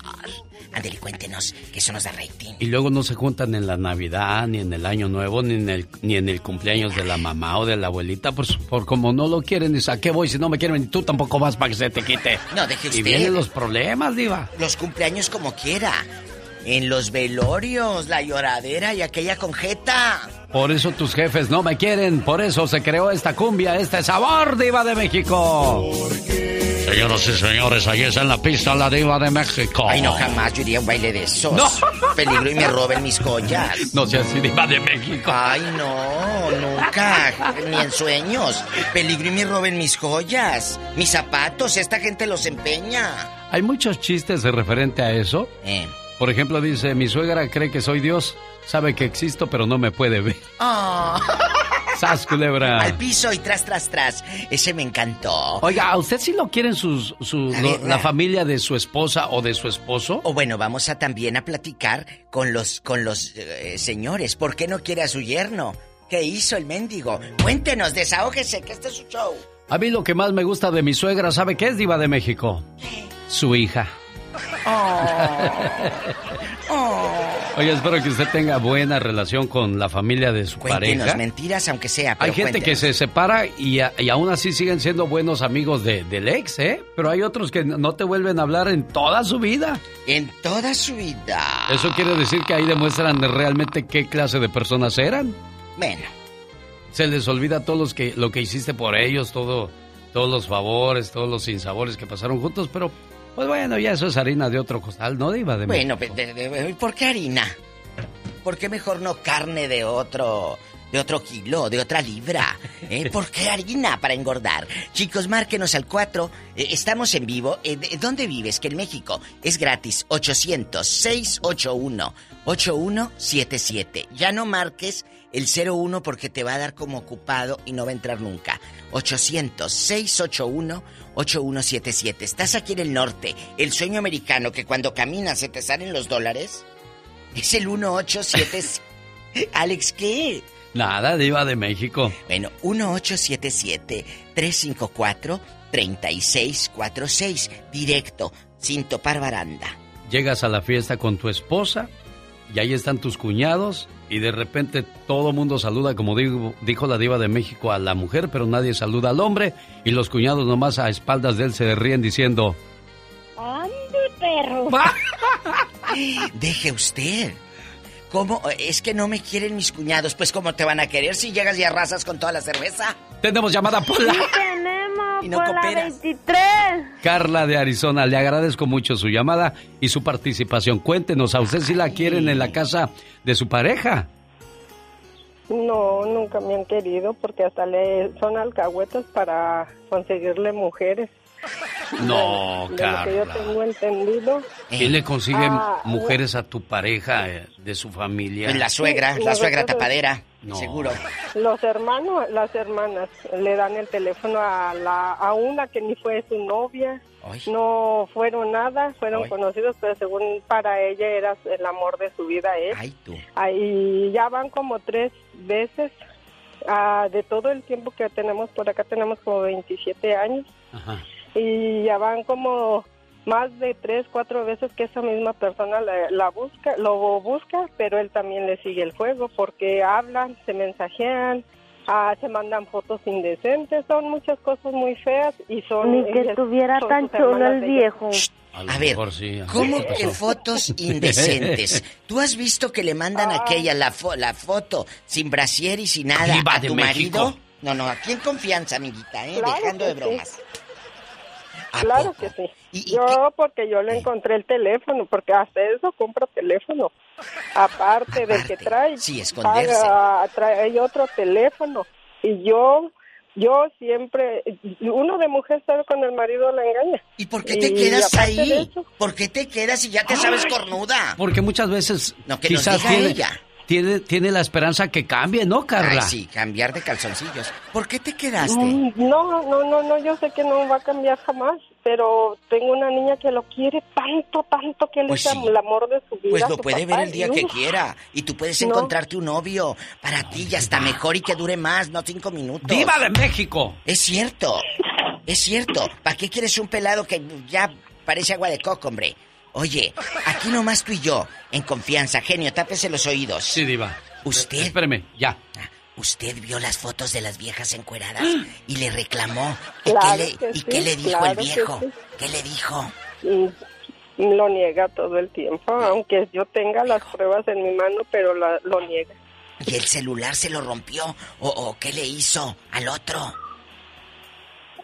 Ándale, cuéntenos, que eso nos da rating. Y luego no se juntan en la Navidad, ni en el Año Nuevo, ni en el, ni en el cumpleaños de la mamá o de la abuelita, por, por como no lo quieren, dice, ¿a qué voy si no me quieren? Y tú tampoco vas para que se te quite. No, deje usted. Y vienen los problemas, diva. Los cumpleaños como quiera. En los velorios, la lloradera y aquella conjeta. Por eso tus jefes no me quieren, por eso se creó esta cumbia, este sabor, diva de México. Señoras y señores, ahí está en la pista la diva de México. Ay, no, jamás yo iría a un baile de esos. No. Peligro y me roben mis joyas. No seas diva de México. Ay, no, nunca. Ni en sueños. Peligro y me roben mis joyas. Mis zapatos, esta gente los empeña. Hay muchos chistes de referente a eso. Eh. Por ejemplo, dice, mi suegra cree que soy Dios, sabe que existo, pero no me puede ver. Oh. ¡Sas, culebra! Al piso y tras, tras, tras. Ese me encantó. Oiga, ¿a usted sí lo quieren sus, su, La lo- verdad. la familia de su esposa o de su esposo? O bueno, vamos a también a platicar con los, con los eh, señores. ¿Por qué no quiere a su yerno? ¿Qué hizo el mendigo? Cuéntenos, desahógese, que este es su show. A mí lo que más me gusta de mi suegra, ¿sabe qué es diva de México? Su hija. Oye, espero que usted tenga buena relación con la familia de su Cuéntenos pareja. mentiras, aunque sea. Pero Hay gente que se separa y, a- y aún así siguen siendo buenos amigos de- del ex, ¿eh? Pero hay otros que no te vuelven a hablar en toda su vida. En toda su vida. Eso quiere decir que ahí demuestran realmente qué clase de personas eran. Bueno. Se les olvida todo los que, lo que hiciste por ellos, todo, todos los favores, todos los sinsabores que pasaron juntos, pero pues bueno, ya eso es harina de otro costal, ¿no, Diva de Bueno, de- de- ¿por qué harina? ¿Por qué mejor no carne de otro, de otro kilo, de otra libra? ¿Eh? ¿Por qué harina para engordar? Chicos, márquenos al 4. eh, estamos en vivo. Eh, ¿de- ¿Dónde vives? Que en México es gratis. 800-681-8177. Ya no marques el 01 porque te va a dar como ocupado y no va a entrar nunca. 800-681-8177. Estás aquí en el norte. El sueño americano que cuando caminas se te salen los dólares. Es el 1877. Alex, ¿qué? Nada, Diva de México. Bueno, 1877-354-3646. Directo, sin topar baranda. Llegas a la fiesta con tu esposa y ahí están tus cuñados y de repente todo mundo saluda, como digo- dijo la Diva de México, a la mujer, pero nadie saluda al hombre y los cuñados nomás a espaldas de él se ríen diciendo... ¡Ande, perro! Deje usted. ¿Cómo? Es que no me quieren mis cuñados. Pues, ¿cómo te van a querer si llegas y arrasas con toda la cerveza? Tenemos llamada Pola. Y no por la cooperas. 23. Carla de Arizona, le agradezco mucho su llamada y su participación. Cuéntenos, ¿a usted si la quieren en la casa de su pareja? No, nunca me han querido porque hasta le son alcahuetas para conseguirle mujeres. No, de lo que yo Carla. tengo entendido. ¿Quién le consigue Ah, mujeres a tu pareja eh, de su familia? Pues la suegra, la suegra tapadera, No. seguro. Los hermanos, las hermanas le dan el teléfono a la a una que ni fue su novia. No fueron nada, fueron Ay. conocidos, pero según para ella era el amor de su vida él. Ay, tú. Ahí ya van como tres veces. ah, de todo el tiempo que tenemos por acá, tenemos como 27 años. Y ya van como más de tres, cuatro veces que esa misma persona la, la busca, lo busca, pero él también le sigue el juego porque hablan, se mensajean, ah, se mandan fotos indecentes, son muchas cosas muy feas y son... Ni que ellas estuviera tan chulo el viejo. A, A ver, ¿cómo que fotos indecentes? ¿Tú has visto que le mandan a aquella la, fo- la foto sin brasier y sin nada a tu México. marido? No, no, aquí en confianza, amiguita, ¿eh? Claro Dejando de sí. Claro que sí. Yo porque yo le encontré el teléfono, porque hasta eso compra teléfono. Aparte, del que trae, sí, esconderse. paga- trae otro teléfono. Y yo, yo siempre, uno de mujer sabe cuando el marido la engaña. ¿Y por qué te quedas aparte ahí? eso, ¿Por qué te quedas y ya te sabes cornuda? Porque muchas veces que nos quizás diga tiene, ella. Tiene, tiene la esperanza que cambie, ¿no, Carla? Ay, sí, cambiar de calzoncillos. ¿Por qué te quedaste? Mm, No, no, no, no, yo sé que no va a cambiar jamás, pero tengo una niña que lo quiere tanto, tanto que él Pues es sí. el amor de su vida. Pues lo puede papá, ver el día y que quiera. Y tú puedes No. encontrarte un novio para ti y hasta mejor y que dure más, no cinco minutos. ¡Viva de México! Es cierto. Es cierto. ¿Para qué quieres un pelado que ya parece agua de coco, hombre? Oye, aquí nomás tú y yo, en confianza. Genio, tápese los oídos. Sí, Diva. ¿Usted? Espérame, ya. Usted vio las fotos de las viejas encueradas y le reclamó. ¿Y, Claro qué, le, que y sí, qué le dijo claro el viejo? sí. ¿Qué le dijo? y lo niega todo el tiempo, aunque yo tenga las pruebas en mi mano, pero la- lo niega. ¿Y el celular se lo rompió? ¿O, o qué le hizo al otro?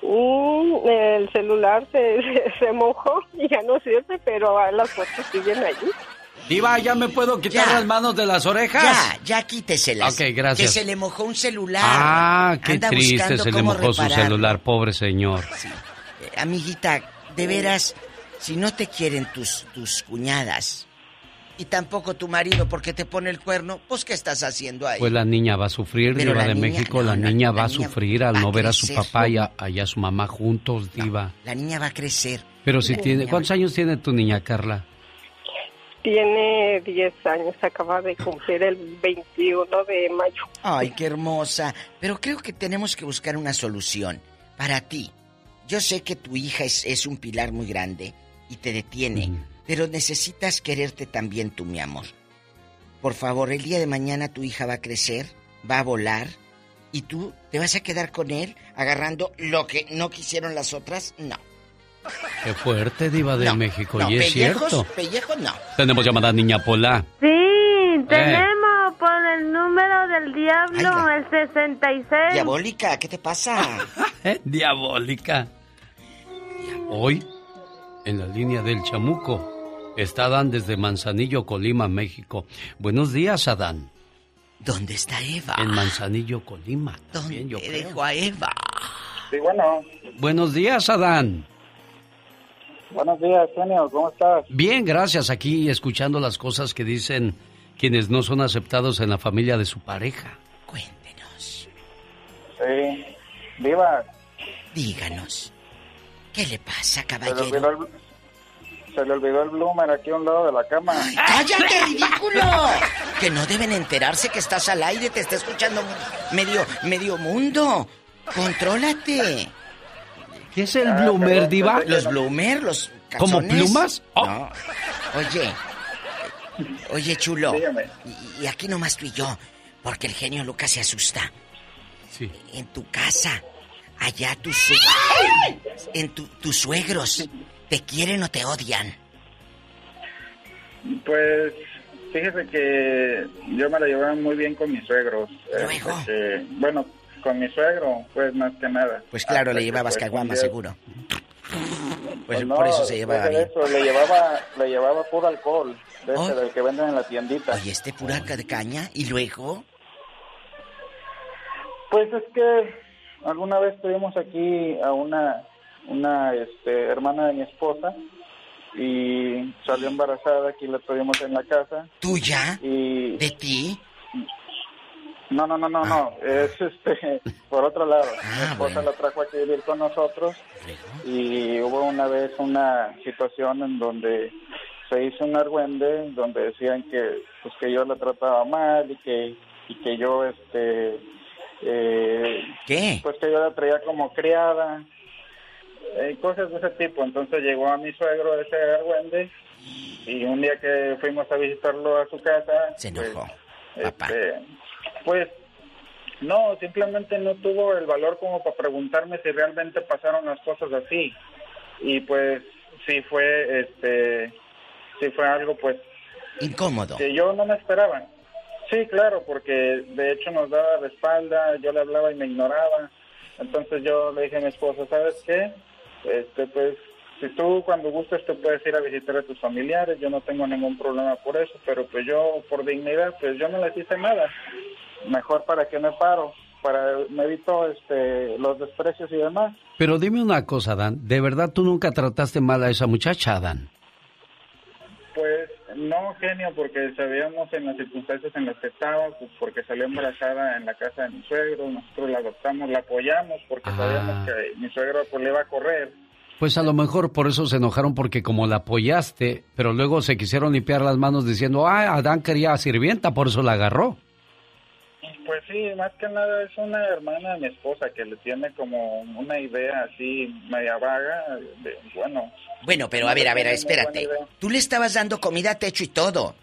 Mm, el celular se, se mojó y ya no sirve, pero ah, las fotos siguen allí. Diva, ¿ya me puedo quitar Ya. las manos de las orejas? Ya, ya quíteselas. Ok, gracias. Que se le mojó un celular. Ah, qué Anda triste, se le mojó su celular, pobre señor. Eh, amiguita, de veras, si no te quieren tus, tus cuñadas y tampoco tu marido porque te pone el cuerno, pues ¿qué estás haciendo ahí? Pues la niña va a sufrir, Pero Diva de niña- México. no, la no, niña la va a sufrir al no a ver a su papá y a, y a su mamá juntos, Diva. La niña va a crecer. Pero si La tiene... ¿Cuántos años tiene tu niña, Carla? Tiene 10 años, acaba de cumplir el 21 de mayo. Ay, qué hermosa. Pero creo que tenemos que buscar una solución para ti. Yo sé que tu hija es, es un pilar muy grande y te detiene, pero necesitas quererte también tú, mi amor. Por favor, el día de mañana tu hija va a crecer, va a volar y tú te vas a quedar con él agarrando lo que no quisieron las otras. No. Qué fuerte, Diva de México. no, y es pellejos, cierto. pellejos no. Tenemos llamada Niña Pola. Sí, Eh. tenemos por el número del diablo, el 66. Diabólica, ¿qué te pasa? Eh, Diabólica. Hoy, en la línea del Chamuco, está Adán desde Manzanillo, Colima, México. Buenos días, Adán. ¿Dónde está Eva? En Manzanillo, Colima. También yo Te creo. dejo a Eva. Sí, bueno. Buenos días, Adán. Buenos días, genio. ¿Cómo estás? Bien, gracias. Aquí escuchando las cosas que dicen quienes no son aceptados en la familia de su pareja. Sí. Diva, Díganos. ¿Qué le pasa, caballero? Se le olvidó el bloomer aquí a un lado de la cama. ¡Cállate, ridículo! Que no deben enterarse que estás al aire, te está escuchando medio, medio mundo. Contrólate. ¿Qué es el bloomer, Diva? Los bloomer, los ¿Como plumas? Oh. No. Oye, oye, chulo. Y, y aquí nomás tú y yo, porque el genio Lucas se asusta. Sí. En tu casa, allá tus su- en tu- tus suegros, ¿te quieren o te odian? Pues fíjese que yo me la llevaba muy bien con mis suegros. eh, porque, bueno, con mi suegro, pues más que nada. Pues claro, Hasta le llevabas pues, caguama, seguro. Pues no, por eso se llevaba de bien. eso, le llevaba, le llevaba puro alcohol, de ese, Oh. del que venden en la tiendita. Oye, este pura de caña, y luego, Pues es que alguna vez tuvimos aquí a una una este, hermana de mi esposa y salió embarazada, aquí la tuvimos en la casa. ¿Tuya? Y... ¿De ti? No, no, no, no, no, es este, por otro lado. mi esposa la trajo aquí a vivir con nosotros y hubo una vez una situación en donde se hizo un argüende donde decían que pues que yo la trataba mal y que y que yo este eh, ¿Qué? Pues que yo la traía como criada, eh, cosas de ese tipo. Entonces llegó a mi suegro ese argüende y un día que fuimos a visitarlo a su casa... Se enojó, pues, este, pues no, simplemente no tuvo el valor como para preguntarme si realmente pasaron las cosas así. Y pues sí fue, este, sí fue algo pues... Incómodo. Que yo no me esperaba. Sí, claro, porque de hecho nos daba la espalda, yo le hablaba y me ignoraba. Entonces yo le dije a mi esposa, ¿sabes qué? Este, pues, si tú cuando gustes te puedes ir a visitar a tus familiares, yo no tengo ningún problema por eso, pero pues yo por dignidad, pues yo no les hice nada. Mejor para que me paro, para me evito este, los desprecios y demás. Pero dime una cosa, Dan, ¿de verdad tú nunca trataste mal a esa muchacha, Dan? No, genio, porque sabíamos en las circunstancias en las que estaba, pues porque salió embarazada en la casa de mi suegro, nosotros la adoptamos, la apoyamos porque sabíamos que mi suegro pues le iba a correr. Pues a lo mejor por eso se enojaron porque como la apoyaste, pero luego se quisieron limpiar las manos diciendo, ah, Adán quería sirvienta, por eso la agarró. Pues sí, más que nada es una hermana de mi esposa que le tiene como una idea así media vaga de, bueno... Bueno, pero a ver, a ver, espérate. Tú le estabas dando comida, techo y todo.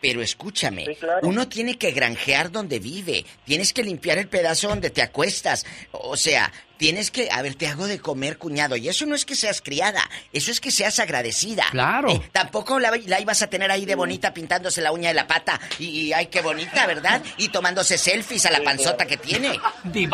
Pero escúchame, uno tiene que granjear donde vive, tienes que limpiar el pedazo donde te acuestas, o sea, tienes que, a ver, te hago de comer, cuñado, y eso no es que seas criada, eso es que seas agradecida. Claro. Eh, tampoco la, la, ibas a tener ahí de bonita pintándose la uña de la pata, y, ay, qué bonita, ¿verdad? Y tomándose selfies a la panzota que tiene.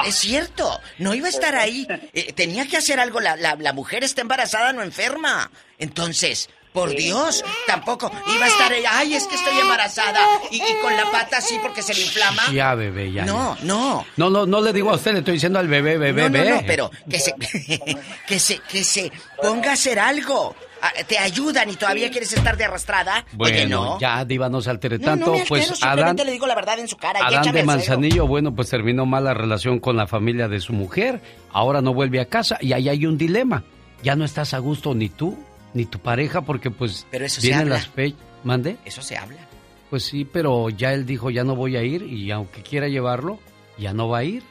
Es cierto, no iba a estar ahí, eh, tenía que hacer algo, la, la, la mujer está embarazada, no enferma. Entonces, por Dios, tampoco iba a estar ella, ay, es que estoy embarazada y, con la pata así porque se le inflama. Ya, bebé, ya. No, no. No, no, no le digo a usted, le estoy diciendo al bebé, bebé, bebé. No, no, pero que se, que se, que se ponga a hacer algo. Ah, te ayudan y todavía quieres estar de arrastrada. Bueno, Oye, no. ya, Diva, no se altere tanto. No, no pues Adán, le digo la verdad en su cara. Adán de Manzanillo, bueno, pues terminó mal la relación con la familia de su mujer. Ahora no vuelve a casa y ahí hay un dilema. Ya no estás a gusto ni tú ni tu pareja porque pues pero eso vienen se las fechas. ¿Mande? Eso se habla. Pues sí, pero ya él dijo ya no voy a ir y aunque quiera llevarlo, ya no va a ir.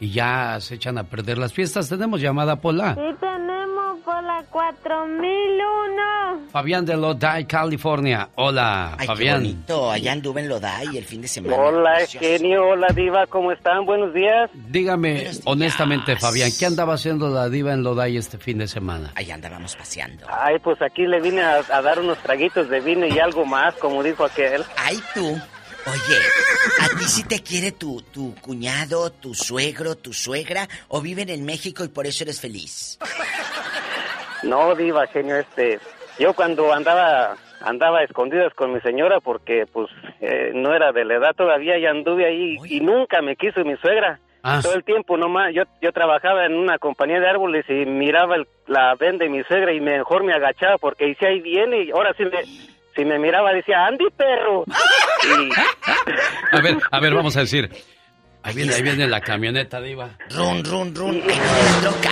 Y ya se echan a perder las fiestas. Tenemos llamada Pola. Sí, tenemos Pola 4001. Fabián de Lodi, California. Hola, Ay, Fabián. Qué bonito. Allá anduve en Lodi el fin de semana. Hola, genio. Hola, Diva. ¿Cómo están? Buenos días. Dígame, honestamente, Fabián, ¿qué andaba haciendo la Diva en Lodi este fin de semana? Ahí andábamos paseando. Ay, pues aquí le vine a, a dar unos traguitos de vino y algo más, como dijo aquel. Ay, tú. Oye, ¿a ti sí te quiere tu, tu cuñado, tu suegro, tu suegra o viven en México y por eso eres feliz? No, diva, genio, este, yo cuando andaba andaba a escondidas con mi señora porque pues eh, no era de la edad todavía y anduve ahí y nunca me quiso mi suegra. Ah. Todo el tiempo nomás, yo, yo trabajaba en una compañía de árboles y miraba el- la venda de mi suegra y mejor me agachaba porque dice ahí viene y ahora sí me, si me miraba decía, Andy perro. Y, A ver, a ver, vamos a decir. Ahí viene, ahí viene la camioneta, Diva. Run, run, run. La troca.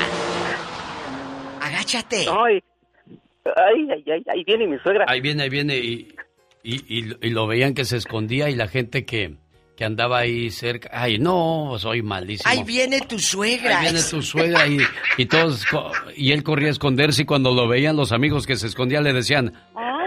Agáchate. Ay, ay, ay, ay, ahí viene mi suegra. Ahí viene, ahí viene y, y, y- y lo veían que se escondía y la gente que, que andaba ahí cerca. Ay, no, soy malísimo. Ahí viene tu suegra. Ahí viene tu suegra y, y todos y él corría a esconderse y cuando lo veían los amigos que se escondían le decían. "Va,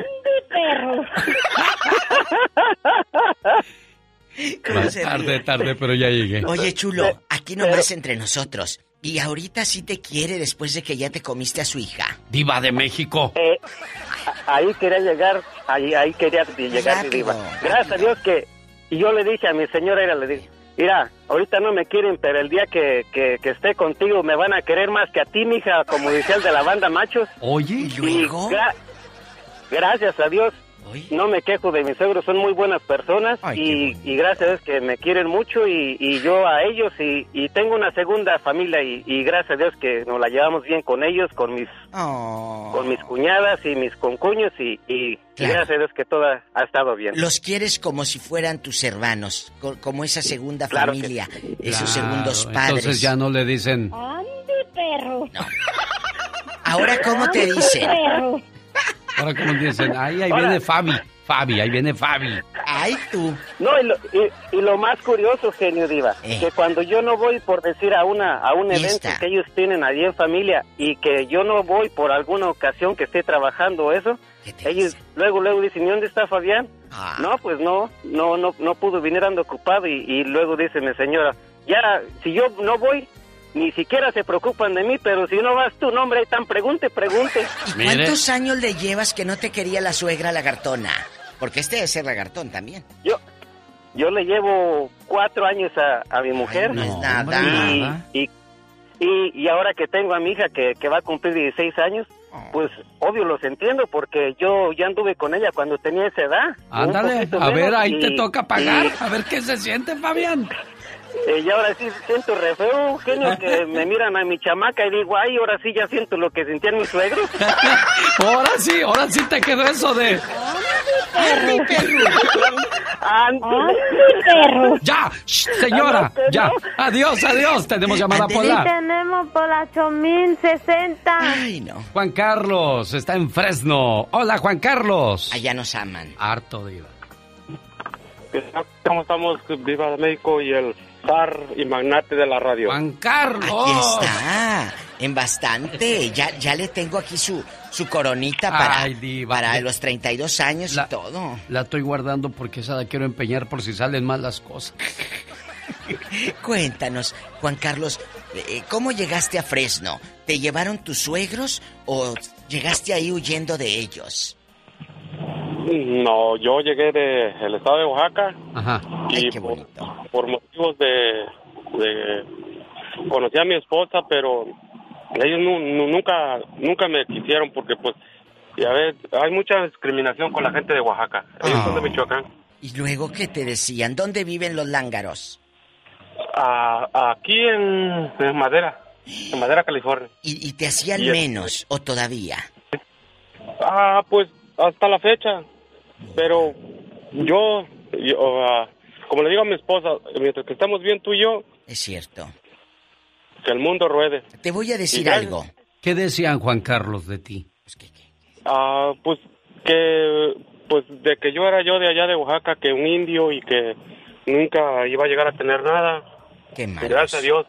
tarde, tarde, pero ya llegué. Oye, chulo, aquí nomás entre nosotros. Y ahorita sí te quiere después de que ya te comiste a su hija. Diva de México. Eh, ahí quería llegar, ahí, ahí quería llegar mi Rápido, diva. Gracias a Dios que, y yo le dije a mi señora, era, le dije, mira, ahorita no me quieren, pero el día que, que, que esté contigo me van a querer más que a ti, mija, como decía el de la banda Machos. Oye, Y gra- gracias a Dios. No me quejo de mis suegros, son muy buenas personas y, y gracias a Dios que me quieren mucho y, y yo a ellos y, y tengo una segunda familia y, y gracias a Dios que nos la llevamos bien con ellos, con mis Oh. con mis cuñadas y mis concuños y, y, y Claro. gracias a Dios que todo ha estado bien. Los quieres como si fueran tus hermanos, co- como esa segunda Claro que familia, sí. esos Claro, segundos padres. Entonces ya no le dicen. ¡Ande, perro! Ahora, ¿cómo te dicen? perro! Ahora como dicen, ay, ahí Ahora- viene Fabi. Fabi, ahí viene Fabi. Ay, tú. No, y lo, y, y lo más curioso, genio Diva, Eh. que cuando yo no voy por decir a una a un evento que ellos tienen allí en familia y que yo no voy por alguna ocasión que esté trabajando eso, ellos luego luego dicen, ¿y dónde está Fabián? Ah. No, pues no, no no no pudo venir ando ocupado y, y luego dice mi señora, ya si yo no voy ni siquiera se preocupan de mí, pero si no vas tú, no hombre, ahí tan pregunte, pregunte. ¿Y cuántos años le llevas que no te quería la suegra lagartona? Porque este debe ser lagartón también. Yo yo le llevo cuatro años a, a mi mujer. no es nada. Y, Nada. y, y, y ahora que tengo a mi hija que, que va a cumplir 16 años, Oh. pues obvio los entiendo porque yo ya anduve con ella cuando tenía esa edad. Ándale, a ver, ahí te toca pagar. y- A ver qué se siente, Fabián. Eh, y ahora sí siento re feo, genio, que me miran a mi chamaca y digo, ay, ahora sí ya siento lo que sentían mis suegros. Ahora sí, ahora sí te quedó eso de. ¡Ande, Ándale. perro! ¡Ya! shh, señora, ya. Adiós, adiós. Tenemos llamada Sí Pola. tenemos por la 8060. Ay, no. Juan Carlos está en Fresno. Hola, Juan Carlos. Allá nos aman. Harto, Diva. ¿Cómo estamos, Viva de México y el zar y magnate de la radio? Juan Carlos. Aquí está. En bastante. Ya, ya le tengo aquí su, su coronita para, Ay, diva. para los 32 años La- y todo. La estoy guardando porque esa la quiero empeñar por si salen mal las cosas. Cuéntanos, Juan Carlos, eh, ¿cómo llegaste a Fresno? ¿Te llevaron tus suegros o llegaste ahí huyendo de ellos? No, yo llegué del estado de Oaxaca Ajá. y por, por motivos de, de... Conocí a mi esposa, pero ellos nu- nu- nunca nunca me quisieron porque, pues, ya ves, hay mucha discriminación con la gente de Oaxaca. Ellos son de Michoacán. ¿Y luego qué te decían? ¿Dónde viven los lángaros? Ah, aquí en, en Madera, en Madera, California. ¿Y, y te hacían Y el- menos o todavía? Ah, pues hasta la fecha. Pero yo, yo, como le digo a mi esposa, mientras que estamos bien tú y yo, Es cierto. que el mundo ruede. Te voy a decir algo. ¿Qué decían Juan Carlos de ti? Ah, pues que, pues de que yo era yo de allá de Oaxaca, que un indio y que nunca iba a llegar a tener nada. Qué Gracias a Dios.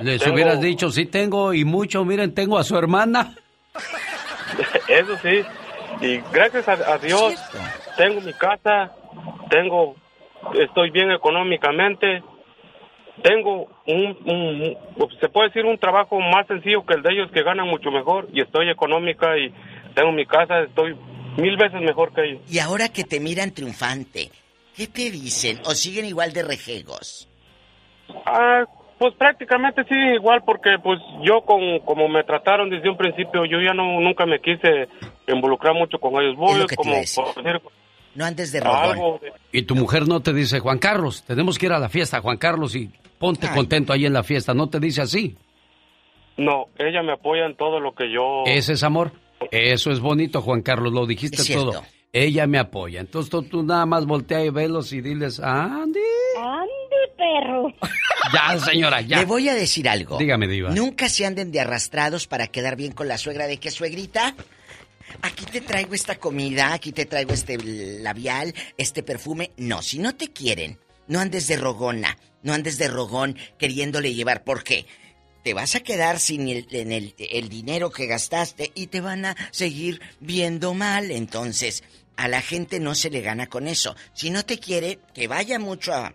Les Tengo- hubieras dicho, sí tengo y mucho, miren, tengo a su hermana. Eso sí. Y gracias a, a Dios tengo mi casa, tengo, estoy bien económicamente, tengo un, un- se puede decir un trabajo más sencillo que el de ellos que ganan mucho mejor y estoy económica y tengo mi casa, estoy mil veces mejor que ellos. Y ahora que te miran triunfante, ¿qué te dicen? ¿O siguen igual de rejegos? Ah, pues prácticamente sí, igual porque pues yo con, como me trataron desde un principio, yo ya no nunca me quise involucrar mucho con ellos. Voy lo que te como iba a decir. por decir No andes de algo de- Y tu mujer no te dice, Juan Carlos, tenemos que ir a la fiesta, Juan Carlos, y ponte Ay. contento ahí en la fiesta. No te dice así. No, ella me apoya en todo lo que yo... Ese es amor. Eso es bonito, Juan Carlos, lo dijiste Es cierto. Ella me apoya. Entonces tú, tú nada más voltea y velos y diles, Andy. ¡Ande, perro! Ya, señora, ya. Le voy a decir algo. Dígame, Diva. Nunca se anden de arrastrados para quedar bien con la suegra de que suegrita. Aquí te traigo esta comida, aquí te traigo este labial, este perfume. No, si no te quieren, no andes de rogona, no andes de rogón queriéndole llevar. ¿Por qué? Te vas a quedar sin el, en el, el dinero que gastaste y te van a seguir viendo mal. Entonces, a la gente no se le gana con eso. Si no te quiere, que vaya mucho a,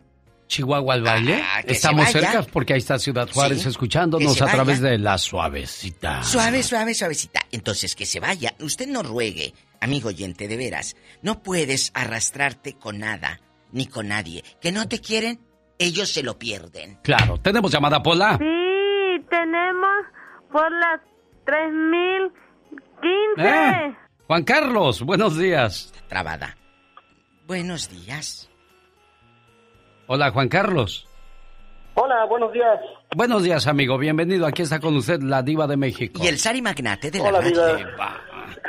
Chihuahua al baile. Ah, Estamos cerca porque ahí está Ciudad Juárez Sí, escuchándonos a través de la suavecita. Suave, suave, suavecita. Entonces, que se vaya. Usted no ruegue, amigo oyente, de veras. No puedes arrastrarte con nada, ni con nadie. Que no te quieren, ellos se lo pierden. Claro, tenemos llamada Pola. Sí, tenemos por las 3015. Eh, Juan Carlos, buenos días. Trabada. Buenos días. Hola, Juan Carlos. Hola, buenos días. Buenos días, amigo. Bienvenido. Aquí está con usted la diva de México. Y el Sari Magnate de la Hola, diva.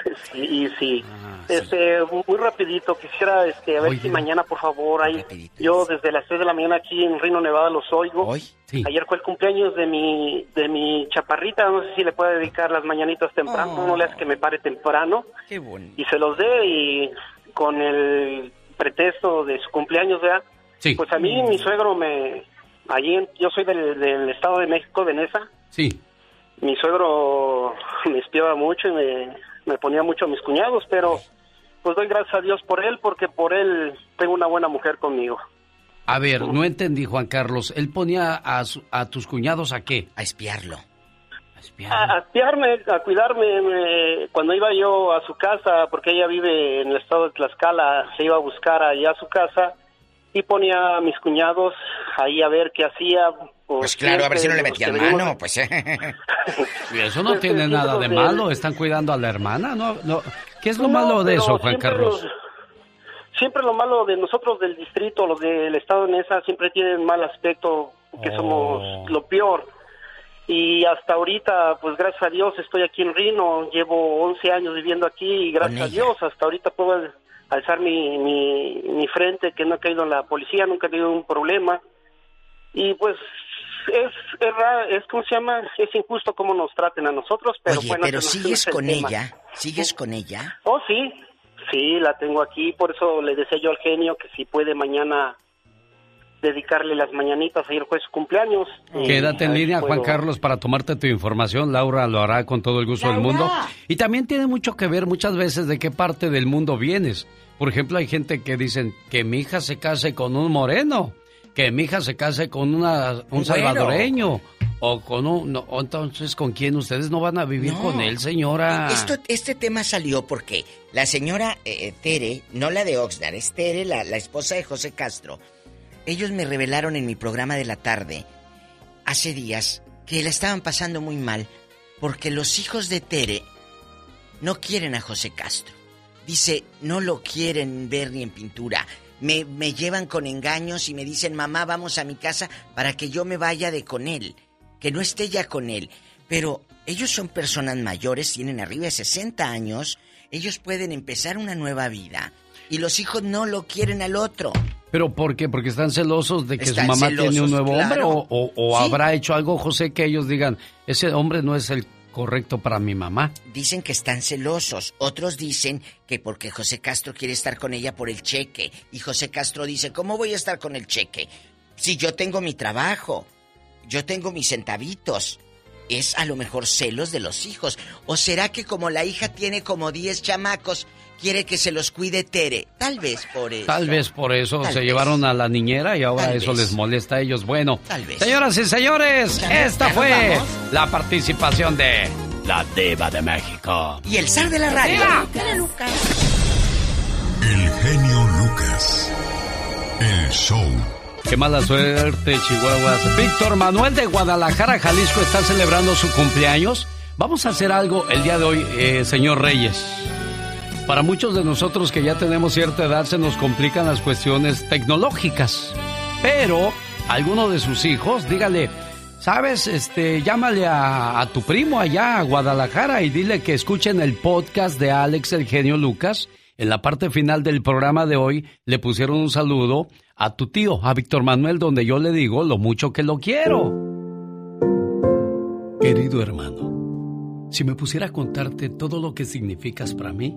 Sí, sí. Este, muy rapidito, quisiera este, a ver si mañana, por favor, ahí, yo desde las 3 de la mañana aquí en Reno, Nevada, los oigo. Ayer fue el cumpleaños de mi, de mi chaparrita, no sé si le puedo dedicar las mañanitas temprano, Oh. no le hace que me pare temprano. Qué bonito. Y se los dé y con el pretexto de su cumpleaños, ¿verdad? Sí. Pues a mí mi suegro me... Allí, en- yo soy del, del Estado de México, de Nesa. Sí. Mi suegro me espiaba mucho y me, me ponía mucho a mis cuñados, pero pues doy gracias a Dios por él, porque por él tengo una buena mujer conmigo. A ver, no entendí, Juan Carlos. ¿Él ponía a, su- a tus cuñados a qué? A espiarlo. A, a espiarme, a cuidarme, me- cuando iba yo a su casa, porque ella vive en el estado de Tlaxcala, se iba a buscar allá a su casa y ponía a mis cuñados ahí a ver qué hacía. Pues claro, a ver si no le metían mano, pues. Y eso no Pues, tiene nada de malo. Están cuidando a la hermana, ¿no? no. ¿Qué es lo No, malo de eso, Juan Carlos? los- siempre lo malo de nosotros del distrito, los del estado de Nesa, siempre tienen mal aspecto, que Oh. somos lo peor. Y hasta ahorita, pues gracias a Dios, estoy aquí en Rino, llevo 11 años viviendo aquí y gracias a Dios, hasta ahorita puedo al- alzar mi, mi, mi frente, que no ha caído en la policía, nunca he tenido un problema. Y pues es, es, es ¿cómo se llama? Es injusto cómo nos traten a nosotros, pero Oye, bueno, pero sigues el con tema. ella. ¿Sigues con ella? Oh, sí, sí, la tengo aquí, por eso le decía yo al genio que si puede mañana dedicarle las mañanitas, ayer fue su cumpleaños. Quédate en línea, Juan Carlos, para tomarte tu información. Laura lo hará con todo el gusto del mundo. Y también tiene mucho que ver muchas veces de qué parte del mundo vienes. Por ejemplo, hay gente que dicen que mi hija se case con un moreno, que mi hija se case con una, un Bueno. salvadoreño, o con un... no, entonces, ¿con quién? Ustedes no van a vivir No. con él, señora. Esto, este tema salió porque la señora eh, Tere, no la de Oxnard, es Tere, la, la esposa de José Castro. Ellos me revelaron en mi programa de la tarde, hace días, que la estaban pasando muy mal porque los hijos de Tere no quieren a José Castro. Dice, no lo quieren ver ni en pintura. Me, me llevan con engaños y me dicen, mamá, vamos a mi casa para que yo me vaya de con él, que no esté ya con él. Pero ellos son personas mayores, tienen arriba de 60 años, ellos pueden empezar una nueva vida. Y los hijos no lo quieren al otro. ¿Pero por qué? ¿Porque están celosos de que Están su mamá tiene un nuevo hombre? ¿O, o- o Sí. habrá hecho algo, José, que ellos digan, ese hombre no es el correcto para mi mamá? Dicen que están celosos. Otros dicen que porque José Castro quiere estar con ella por el cheque. Y José Castro dice, ¿cómo voy a estar con el cheque? Si yo tengo mi trabajo, yo tengo mis centavitos. Es a lo mejor celos de los hijos. ¿O será que como la hija tiene como 10 chamacos, quiere que se los cuide Tere? Tal vez por eso. Tal vez por eso Tal se vez. llevaron a la niñera y ahora Tal eso vez. les molesta a ellos. Bueno, Tal vez. señoras y señores, Ya- esta ya fue la participación de la diva de México. Y el zar de la radio. ¡Diva! El genio Lucas. El show. Qué mala suerte, Chihuahuas. Víctor Manuel de Guadalajara, Jalisco, está celebrando su cumpleaños. Vamos a hacer algo el día de hoy, eh, señor Reyes. Para muchos de nosotros que ya tenemos cierta edad se nos complican las cuestiones tecnológicas. Pero alguno de sus hijos, dígale, sabes, este, llámale a, a tu primo allá a Guadalajara y dile que escuchen el podcast de Alex el genio Lucas. En la parte final del programa de hoy le pusieron un saludo a tu tío, a Víctor Manuel, donde yo le digo lo mucho que lo quiero. Querido hermano, si me pusiera a contarte todo lo que significas para mí,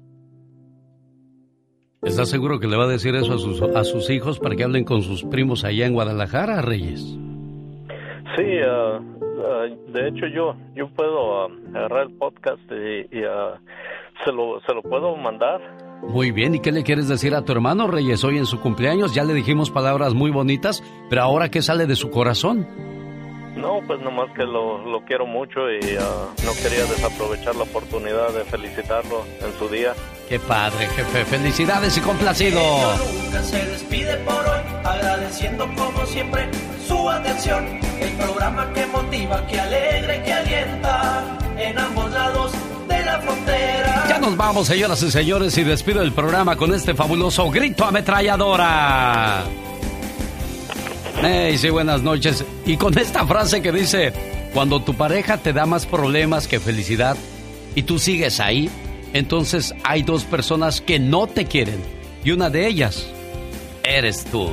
¿Estás seguro que le va a decir eso a sus, a sus hijos para que hablen con sus primos allá en Guadalajara, Reyes? Sí, ah, ah, de hecho yo yo puedo ah, agarrar el podcast y, y, ah, se lo, se lo puedo mandar. Muy bien, ¿y qué le quieres decir a tu hermano Reyes hoy en su cumpleaños? Ya le dijimos palabras muy bonitas, pero ahora ¿qué sale de su corazón? No, pues nomás que lo, lo quiero mucho y ah, no quería desaprovechar la oportunidad de felicitarlo en su día. Qué padre, jefe. Felicidades y complacido. Nunca se despide por hoy, agradeciendo como siempre su atención. El programa que motiva, que alegra que alienta en ambos lados de la frontera. Ya nos vamos, señoras y señores, y despido el programa con este fabuloso grito ametralladora. Hey, sí, buenas noches. Y con esta frase que dice, cuando tu pareja te da más problemas que felicidad y tú sigues ahí, entonces hay dos personas que no te quieren. Y una de ellas eres tú.